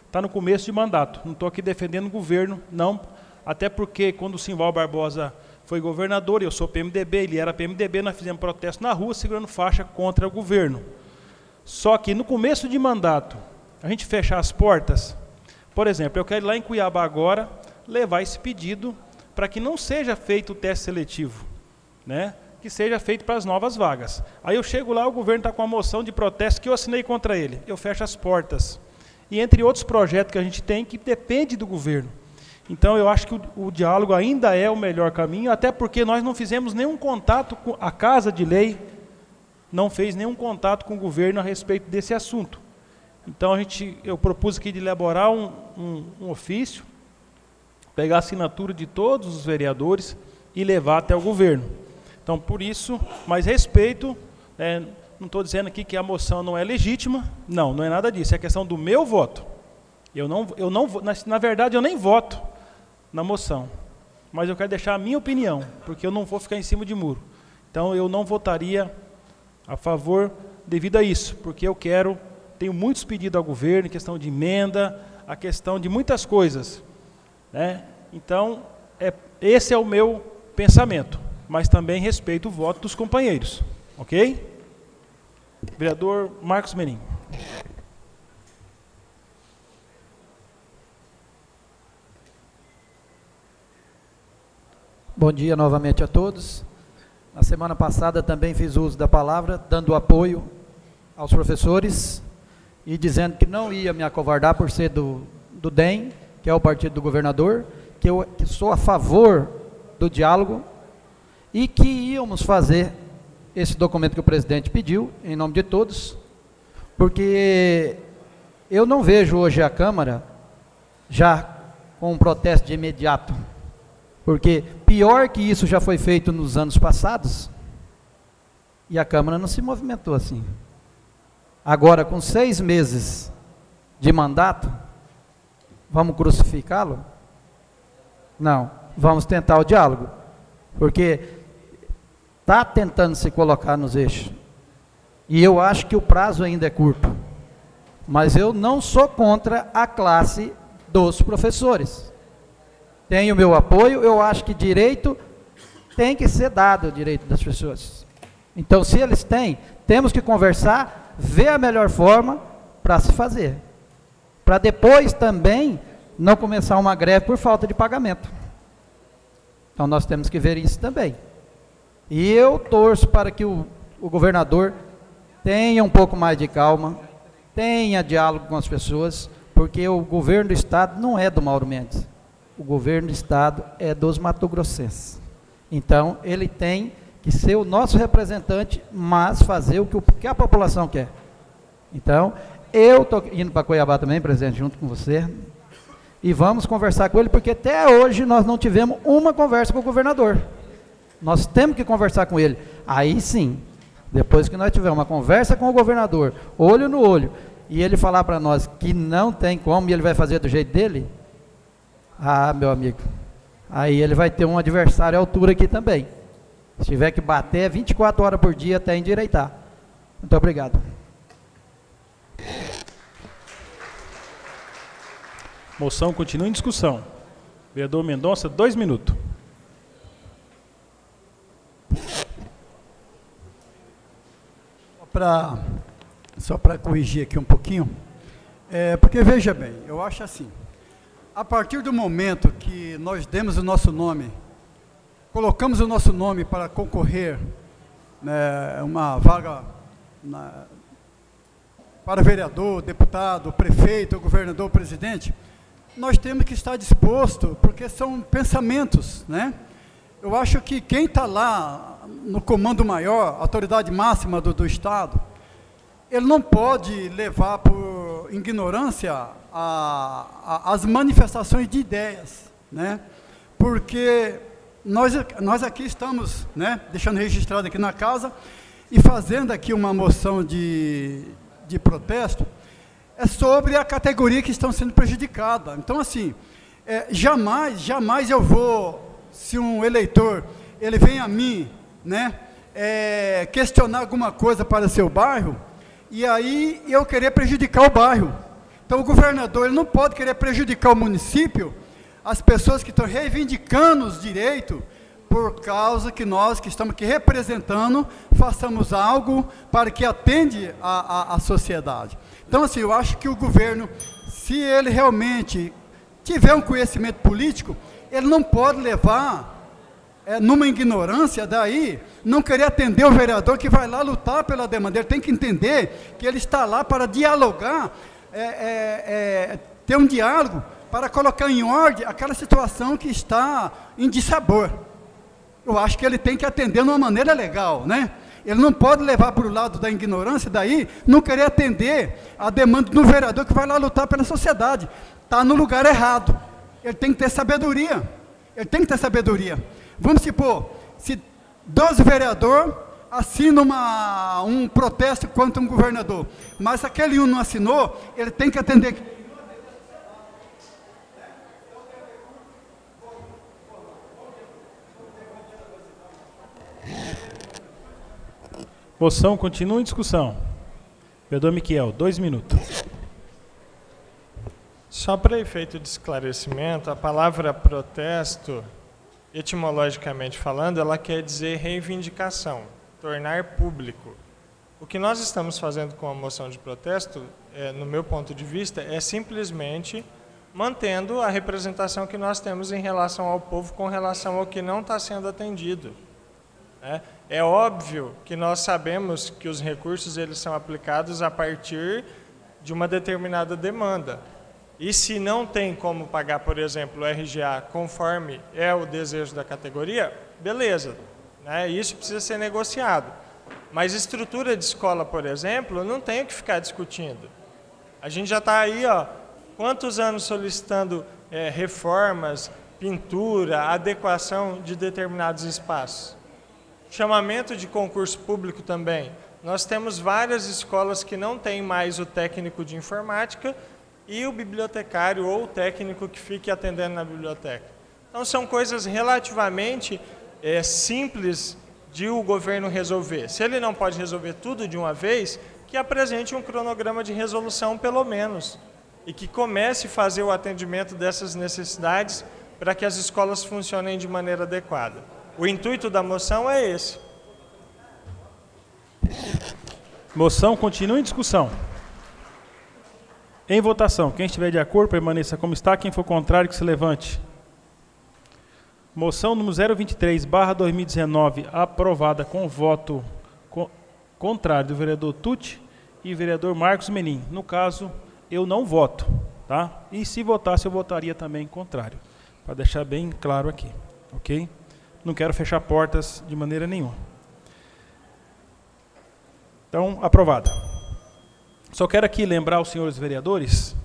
está no começo de mandato. Não estou aqui defendendo o governo, não. Até porque quando o Simval Barbosa foi governador, eu sou PMDB, ele era PMDB, nós fizemos protesto na rua segurando faixa contra o governo. Só que no começo de mandato, a gente fechar as portas, por exemplo, eu quero ir lá em Cuiabá agora levar esse pedido para que não seja feito o teste seletivo. Né? Que seja feito para as novas vagas. Aí eu chego lá, o governo está com uma moção de protesto que eu assinei contra ele. Eu fecho as portas. E entre outros projetos que a gente tem que depende do governo. Então eu acho que o, o diálogo ainda é o melhor caminho, até porque nós não fizemos nenhum contato com a Casa de Lei, não fez nenhum contato com o governo a respeito desse assunto. Então a gente, eu propus aqui de elaborar um, um, um ofício, pegar a assinatura de todos os vereadores e levar até o governo. Então, por isso, mais respeito, é, Não estou dizendo aqui que a moção não é legítima. Não, não é nada disso. É questão do meu voto. Eu não, eu não, na, na verdade, eu nem voto na moção. Mas eu quero deixar a minha opinião, porque eu não vou ficar em cima de muro. Então eu não votaria a favor devido a isso, porque eu quero, tenho muitos pedidos ao governo, questão de emenda, a questão de muitas coisas. Né? Então, é, esse é o meu pensamento, mas também respeito o voto dos companheiros. Ok? Vereador Marcos Menin. Bom dia novamente a todos. Na semana passada também fiz uso da palavra, dando apoio aos professores e dizendo que não ia me acovardar por ser do, do DEM, que é o partido do governador, que eu que sou a favor do diálogo e que íamos fazer esse documento que o presidente pediu, em nome de todos, porque eu não vejo hoje a Câmara já com um protesto de imediato, porque pior que isso já foi feito nos anos passados, e a Câmara não se movimentou assim. Agora, com seis meses de mandato, vamos crucificá-lo? Não, vamos tentar o diálogo, porque está tentando se colocar nos eixos. E eu acho que o prazo ainda é curto. Mas eu não sou contra a classe dos professores. Tenho meu apoio, eu acho que direito tem que ser dado o direito das pessoas. Então, se eles têm, temos que conversar, ver a melhor forma para se fazer. Para depois também não começar uma greve por falta de pagamento. Então, nós temos que ver isso também. E eu torço para que o, o governador tenha um pouco mais de calma, tenha diálogo com as pessoas, porque o governo do estado não é do Mauro Mendes. O governo do estado é dos mato-grossenses. Então, ele tem que ser o nosso representante, mas fazer o que, o, que a população quer. Então, eu estou indo para Cuiabá também, presidente, junto com você, e vamos conversar com ele, porque até hoje nós não tivemos uma conversa com o governador. Nós temos que conversar com ele. Aí sim, depois que nós tivermos uma conversa com o governador, olho no olho, e ele falar para nós que não tem como e ele vai fazer do jeito dele, ah, meu amigo, aí ele vai ter um adversário à altura aqui também. Se tiver que bater 24 horas por dia até endireitar. Muito obrigado. Moção continua em discussão. Vereador Mendonça, dois minutos. Pra, só para corrigir aqui um pouquinho, é, porque veja bem, eu acho assim, a partir do momento que nós demos o nosso nome, colocamos o nosso nome para concorrer né, uma vaga na, para vereador, deputado, prefeito, governador, presidente, nós temos que estar disposto, porque são pensamentos, né? Eu acho que quem está lá no comando maior, autoridade máxima do, do Estado, ele não pode levar por ignorância a, a, as manifestações de ideias, né? Porque nós, nós aqui estamos, né, deixando registrado aqui na casa e fazendo aqui uma moção de, de protesto, é sobre a categoria que estão sendo prejudicada. Então, assim, é, jamais, jamais eu vou se um eleitor ele vem a mim, né, é, questionar alguma coisa para seu bairro, e aí eu querer prejudicar o bairro. Então o governador ele não pode querer prejudicar o município, as pessoas que estão reivindicando os direitos, por causa que nós que estamos aqui representando, façamos algo para que atende a, a, a sociedade. Então assim, eu acho que o governo, se ele realmente tiver um conhecimento político, ele não pode levar é, numa ignorância daí, não querer atender o vereador que vai lá lutar pela demanda. Ele tem que entender que ele está lá para dialogar, é, é, é ter um diálogo, para colocar em ordem aquela situação que está em dissabor. Eu acho que ele tem que atender de uma maneira legal, né? Ele não pode levar para o lado da ignorância, daí não querer atender a demanda do vereador que vai lá lutar pela sociedade. Está no lugar errado. Ele tem que ter sabedoria. Ele tem que ter sabedoria. Vamos supor, se 12 vereadores assina uma, um protesto contra um governador, mas aquele um não assinou, ele tem que atender. Moção continua em discussão. Vereador Miquel, dois minutos. Só para efeito de esclarecimento, a palavra protesto, etimologicamente falando, ela quer dizer reivindicação, tornar público. O que nós estamos fazendo com a moção de protesto, é, no meu ponto de vista, é simplesmente mantendo a representação que nós temos em relação ao povo com relação ao que não está sendo atendido. É, é óbvio que nós sabemos que os recursos eles são aplicados a partir de uma determinada demanda. E se não tem como pagar, por exemplo, o RGA conforme é o desejo da categoria, beleza, né? isso precisa ser negociado. Mas estrutura de escola, por exemplo, não tem o que ficar discutindo. A gente já está aí, ó, quantos anos solicitando é, reformas, pintura, adequação de determinados espaços. Chamamento de concurso público também. Nós temos várias escolas que não têm mais o técnico de informática e o bibliotecário ou o técnico que fique atendendo na biblioteca. Então, são coisas relativamente é, simples de o governo resolver. Se ele não pode resolver tudo de uma vez, que apresente um cronograma de resolução, pelo menos, e que comece a fazer o atendimento dessas necessidades para que as escolas funcionem de maneira adequada. O intuito da moção é esse. Moção continua em discussão. Em votação, quem estiver de acordo, permaneça como está. Quem for contrário, que se levante. Moção número 023, barra 2019, aprovada com voto co contrário do vereador Tuti e vereador Marcos Menin. No caso, eu não voto, tá? E se votasse, eu votaria também contrário, para deixar bem claro aqui, ok? não quero fechar portas de maneira nenhuma. Então, aprovada. Só quero aqui lembrar os senhores vereadores,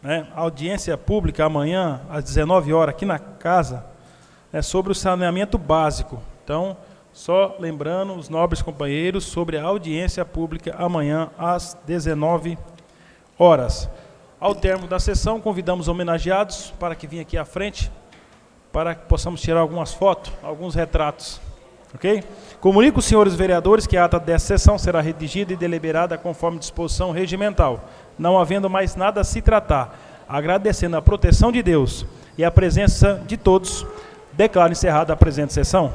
né, a audiência pública amanhã, às 19 horas, aqui na casa, é sobre o saneamento básico. Então, só lembrando os nobres companheiros sobre a audiência pública amanhã, às 19 horas. Ao termo da sessão, convidamos homenageados para que venham aqui à frente para que possamos tirar algumas fotos, alguns retratos. Ok? Comunico senhores vereadores que a ata dessa sessão será redigida e deliberada conforme disposição regimental, não havendo mais nada a se tratar. Agradecendo a proteção de Deus e a presença de todos, declaro encerrada a presente sessão.